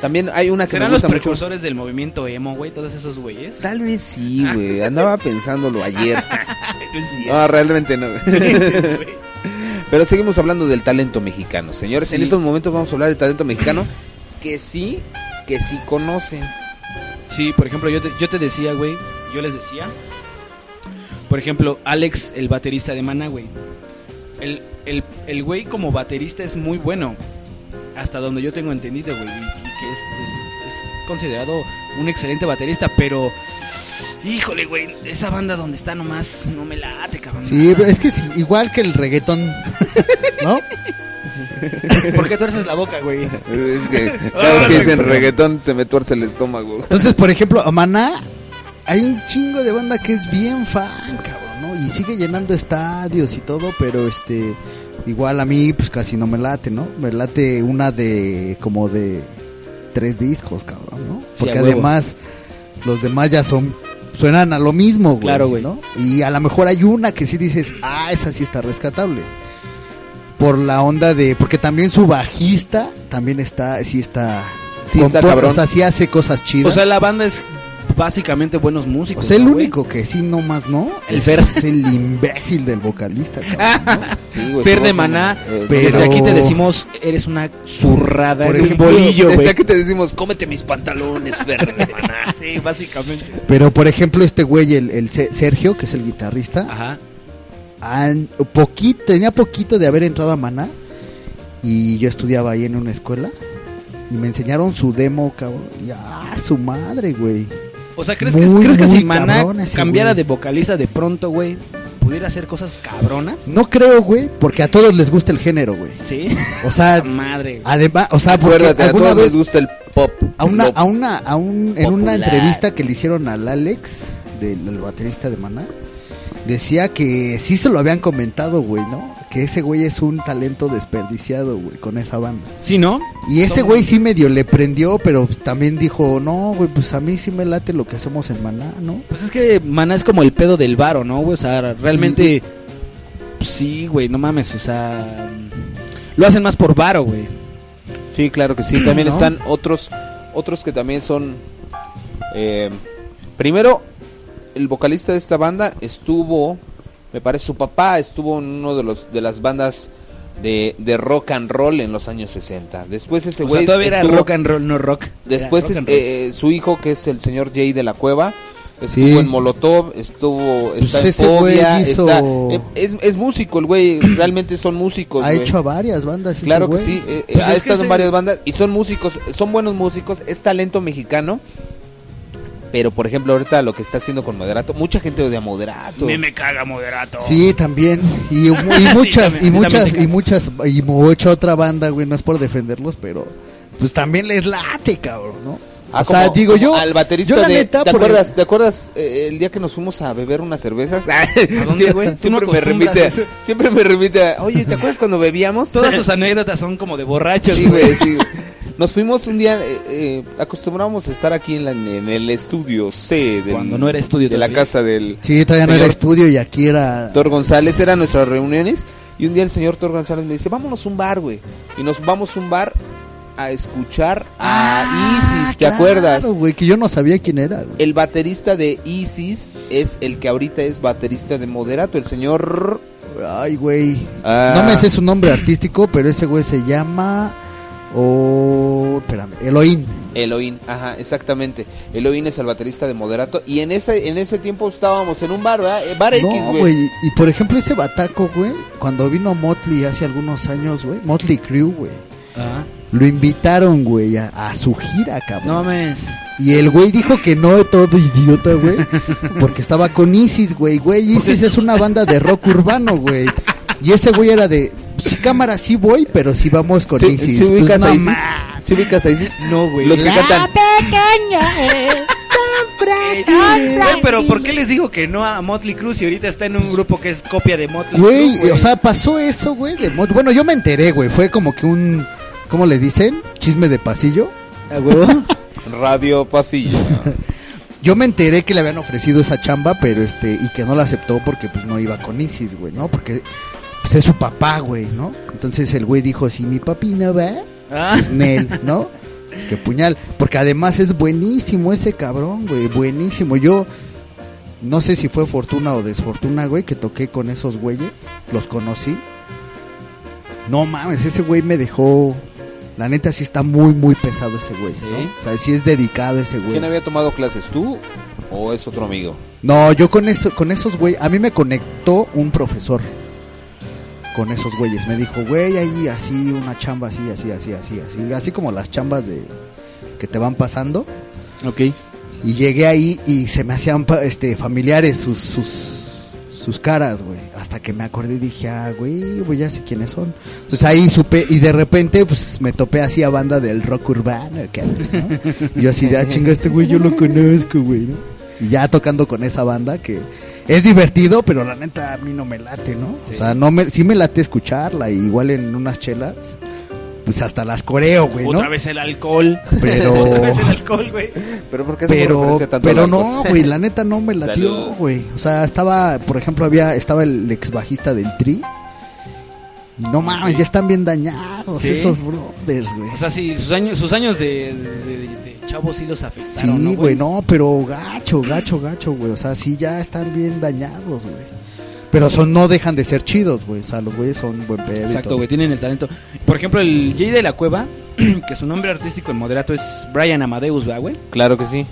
También hay una que me ¿Serán los gusta mucho. precursores del movimiento emo, güey? Todos esos güeyes. Tal vez sí, [LAUGHS] güey. Andaba pensándolo ayer. [LAUGHS] No, realmente no. Pero seguimos hablando del talento mexicano, señores. En Sí. estos momentos vamos a hablar del talento mexicano [CLEARS THROAT] que sí, que sí conocen. Sí, por ejemplo, yo te, yo te decía, güey, yo les decía, por ejemplo, Alex, el baterista de Maná, güey. El, el, el güey como baterista es muy bueno, hasta donde yo tengo entendido, güey, y, y que es, es- es considerado un excelente baterista, pero, híjole, güey, esa banda donde está nomás no me late, cabrón. Sí, es que sí, igual que el reggaetón, [LAUGHS] ¿no? [LAUGHS] ¿Por qué tuerces la boca, güey? Es que [LAUGHS] cada vez que dicen reggaetón se me tuerce el estómago. Entonces, por ejemplo, a Maná hay un chingo de banda que es bien fan, cabrón, ¿no? Y sigue llenando estadios y todo, pero este igual a mí pues casi no me late, ¿no? Me late una de como de tres discos, cabrón, ¿no? Porque además los demás ya son suenan a lo mismo, güey, Claro, güey. ¿no? Y a lo mejor hay una que sí dices, "Ah, esa sí está rescatable." Por la onda de porque también su bajista también está sí está Sí está cabrón. o sea, sí hace cosas chidas. O sea, la banda es básicamente buenos músicos. O sea, el ¿no, único que sí nomás no El es Fer. el imbécil del vocalista, [LAUGHS] cabrón, ¿no? Sí, güey, Fer de Maná, eh, Pero- desde aquí te decimos, eres una zurrada, Por eres un ejemplo, bolillo, Desde güey. aquí te decimos, cómete mis pantalones, Fer de Maná. [LAUGHS] Sí, básicamente. Pero por ejemplo, este güey, el, el Se- Sergio, que es el guitarrista, Ajá. an- poquito, tenía poquito de haber entrado a Maná y yo estudiaba ahí en una escuela y me enseñaron su demo, cabrón. Y ah, su madre, güey. O sea, ¿crees que, ¿crees que si Maná cambiara güey. de vocalista de pronto, güey, pudiera hacer cosas cabronas? No creo, güey, porque a todos les gusta el género, güey. Sí. O sea, [LAUGHS] Madre. además, o sea, porque Acuérdate, a todos vez les gusta el pop. A una, a una, a un, en una entrevista que le hicieron al Alex, del, del baterista de Maná, decía que sí se lo habían comentado, güey, ¿no? Que ese güey es un talento desperdiciado, güey, con esa banda. Sí, ¿no? Y ese güey sí medio le prendió, pero también dijo, no, güey, pues a mí sí me late lo que hacemos en Maná, ¿no? Pues es que Maná es como el pedo del varo, ¿no, güey? O sea, realmente... pues sí, güey, no mames, o sea... Lo hacen más por varo, güey. Sí, claro que sí. [CLEARS THROAT] También ¿No? están otros, otros que también son. eh, primero, el vocalista de esta banda estuvo, me parece, su papá estuvo en uno de los de las bandas de, de rock and roll en los años 60. Después ese güey todavía era estuvo- rock and roll, no rock. Era Después rock es- roll. eh, su hijo, que es el señor Jay de la Cueva, estuvo Sí. en Molotov, estuvo Pues está en ese güey Fobia, hizo- está- eh, es, es músico el güey, [CLEARS THROAT] realmente son músicos. ha güey. hecho a varias bandas ese Claro que sí, eh, Pues ha es estado ese- en varias bandas y son músicos, son buenos músicos, es talento mexicano. Pero por ejemplo, ahorita lo que está haciendo con Moderato, mucha gente odia a Moderato. Me me caga moderato. Sí, también. Y, [LAUGHS] y muchas, también, y muchas, y muchas, y mucha otra banda, güey, no es por defenderlos, pero pues también les late, cabrón, ¿no? Ah, o sea, digo yo, al baterista yo la de neta, ¿Te porque- acuerdas, ¿te acuerdas eh, el día que nos fuimos a beber unas cervezas? ¿A dónde, [LAUGHS] güey? No siempre me remite, siempre me remite, a, "Oye, ¿te acuerdas cuando bebíamos?" Todas tus [LAUGHS] anécdotas son como de borrachos, Sí, güey, sí. Nos fuimos un día, eh, eh, acostumbramos a estar aquí en, la- en el estudio C del- Cuando no era estudio de la casa del Sí, todavía no era estudio y aquí era... Thor González, eran nuestras reuniones. Y un día el señor Thor González me dice, vámonos a un bar, güey. Y nos vamos a un bar a escuchar a Isis, ¿te Ah, claro, acuerdas? güey, que yo no sabía quién era, güey. El baterista de Isis es el que ahorita es baterista de Moderato, el señor... Ay, güey. Ah. No me sé su nombre artístico, pero ese güey se llama... Oh, espérame, Elohim. Elohim, ajá, exactamente. Elohim es el baterista de Moderato. Y en ese, en ese tiempo estábamos en un bar, ¿verdad? Eh, Bar X, No, güey. güey. Y por ejemplo, ese bataco, güey, cuando vino Motley hace algunos años, güey, Motley Crue, güey, Ajá. lo invitaron, güey, a, a su gira, cabrón. No mames. Y el güey dijo que no, todo idiota, güey, porque estaba con Isis, güey. Güey, Isis es una banda de rock urbano, güey. Y ese güey era de, "Sí, cámara, sí voy, pero sí vamos con ¿Sí, Isis. sí Pues, ubicas no a Isis? mames. ¿Sí ubicas a Isis? No, güey. Los que La cantan... pequeña es tan Güey, pero ¿por qué les digo que no a Motley Crue si ahorita está en un grupo que es copia de Motley Güey, Crue? o sea, pasó eso, güey. de mo- Bueno, yo me enteré, güey. Fue como que un. ¿Cómo le dicen? Chisme de pasillo. [LAUGHS] Radio Pasillo. [LAUGHS] Yo me enteré que le habían ofrecido esa chamba, pero este. Y que no la aceptó porque pues no iba con Isis, güey, ¿no? Porque pues, es su papá, güey, ¿no? Entonces el güey dijo: Si mi papi no va, Ah. pues Nel, ¿no? Es que puñal. Porque además es buenísimo ese cabrón, güey. Buenísimo. Yo. No sé si fue fortuna o desfortuna, güey, que toqué con esos güeyes. Los conocí. No mames, ese güey me dejó. La neta sí está muy, muy pesado ese güey. ¿no? O sea, sí es dedicado ese güey. ¿Quién había tomado clases? ¿Tú o es otro amigo? No, yo con eso, con esos güey, a mí me conectó un profesor con esos güeyes. Me dijo, güey, ahí así una chamba así, así, así, así, así, así como las chambas de que te van pasando. Ok. Y llegué ahí y se me hacían este familiares sus sus sus caras, güey. Hasta que me acordé y dije, ah, güey, ya sé quiénes son. Entonces ahí supe y de repente pues me topé así a banda del rock urbano, ¿no? Y yo así de, ah, chinga, este güey yo lo conozco, güey, ¿no? Y ya tocando con esa banda que es divertido, pero la neta a mí no me late, ¿no? O sea, no me, sí me late escucharla, y igual en unas chelas, pues hasta las coreo, güey, ¿no? Otra vez el alcohol. Pero- [LAUGHS] Otra vez el alcohol, güey. Pero ¿por qué hacemos pero tanto pero no güey la neta no me latió güey o sea estaba por ejemplo había estaba el ex bajista del tri no mames ya están bien dañados ¿Sí? esos brothers güey O sea, sí, sus años, sus años de, de, de- de chavos sí los afectaron, sí ¿no, güey no pero gacho gacho gacho güey o sea sí ya están bien dañados güey pero son no dejan de ser chidos güey o sea los güeyes son buen pedo Exacto, güey, tienen el talento. Por ejemplo, el Jay de la Cueva, [CLEARS THROAT] que su nombre artístico en moderato es Brian Amadeus, ¿verdad, güey? Claro que sí.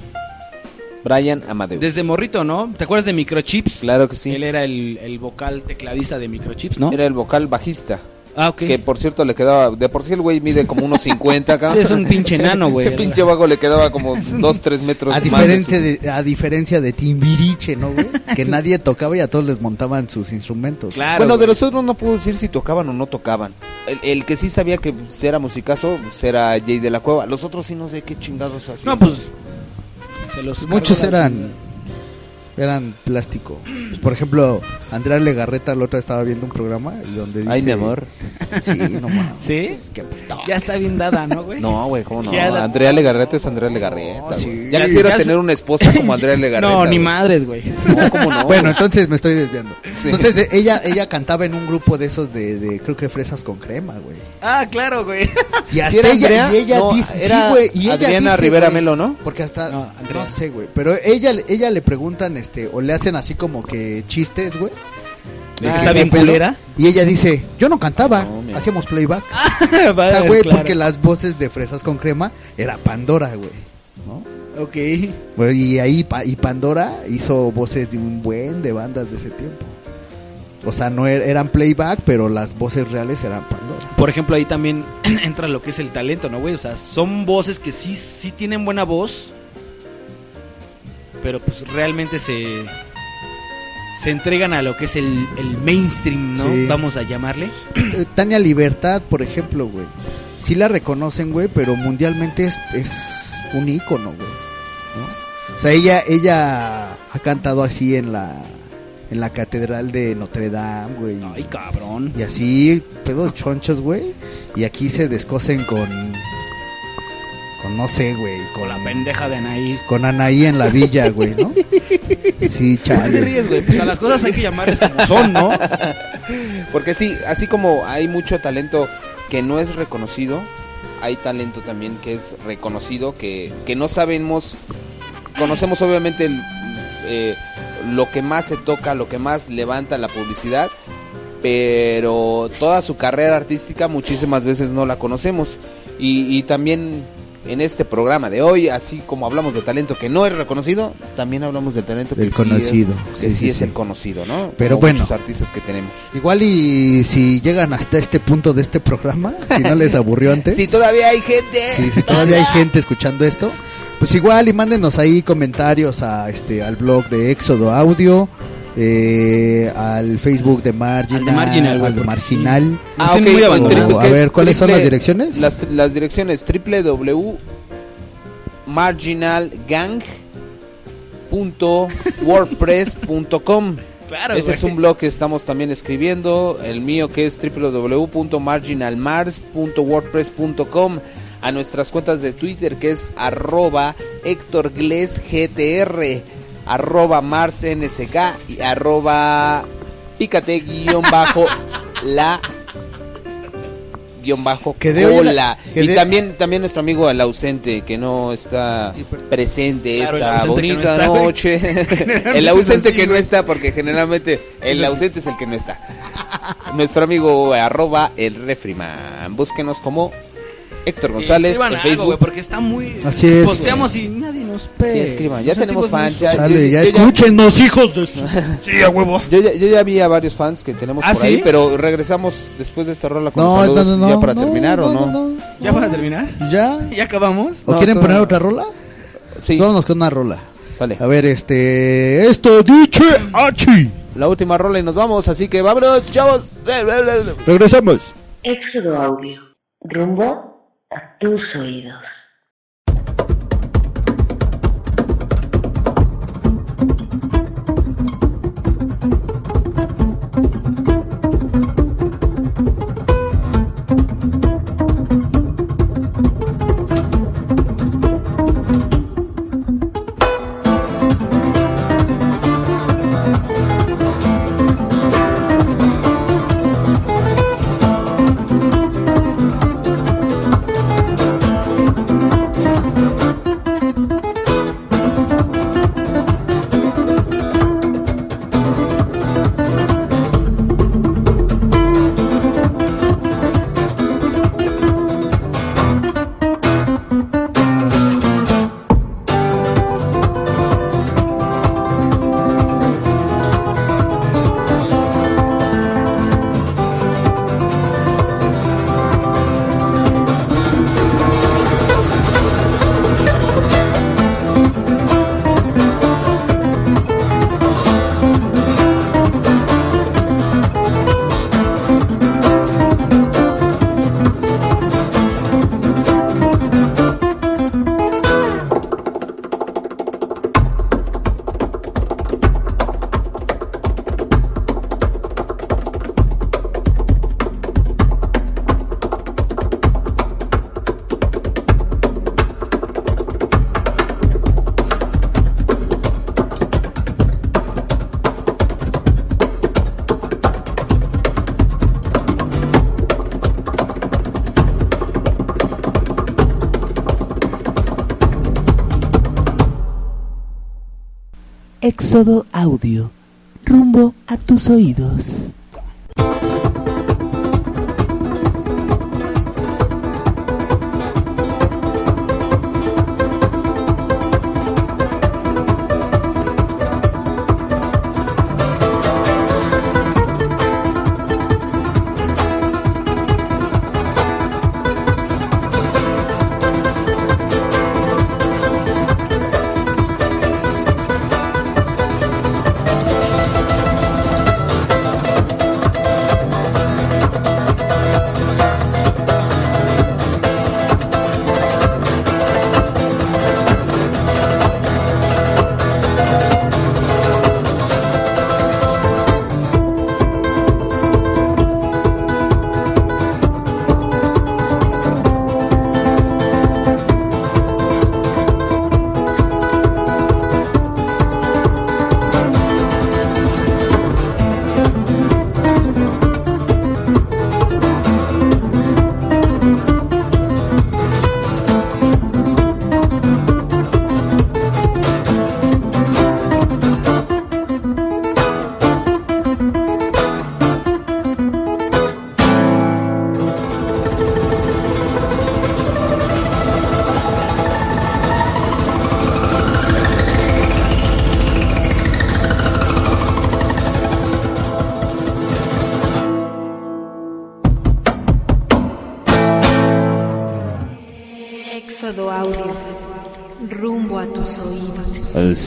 Brian Amadeus. Desde morrito, ¿no? ¿Te acuerdas de Microchips? Claro que sí. Él era el, el vocal tecladista de Microchips, ¿no? Era el vocal bajista. Ah. Que por cierto le quedaba, de por sí el güey mide como unos 50 acá. [LAUGHS] Sí, es un pinche enano, güey. El pinche vago le quedaba como 2, 3 metros a más de diferencia su- de, a diferencia de Timbiriche no güey [LAUGHS] que nadie tocaba y a todos les montaban sus instrumentos bueno, de los otros no puedo decir si tocaban o no tocaban. El, el que sí sabía que pues, era musicazo pues, era Jay de la Cueva. Los otros sí no sé qué chingados hacían. No, pues. Se los Muchos eran eran plástico. Por ejemplo, Andrea Legarreta la otra estaba viendo un programa y donde dice Ay, mi amor. Sí, no mames. [LAUGHS] ¿Sí? Es que Ya está bien dada, ¿no, güey? No, güey, ¿cómo no? Ya Andrea Legarreta es Andrea Legarreta. sí. Ya quisieras Ya tener una esposa como Andrea [LAUGHS] Legarreta. No, ni madres, güey. No, ¿cómo no? Bueno, entonces me estoy desviando. Sí. Entonces eh, ella ella cantaba en un grupo de esos de, de creo que fresas con crema, güey. Ah, claro, güey. Y ¿Sí hasta era ella, Andrea? y ella No, dice, era sí, güey, y ella Adriana dice, Rivera güey, Melo, ¿no? Porque hasta No, no, sé, güey, pero ella ella le preguntan este o le hacen así como que chistes, güey. de Ah, que está bien pelo, culera. Y ella dice, "Yo no cantaba, No, hacíamos playback." [LAUGHS] o O sea, güey, porque las voces de Fresas con Crema era Pandora, güey. ¿no? Ok. Bueno, y ahí Pa- y Pandora hizo voces de un buen de bandas de ese tiempo. O sea, no er- eran playback, pero las voces reales eran Pandora. Por ejemplo, ahí también [CLEARS THROAT] entra lo que es el talento, ¿no, güey? O sea, son voces que sí, sí tienen buena voz, pero pues realmente se se entregan a lo que es el, el mainstream, ¿no? Sí. Vamos a llamarle. Eh, Tania Libertad, por ejemplo, güey. Sí la reconocen, güey, pero mundialmente es, es un ícono, güey. ¿no? O sea, ella, ella ha cantado así en la, en la catedral de Notre Dame, güey. Ay, cabrón. Y así, pedos chonchos, güey. Y aquí se descosen con. Con no sé, güey. Con la pendeja de Anaí. Con Anaí en la villa, güey, ¿no? Sí, ¿Por qué chale. ríes, güey? Pues a las cosas hay que llamarles como son, ¿no? Porque sí, así como hay mucho talento que no es reconocido, hay talento también que es reconocido, que, que no sabemos, conocemos obviamente el, eh, lo que más se toca, lo que más levanta la publicidad, pero toda su carrera artística muchísimas veces no la conocemos. Y, y también en este programa de hoy, así como hablamos de talento que no es reconocido, también hablamos del talento que sí es- conocido. que Sí, sí, sí, es el conocido, ¿no? Pero Como bueno. muchos artistas que tenemos. Igual y si llegan hasta este punto de este programa, [LAUGHS] si no les aburrió antes. Si todavía hay gente. Sí, si todavía hay gente escuchando esto, pues igual y mándenos ahí comentarios a este al blog de Éxodo Audio, eh, al Facebook de Marginal, Al de Marginal, al de Marginal. Ah, Estén ok, muy o A ver, ¿cuáles son las direcciones? Las, las direcciones www marginalgang www.wordpress.com. [LAUGHS] Claro, Ese güey. es un blog que estamos también escribiendo. El mío que es www.marginalmars.wordpress.com. A nuestras cuentas de Twitter que es arroba Héctor Gles GTR, arroba MarsNSK y arroba pícate guion bajo la guion bajo Que de la- y también también nuestro amigo el ausente que no está presente Claro, esta no bonita noche. [LAUGHS] El ausente es así, que no está porque generalmente el ausente es el que no está. Nuestro amigo arroba el refriman. Búsquenos como Héctor González Escriban en algo, Facebook. güey, porque está muy... Así es. Posteamos y nadie pe. Sí, escriban. Ya tenemos fans. Ya, Chale, yo- ya yo escúchenos, hijos de su... [LAUGHS] Sí, a huevo. Yo ya, yo ya vi a varios fans que tenemos ¿Ah, por sí? ahí, pero regresamos después de esta rola con No, los saludos no, no, ya para no, terminar o no, no. no, no. ¿Ya van a terminar? ¿Ya? ¿Ya acabamos? ¿O No, quieren poner no. otra rola? Sí, Vámonos con una rola. sale. A ver, este... Esto dicho... Achi. La última rola y nos vamos, así que vámonos, chavos. Regresamos. Éxodo Audio. Rumbo a tus oídos. Éxodo Audio. Rumbo a tus oídos.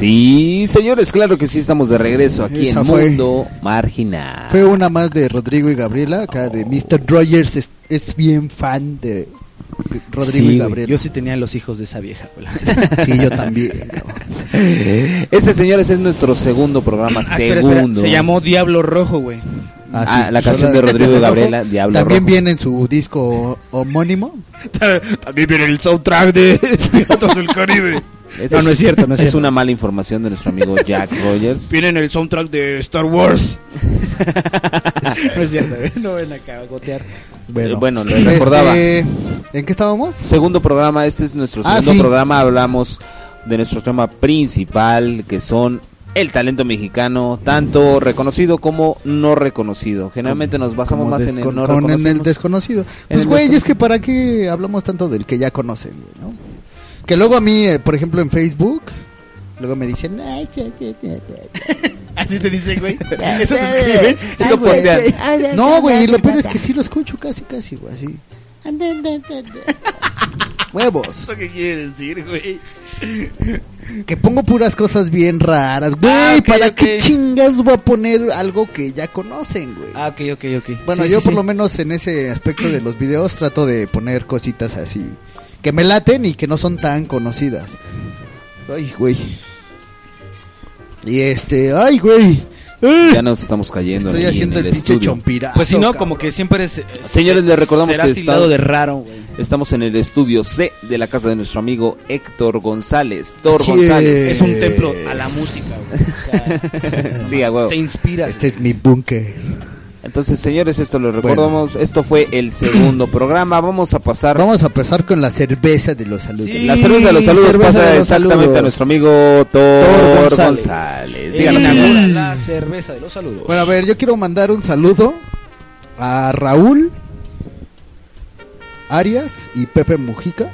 Sí, señores, claro que sí estamos de regreso aquí Esa en fue. Mundo Marginal. Fue una más de Rodrigo y Gabriela, acá de Mr. Rogers es, es bien fan de Rodrigo Sí, y Gabriela. Yo sí tenía los hijos de esa vieja. güey. [LAUGHS] Sí, yo también. [LAUGHS] Este, señores, es nuestro segundo programa. Ah, espera, espera, segundo. Se llamó Diablo Rojo, güey. Ah, la canción de Rodrigo y Gabriela, Diablo También Rojo. viene en su disco homónimo. [LAUGHS] También viene el soundtrack de Piratas del Caribe. Esa No, no es cierto, no es cierto. una mala información de nuestro amigo Jack Rogers. Viene en el soundtrack de Star Wars. [LAUGHS] no es cierto, güey. No ven acá a gotear. Eh, bueno, le recordaba. Este, ¿En qué estábamos? Segundo programa, este es nuestro Ah, segundo sí. programa. Hablamos de nuestro tema principal, que son el talento mexicano, tanto reconocido como no reconocido. Generalmente nos basamos más en el no con- en el reconocido. desconocido. Pues el güey, es que para qué hablamos tanto del que ya conocen, ¿no? Que luego a mí, eh, por ejemplo, en Facebook, luego me dicen, ay, ya, ya, ya, ya". Así te dicen, güey. [LAUGHS] Eso se escriben. Eso postean. No, güey, lo peor es que sí lo escucho casi, casi, güey, así. [LAUGHS] Huevos. ¿Eso qué quiere decir, güey? Que pongo puras cosas bien raras, güey. Ah, ok, ¿Para ok. qué chingas voy a poner algo que ya conocen, güey? Ah, ok, ok, ok. Bueno, Sí, yo sí, por sí. lo menos en ese aspecto de los videos trato de poner cositas así que me laten y que no son tan conocidas. Ay, güey. Y este, ay, güey. Ya nos estamos cayendo. Estoy haciendo en el pinche chompirazo. Pues si no, cabrón. como que siempre es. Señores, les recordamos será que tildado está- de raro, güey. estamos en el estudio C de la casa de nuestro amigo Héctor González. Thor Así González. Es un templo a la música, güey. O sea, [LAUGHS] Sí, a huevo. Te inspiras. Este es mi búnker. Entonces, señores, esto lo recordamos. Esto fue el segundo programa. Vamos a pasar. Vamos a empezar con la cerveza de los saludos. Sí. La cerveza de los saludos pasa los exactamente saludos. a nuestro amigo Thor, González. González. Díganos, señor. la cerveza de los saludos. Bueno, a ver, yo quiero mandar un saludo a Raúl Arias y Pepe Mujica.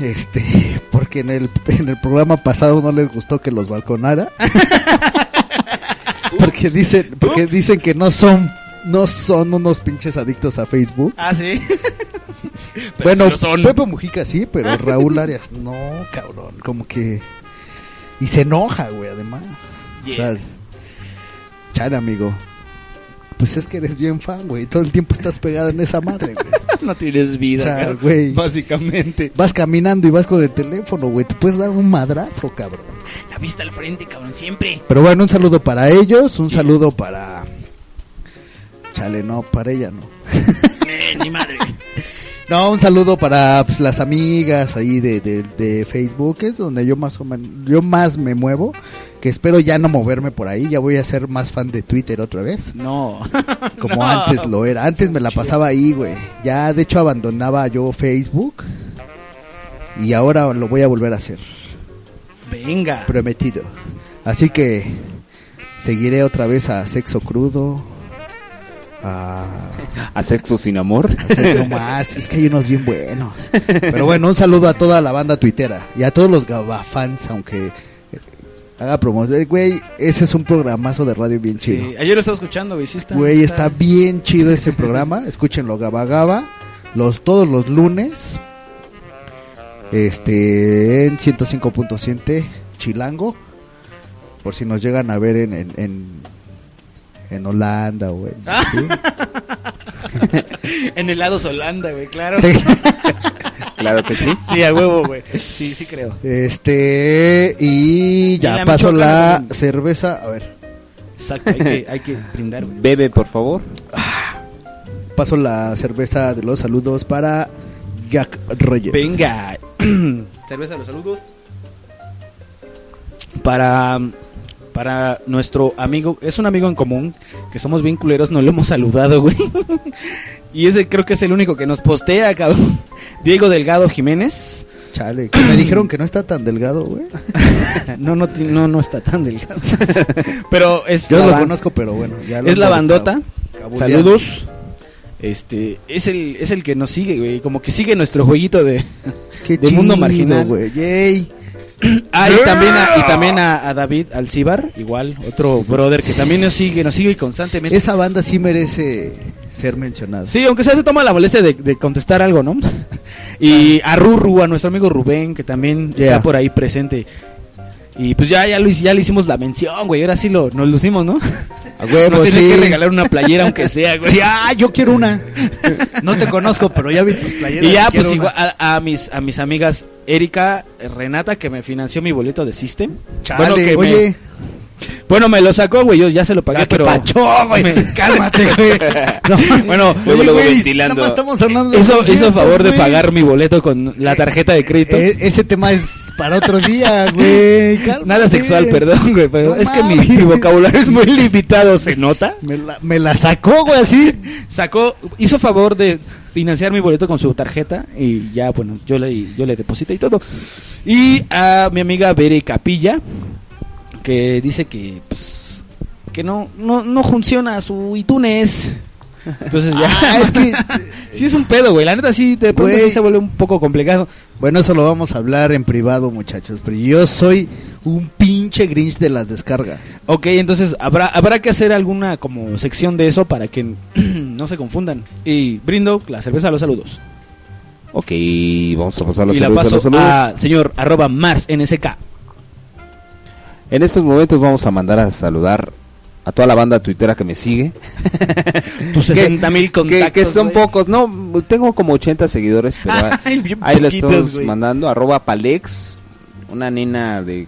Este, [LAUGHS] porque en el, en el programa pasado no les gustó que los balconara. [LAUGHS] [LAUGHS] porque dicen, porque dicen que no son, no son unos pinches adictos a Facebook. Ah, sí. [LAUGHS] Bueno, lo son. Pepe Mujica sí, pero Raúl Arias no, cabrón, como que y se enoja, güey, además. O sea, chale, amigo. Pues es que eres bien fan, güey. Todo el tiempo estás pegado en esa madre, güey. [LAUGHS] No tienes vida, O sea, cabrón. güey. Básicamente. Vas caminando y vas con el teléfono, güey. Te puedes dar un madrazo, cabrón. La vista al frente, cabrón, siempre. Pero bueno, un saludo para ellos, un saludo para... Chale, no, para ella no. [LAUGHS] Eh, ni madre. [LAUGHS] No, un saludo para pues, las amigas ahí de, de, de Facebook, es donde yo más o menos, yo más me muevo, que espero ya no moverme por ahí, ya voy a ser más fan de Twitter otra vez, No. [LAUGHS] como No. antes lo era, antes me la pasaba ahí, güey, ya de hecho abandonaba yo Facebook y ahora lo voy a volver a hacer, Venga. prometido, así que seguiré otra vez a Sexo Crudo, a... A sexo sin amor. hacer no [LAUGHS] más, es que hay unos bien buenos. Pero bueno, un saludo a toda la banda tuitera y a todos los Gabafans, aunque haga promoción. Güey, ese es un programazo de radio bien chido. Sí, ayer lo estaba escuchando, güey. Güey, está bien chido ese [LAUGHS] programa. Escúchenlo, Gaba Gaba. Los, todos los lunes. Este, en 105.7 Chilango. Por si nos llegan a ver en, en, en, en Holanda en. [LAUGHS] ¿sí? en helados Holanda, güey, claro. [LAUGHS] Claro que sí. Sí, a huevo, güey. Sí, sí creo. Este, y ya la paso la cerveza. A ver, Exacto, hay que, hay que brindar, güey. Bebe, por favor. paso la cerveza de los saludos para Jack Rogers. Venga. [CLEARS THROAT] Cerveza, los saludos. Para, para nuestro amigo, es un amigo en común, que somos bien culeros, no lo hemos saludado, güey. Y ese creo que es el único que nos postea, cabrón. [LAUGHS] Diego Delgado Jiménez. Chale, que me dijeron que no está tan delgado, güey. [LAUGHS] No, no, no, no está tan delgado. [LAUGHS] Pero es Yo la lo conozco, pero bueno. ya lo es la ando bandota. Saludos. Este, es el, es el que nos sigue, güey. Como que sigue nuestro jueguito de, Qué de mundo marginal. güey. Yay. [CLEARS THROAT] Ah, y también, a, y también a, a David Alcibar, igual, otro brother que también nos sigue, nos sigue constantemente. Esa banda sí merece ser mencionada. Sí, aunque sea se toma la molestia de, de contestar algo, ¿no? [LAUGHS] Y a Ruru, a nuestro amigo Rubén, que también Yeah. está por ahí presente. Y pues ya, ya, lo, hic- ya le hicimos la mención, güey. Ahora sí lo, nos lucimos, ¿no? [LAUGHS] A huevo, Nos sí. que regalar una playera aunque sea, güey. Ah, yo quiero una. No te conozco, pero ya vi tus playeras. Y ya, pues igual a, a mis, a mis amigas Erika, Renata, que me financió mi boleto de System. Chale, que me- oye. Bueno, me lo sacó, güey, yo ya se lo pagué, Ya, ¿qué pero... güey? [LAUGHS] Me- Cálmate, güey. [LAUGHS] No, Bueno, Luego, ventilando. nada más estamos hablando de hizo, hizo favor de pagar mi boleto con la tarjeta de crédito. Eh, ese tema es para otro día, güey. [LAUGHS] Nada sexual, perdón, güey, pero No es que mi, vocabulario es muy limitado, ¿se nota? Me la, me la sacó, güey, así. Sacó, hizo favor de financiar mi boleto con su tarjeta y ya, bueno, yo le, yo le deposité y todo. Y a mi amiga Bere Capilla, que dice que, pues, que no, no, no funciona su iTunes. Entonces ya, [LAUGHS] Ah, [LAUGHS] es que- sí es un pedo, güey. La neta sí, de pronto Güey. sí se vuelve un poco complicado. Bueno, eso lo vamos a hablar en privado, muchachos. Pero yo soy un pinche grinch de las descargas. Ok, entonces habrá, habrá que hacer alguna como sección de eso para que [CLEARS THROAT] no se confundan. Y brindo la cerveza a los saludos. Ok, vamos a pasar los y la saludos a paso los saludos. al señor arroba Mars NSK. En estos momentos vamos a mandar a saludar a toda la banda tuitera que me sigue. [LAUGHS] Tus Que- 60 mil que, contactos. que son güey. pocos, no, tengo como 80 seguidores, pero [LAUGHS] Ay, ahí lo poquitos, estamos güey. mandando. Arroba Palex, una nena de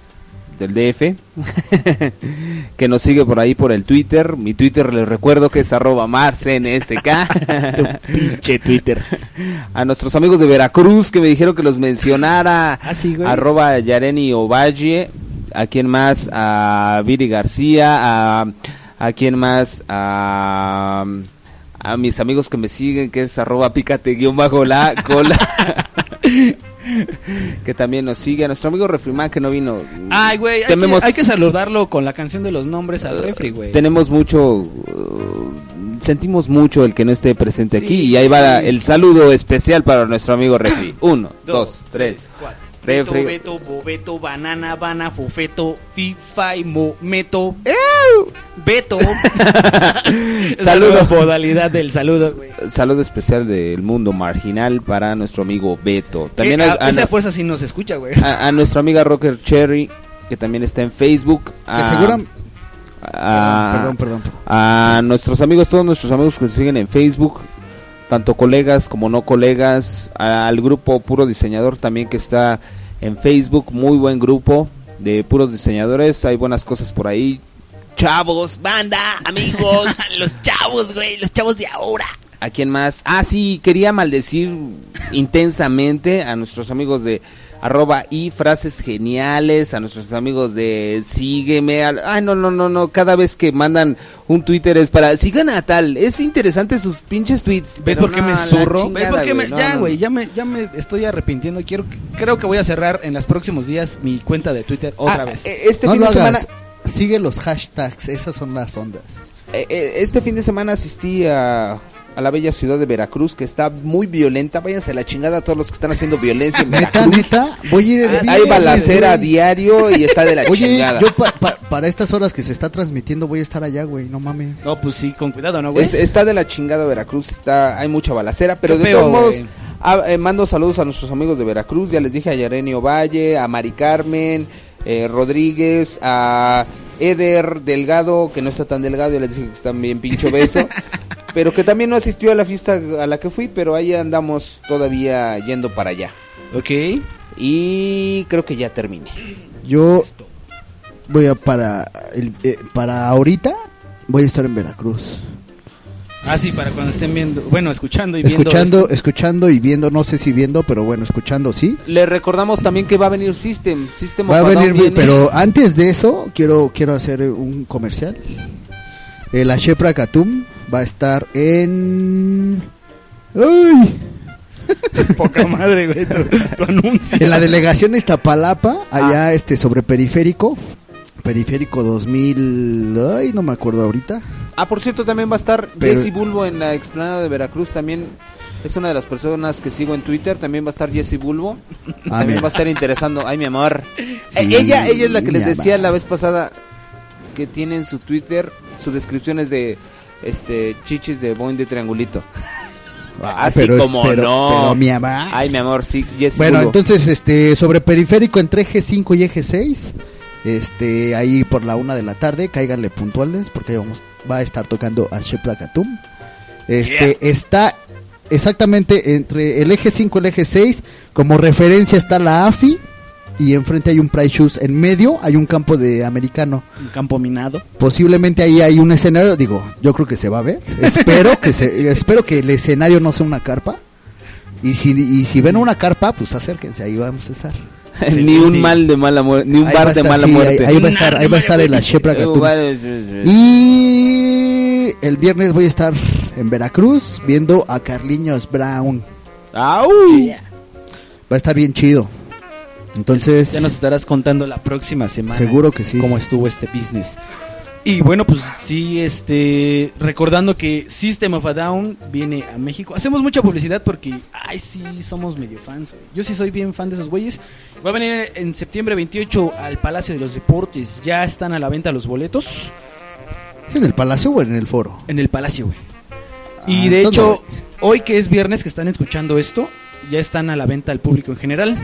del DF, [LAUGHS] que nos sigue por ahí por el Twitter. Mi Twitter les recuerdo que es arroba marsnsk. Pinche Twitter. A nuestros amigos de Veracruz que me dijeron que los mencionara. Ah, sí, güey. Arroba Yareni Ovalle. ¿A quién más? A Viri García. A, ¿A quién más? A, a mis amigos que me siguen, que es arroba pícate guion bajo la cola. [LAUGHS] que también nos sigue. A nuestro amigo Refrimán que no vino. Ay, güey, hay, Tenemos- que, hay que saludarlo con la canción de los nombres al refri, güey. Tenemos mucho, uh, sentimos mucho el que no esté presente Sí. aquí y ahí va el saludo especial para nuestro amigo Refri. [CLEARS THROAT] Uno, dos, tres. cuatro. Refri. Beto, Beto, Bobeto, Banana, Bana, Fufeto, FIFA y Mometo. Beto. [LAUGHS] Saludo. Saludo. Modalidad del saludo, güey. Saludo especial del mundo marginal para nuestro amigo Beto. También Que a, esa fuerza sí nos escucha, güey. a- a nuestra amiga Rocker Cherry que también está en Facebook. Que A, Perdón, perdón, perdón. a nuestros amigos, todos nuestros amigos que siguen en Facebook, tanto colegas como no colegas, al grupo Puro Diseñador también que está en Facebook, muy buen grupo de puros diseñadores, hay buenas cosas por ahí. Chavos, banda, amigos, [LAUGHS] los chavos, güey, los chavos de ahora. ¿A quién más? Ah, sí, quería maldecir intensamente a nuestros amigos de arroba y frases geniales, a nuestros amigos de sígueme. al- Ay, no, no, no, no, cada vez que mandan un Twitter es para, sigan a tal, es interesante sus pinches tweets. ¿Ves pero por qué no, me zurro? ¿Ves por qué me.? no, ya, güey, no. ya me, ya me estoy arrepintiendo. Quiero, creo que voy a cerrar en los próximos días mi cuenta de Twitter otra Ah, vez. eh, Este no fin lo de semana. Sigue los hashtags, esas son las ondas. eh, eh, este fin de semana asistí a, a la bella ciudad de Veracruz que está muy violenta. Váyanse a la chingada a todos los que están haciendo violencia en [LAUGHS] Neta, Veracruz. neta, voy a ir el Hay viernes, balacera a güey. diario y está de la [LAUGHS] Oye, chingada. yo pa- pa- para estas horas que se está transmitiendo voy a estar allá, güey, no mames. No, pues sí, con cuidado, ¿no, güey? Es- está de la chingada Veracruz, está, hay mucha balacera, pero Qué de todos modos, ah, eh, mando saludos a nuestros amigos de Veracruz, ya les dije a Yarenio Valle, a Mari Carmen, eh, Rodríguez, a Eder Delgado, que no está tan delgado, ya les dije que está bien pincho beso, [LAUGHS] pero que también no asistió a la fiesta a la que fui, pero ahí andamos todavía yendo para allá. Ok. Y creo que ya terminé. Yo voy a para el, eh, para ahorita voy a estar en Veracruz. Ah, sí, para cuando estén viendo. Bueno, escuchando y viendo. Escuchando, esto. escuchando y viendo, no sé si viendo, pero bueno, escuchando, sí. Le recordamos también que va a venir System, System Va a venir, viene. pero antes de eso quiero quiero hacer un comercial. Eh, la Shepra Katum va a estar en ¡Ay! [LAUGHS] Poca madre, güey, tu, tu anuncio. en la delegación Iztapalapa, allá este sobre periférico, periférico 2000, ay, no me acuerdo ahorita. Ah, por cierto, también va a estar Pero- Jesse Bulbo en la explanada de Veracruz. También es una de las personas que sigo en Twitter. También va a estar Jesse Bulbo. Ah, [LAUGHS] también mira. va a estar interesando. Ay, mi amor. Sí, Eh, ella, ella es la que les decía amor. la vez pasada que tiene en su Twitter su descripción es de este chichis de Boing de triangulito. [LAUGHS] Ah, Así pero como pero- no. pero mi amor. Ay, mi amor, sí, Jesse Bueno, Bulbo. entonces este sobre periférico entre eje 5 y eje 6 Este, ahí por la una de la tarde, cáiganle puntuales porque vamos, va a estar tocando a Shepra Katum. Este, está exactamente entre el eje 5 y el eje 6. Como referencia está la AFI. Y enfrente hay un Price Shoes. En medio hay un campo de americano. Un campo minado. Posiblemente ahí hay un escenario. Digo, yo creo que se va a ver. Espero que se, [LAUGHS] espero que el escenario no sea una carpa. Y si, y si ven una carpa, pues acérquense, ahí vamos a estar. [LAUGHS] ni un mal de mala muerte, ni un Ahí bar de mala sí, muerte. Ahí, ahí va a estar, ahí va a estar en la Shepra Y el viernes voy a estar en Veracruz viendo a Carliños Brown. ¡Au! Va a estar bien chido. Entonces, Ya nos estarás contando la próxima semana. Seguro que sí. Cómo estuvo este business. Y bueno, pues sí, este, recordando que System of a Down viene a México. Hacemos mucha publicidad porque, ay, sí, somos medio fans. güey. Yo sí soy bien fan de esos güeyes. Va a venir en septiembre 28 al Palacio de los Deportes. Ya están a la venta los boletos ¿es en el Palacio o en el Foro? en el Palacio, güey. Ah, Y de entonces hecho, hoy que es viernes que están escuchando esto, ya están a la venta al público en general.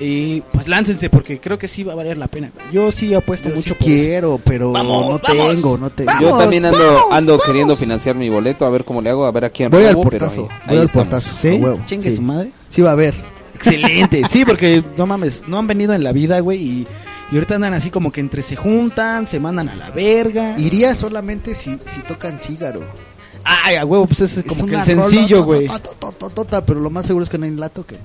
Y pues láncense porque creo que sí va a valer la pena. Yo sí apuesto Yo mucho sí por eso. quiero, pero Vamos, no vamos, tengo, no tengo. Yo también ando, ando queriendo financiar mi boleto, a ver cómo le hago, a ver a quién Voy al robo, pero portazo, ahí- voy ahí al estamos. portazo. ¿Sí? Chingue sí. su madre. Sí va a haber. Excelente. Sí, porque [LAUGHS] no mames, no han venido en la vida, güey. Y, y ahorita andan así como que entre se juntan, se mandan a la verga. Iría solamente si, si tocan Cígaro. Ay, a huevo, pues ese es como que el sencillo, rola güey. tototototota, Pero lo más seguro es que no hay la toquen.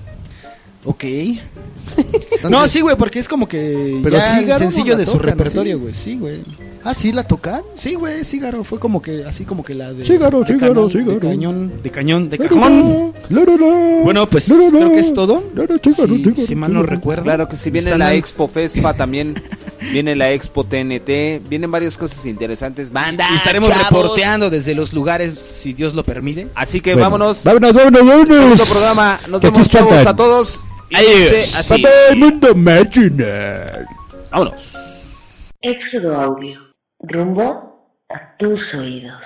Ok. Entonces- no, sí, güey, porque es como que Pero ya sencillo no de su repertorio, ¿sí? güey. Sí, güey. Ah, sí, la tocan. Sí, güey, Cígaro fue como que así como que la de de Cígaro, cañón, Cígaro. de cañón, de cañón, de cajón. Bueno, pues La, la, la. creo que es todo. La, la, Cígaro, Si, mal no recuerdo. Claro que si [LAUGHS] viene la Expo Fespa también, viene la Expo TNT, vienen varias cosas interesantes. Banda, Y estaremos chavos. reporteando desde los lugares, si Dios lo permite. Así que Bueno, vámonos. Vámonos, vámonos, vámonos. Segundo programa. Nos vemos chavos a todos. Y Adiós. dice así. El mundo marginal. Vámonos. Éxodo Audio. Rumbo a tus oídos.